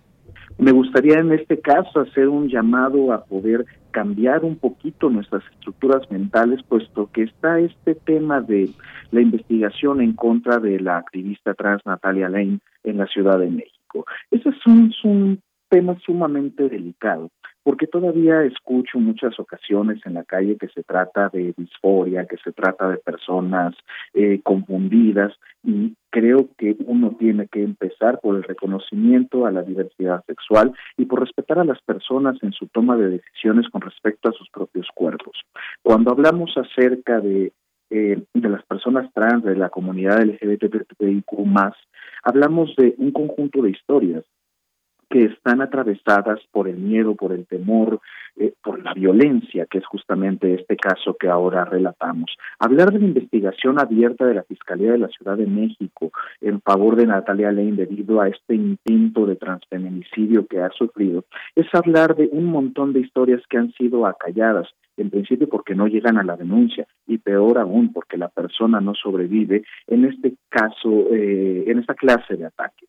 Me gustaría en este caso hacer un llamado a poder cambiar un poquito nuestras estructuras mentales, puesto que está este tema de la investigación en contra de la activista trans Natalia Lane en la Ciudad de México. Ese es un, es un tema sumamente delicado porque todavía escucho muchas ocasiones en la calle que se trata de disforia, que se trata de personas eh, confundidas y creo que uno tiene que empezar por el reconocimiento a la diversidad sexual y por respetar a las personas en su toma de decisiones con respecto a sus propios cuerpos. Cuando hablamos acerca de eh, de las personas trans, de la comunidad LGBTIQ+, hablamos de un conjunto de historias que están atravesadas por el miedo, por el temor, eh, por la violencia, que es justamente este caso que ahora relatamos. Hablar de la investigación abierta de la Fiscalía de la Ciudad de México en favor de Natalia Lane debido a este intento de transfeminicidio que ha sufrido, es hablar de un montón de historias que han sido acalladas, en principio porque no llegan a la denuncia y peor aún porque la persona no sobrevive en este caso, eh, en esta clase de ataques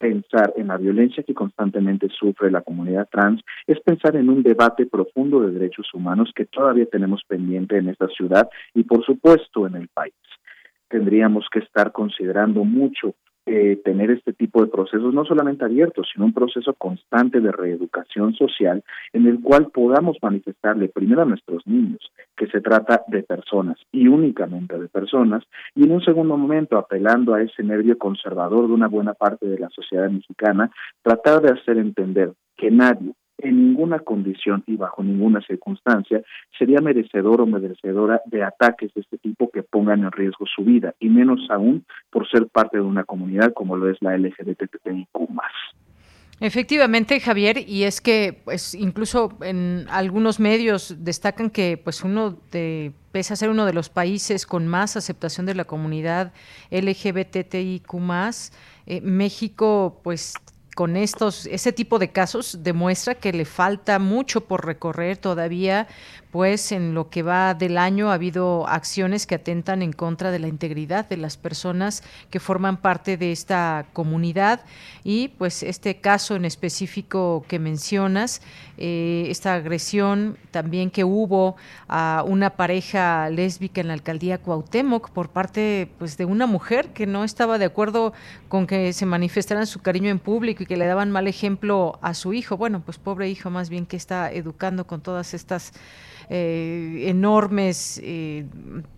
pensar en la violencia que constantemente sufre la comunidad trans es pensar en un debate profundo de derechos humanos que todavía tenemos pendiente en esta ciudad y por supuesto en el país. Tendríamos que estar considerando mucho eh, tener este tipo de procesos no solamente abiertos, sino un proceso constante de reeducación social en el cual podamos manifestarle primero a nuestros niños que se trata de personas y únicamente de personas y en un segundo momento apelando a ese nervio conservador de una buena parte de la sociedad mexicana, tratar de hacer entender que nadie, en ninguna condición y bajo ninguna circunstancia sería merecedor o merecedora de ataques de este tipo que pongan en riesgo su vida, y menos aún por ser parte de una comunidad como lo es la LGBTIQ+. Efectivamente, Javier, y es que pues incluso en algunos medios destacan que pues uno pese a ser uno de los países con más aceptación de la comunidad LGBTIQ+, eh, México pues con estos, ese tipo de casos demuestra que le falta mucho por recorrer todavía, pues en lo que va del año ha habido acciones que atentan en contra de la integridad de las personas que forman parte de esta comunidad. Y pues este caso en específico que mencionas, eh, esta agresión también que hubo a una pareja lésbica en la alcaldía Cuauhtémoc por parte pues de una mujer que no estaba de acuerdo con que se manifestaran su cariño en público y que le daban mal ejemplo a su hijo, bueno pues pobre hijo más bien que está educando con todas estas eh, enormes, eh,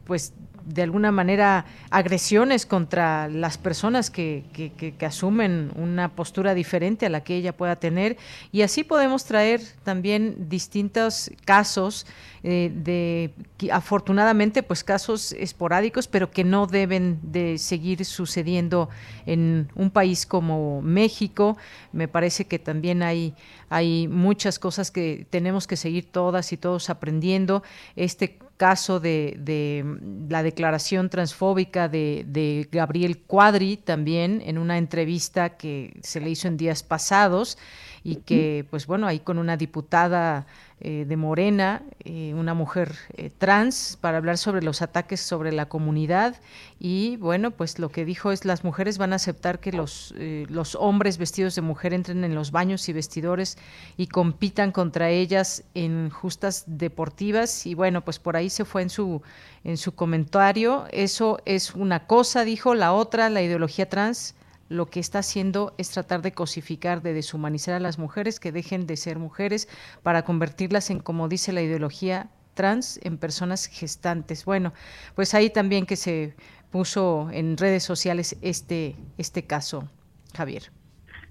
pues de alguna manera agresiones contra las personas que, que, asumen una postura diferente a la que ella pueda tener. Y así podemos traer también distintos casos eh, de afortunadamente pues casos esporádicos pero que no deben de seguir sucediendo en un país como México. Me parece que también hay hay muchas cosas que tenemos que seguir todas y todos aprendiendo. Este caso de, la declaración transfóbica de, Gabriel Cuadri también en una entrevista que se le hizo en días pasados y que, pues bueno, ahí con una diputada eh, de Morena, eh, una mujer eh, trans, para hablar sobre los ataques sobre la comunidad. Y bueno, pues lo que dijo es las mujeres van a aceptar que los, los hombres vestidos de mujer entren en los baños y vestidores y compitan contra ellas en justas deportivas. Y bueno, pues por ahí se fue en su, en su comentario. Eso es una cosa, dijo, la otra, la ideología trans lo que está haciendo es tratar de cosificar, de deshumanizar a las mujeres, que dejen de ser mujeres para convertirlas en, como dice la ideología trans, en personas gestantes. Bueno, pues ahí también que se puso en redes sociales este, este caso, Javier.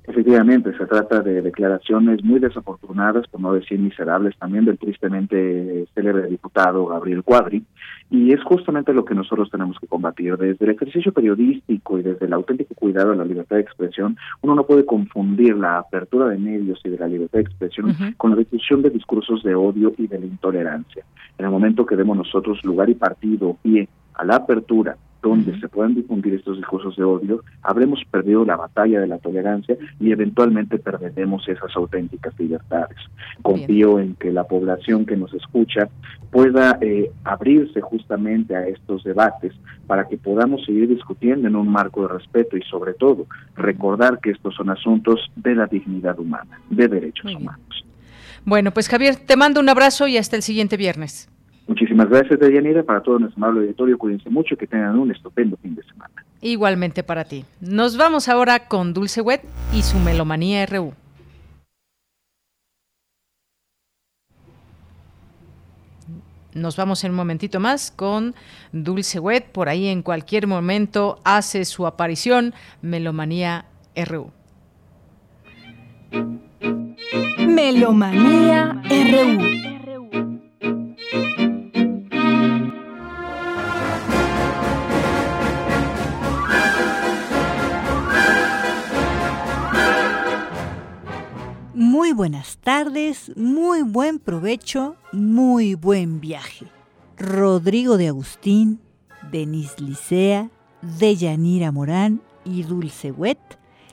Efectivamente, se trata de declaraciones muy desafortunadas, por no decir miserables, también del tristemente célebre diputado Gabriel Cuadri, y es justamente lo que nosotros tenemos que combatir. Desde el ejercicio periodístico y desde el auténtico cuidado de la libertad de expresión, uno no puede confundir la apertura de medios y de la libertad de expresión con la difusión de discursos de odio y de la intolerancia. En el momento que demos nosotros lugar y partido, pie a la apertura donde se puedan difundir estos discursos de odio, habremos perdido la batalla de la tolerancia y eventualmente perderemos esas auténticas libertades. Confío en que la población que nos escucha pueda eh, abrirse justamente a estos debates para que podamos seguir discutiendo en un marco de respeto y sobre todo recordar que estos son asuntos de la dignidad humana, de derechos humanos. Bueno, pues Javier, te mando un abrazo y hasta el siguiente viernes. Muchísimas gracias, Deyanira, para todo nuestro amable auditorio. Cuídense mucho y que tengan un estupendo fin de semana. Igualmente para ti. Nos vamos ahora con Dulce Wet y su Melomanía RU. Nos vamos en un momentito más con Dulce Wet. Por ahí en cualquier momento hace su aparición Melomanía RU. Melomanía RU. Muy buenas tardes, muy buen provecho, muy buen viaje. Rodrigo de Agustín, Denis Licea, Deyanira Morán y Dulce Wet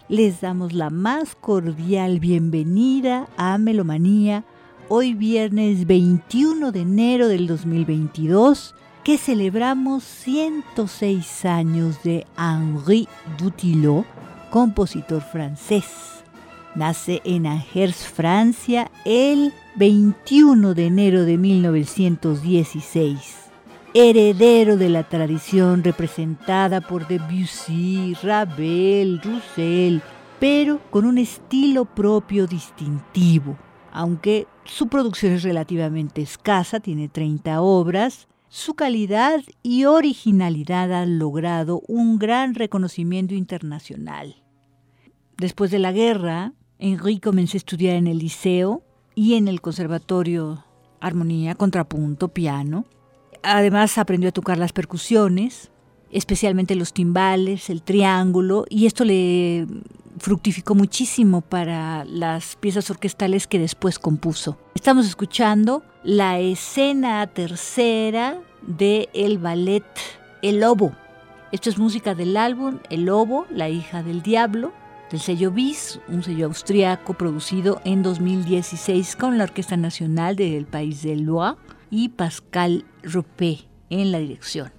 les damos la más cordial bienvenida a Melomanía hoy viernes 21 de enero del 2022 que celebramos 106 años de Henri Dutillot, compositor francés Nace en Angers, Francia, el 21 de enero de 1916. Heredero de la tradición representada por Debussy, Ravel, Roussel, pero con un estilo propio distintivo. Aunque su producción es relativamente escasa, tiene 30 obras, su calidad y originalidad han logrado un gran reconocimiento internacional. Después de la guerra, Henri comenzó a estudiar en el liceo y en el conservatorio armonía, contrapunto, piano. Además aprendió a tocar las percusiones, especialmente los timbales, el triángulo, y esto le fructificó muchísimo para las piezas orquestales que después compuso. Estamos escuchando la escena tercera de el ballet El Lobo. Esto es música del álbum El Lobo, la hija del diablo, del sello BIS, un sello austriaco producido en 2016 con la Orquesta Nacional del País de Loire y Pascal Ropé en la dirección.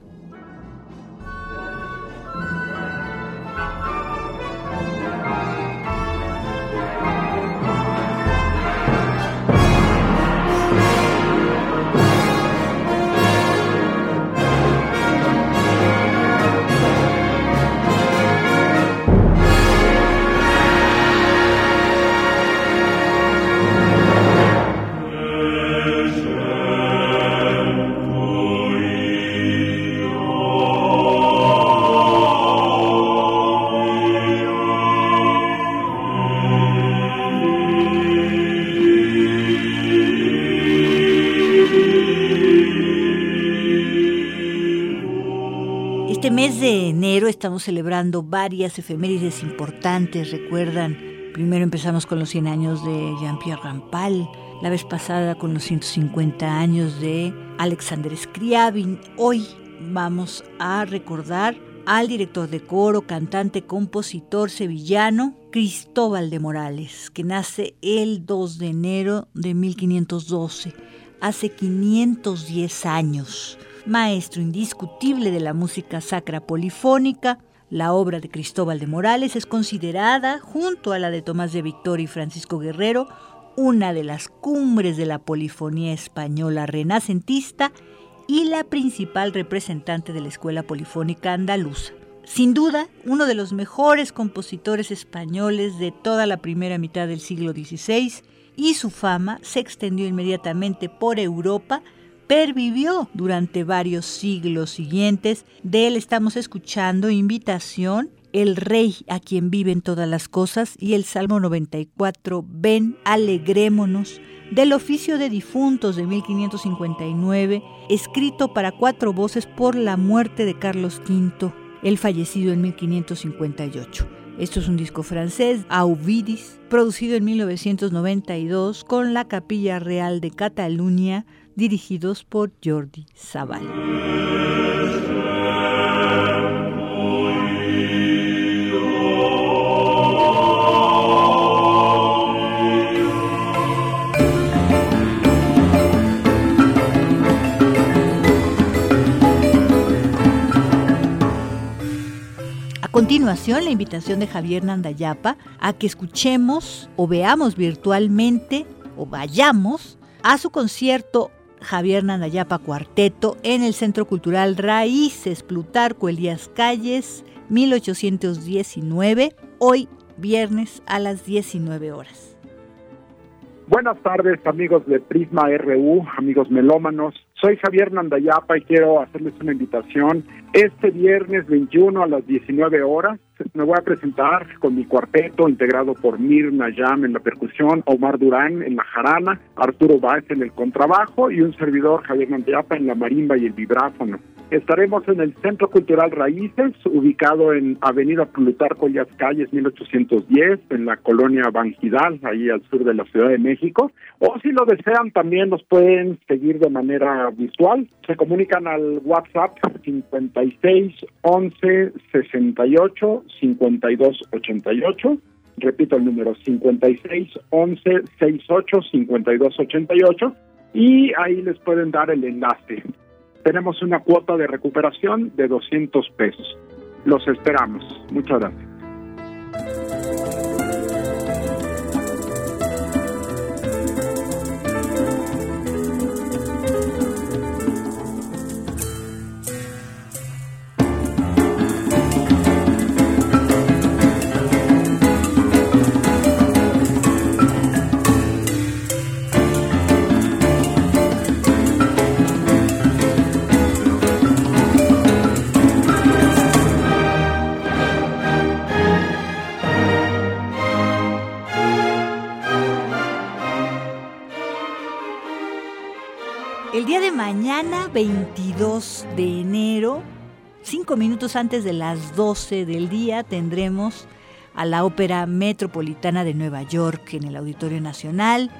Estamos celebrando varias efemérides importantes, recuerdan. Primero empezamos con los 100 años de Jean-Pierre Rampal, la vez pasada con los 150 años de Alexander Scriabin. Hoy vamos a recordar al director de coro, cantante, compositor sevillano Cristóbal de Morales, que nace el 2 de enero de 1512, hace 510 años. Maestro indiscutible de la música sacra polifónica, la obra de Cristóbal de Morales es considerada, junto a la de Tomás de Victoria y Francisco Guerrero, una de las cumbres de la polifonía española renacentista y la principal representante de la escuela polifónica andaluza. Sin duda, uno de los mejores compositores españoles de toda la primera mitad del siglo XVI y su fama se extendió inmediatamente por Europa, pervivió durante varios siglos siguientes. De él estamos escuchando Invitación, El Rey a quien viven todas las cosas y el Salmo 94, Ven, alegrémonos, del oficio de difuntos de 1559, escrito para cuatro voces por la muerte de Carlos V, el fallecido en 1558. Esto es un disco francés, Auvidis, producido en 1992 con la Capilla Real de Cataluña, dirigidos por Jordi Sabal. A continuación, la invitación de Javier Nandayapa a que escuchemos o veamos virtualmente o vayamos a su concierto Javier Nandayapa Cuarteto en el Centro Cultural Raíces Plutarco Elías Calles 1819, hoy viernes a las 19 horas. Buenas tardes amigos de Prisma RU, amigos melómanos. Soy Javier Nandayapa y quiero hacerles una invitación. Este viernes 21 a las 19 horas me voy a presentar con mi cuarteto integrado por Mir Nayam en la percusión, Omar Durán en la jarana, Arturo Báez en el contrabajo y un servidor Javier Nandayapa en la marimba y el vibráfono. Estaremos en el Centro Cultural Raíces, ubicado en Avenida Plutarco Elías Calles 1810, en la colonia Banjidal, ahí al sur de la Ciudad de México. O si lo desean, también nos pueden seguir de manera visual. Se comunican al WhatsApp 56 11 68 52 88. Repito el número 56 11 68 52 88 y ahí les pueden dar el enlace tenemos una cuota de recuperación de 200 pesos. Los esperamos. Muchas gracias. 22 de enero, cinco minutos antes de las 12 del día, tendremos a la Ópera Metropolitana de Nueva York en el Auditorio Nacional.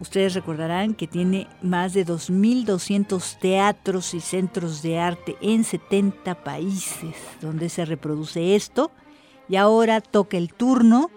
Ustedes recordarán que tiene más de 2.200 teatros y centros de arte en 70 países donde se reproduce esto. Y ahora toca el turno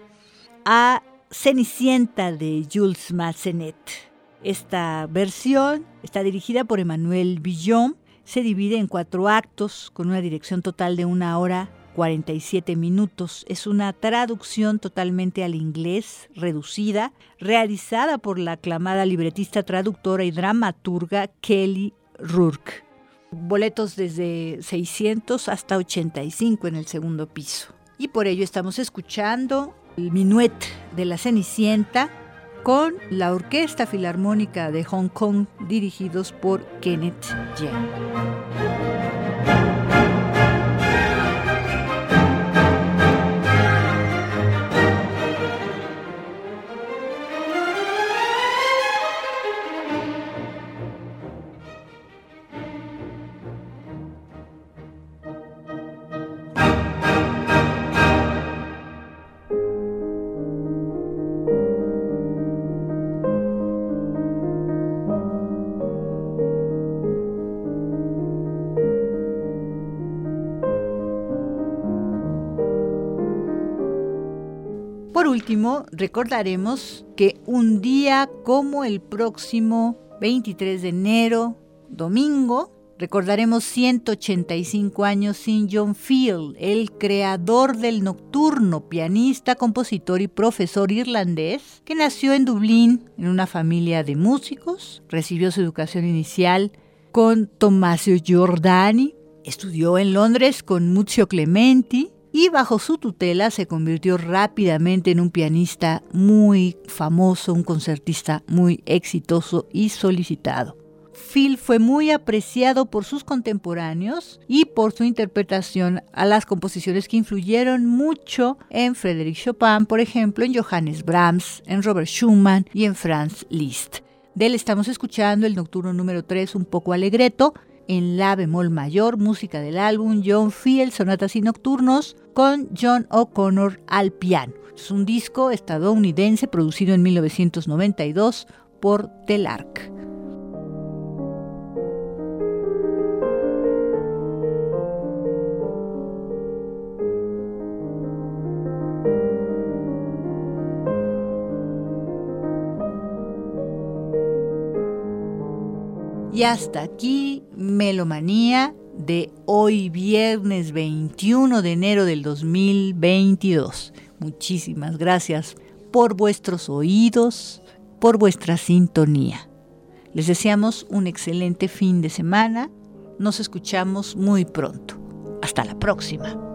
a Cenicienta de Jules Massenet. Esta versión está dirigida por Emmanuel Villon, se divide en cuatro actos con una dirección total de una hora 47 minutos. Es una traducción totalmente al inglés, reducida, realizada por la aclamada libretista, traductora y dramaturga Kelly Rourke. Boletos desde 600 hasta 85 en el segundo piso. Y por ello estamos escuchando el minuet de la Cenicienta con la Orquesta Filarmónica de Hong Kong dirigidos por Kenneth Yang. Recordaremos que un día como el próximo 23 de enero, domingo, recordaremos 185 años sin John Field, el creador del nocturno, pianista, compositor y profesor irlandés, que nació en Dublín en una familia de músicos, recibió su educación inicial con Tommasio Giordani, estudió en Londres con Muzio Clementi, y bajo su tutela se convirtió rápidamente en un pianista muy famoso, un concertista muy exitoso y solicitado. Phil fue muy apreciado por sus contemporáneos y por su interpretación a las composiciones que influyeron mucho en Frédéric Chopin, por ejemplo, en Johannes Brahms, en Robert Schumann y en Franz Liszt. De él estamos escuchando el nocturno número 3, un poco alegreto, en la bemol mayor, música del álbum John Field, Sonatas y Nocturnos, con John O'Connor al piano. Es un disco estadounidense producido en 1992 por Telarc. Y hasta aquí, Melomanía de hoy viernes 21 de enero del 2022. Muchísimas gracias por vuestros oídos, por vuestra sintonía. Les deseamos un excelente fin de semana. Nos escuchamos muy pronto. Hasta la próxima.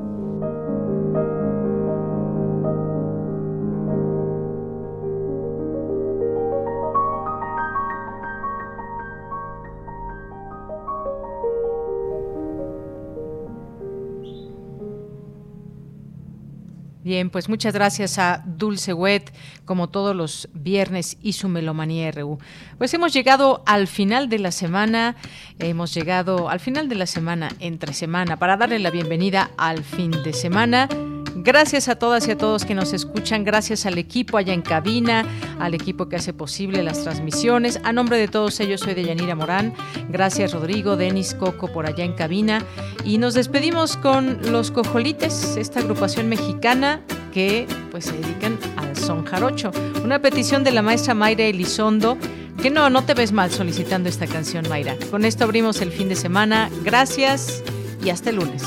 Bien, pues muchas gracias a Dulce Wet, como todos los viernes, y su Melomanía RU. Pues hemos llegado al final de la semana, hemos llegado al final de la semana, entre semana, para darle la bienvenida al fin de semana. Gracias a todas y a todos que nos escuchan, gracias al equipo allá en cabina, al equipo que hace posible las transmisiones. A nombre de todos ellos soy Deyanira Morán. Gracias Rodrigo, Denis, Coco por allá en cabina. Y nos despedimos con Los Cojolites, esta agrupación mexicana que pues se dedican al son jarocho. Una petición de la maestra Mayra Elizondo que no, no te ves mal solicitando esta canción, Mayra. Con esto abrimos el fin de semana. Gracias y hasta el lunes.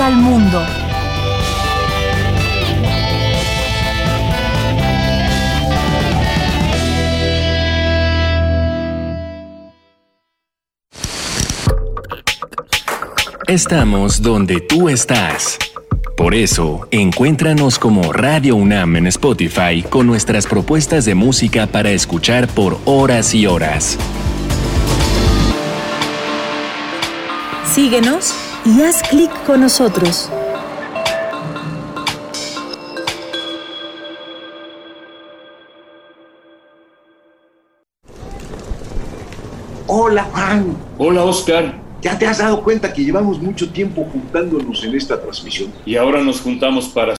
Al mundo. Estamos donde tú estás. Por eso, encuéntranos como Radio UNAM en Spotify con nuestras propuestas de música para escuchar por horas y horas. Síguenos y haz clic con nosotros. Hola Juan. Hola Oscar. Ya te has dado cuenta que llevamos mucho tiempo juntándonos en esta transmisión. Y ahora nos juntamos para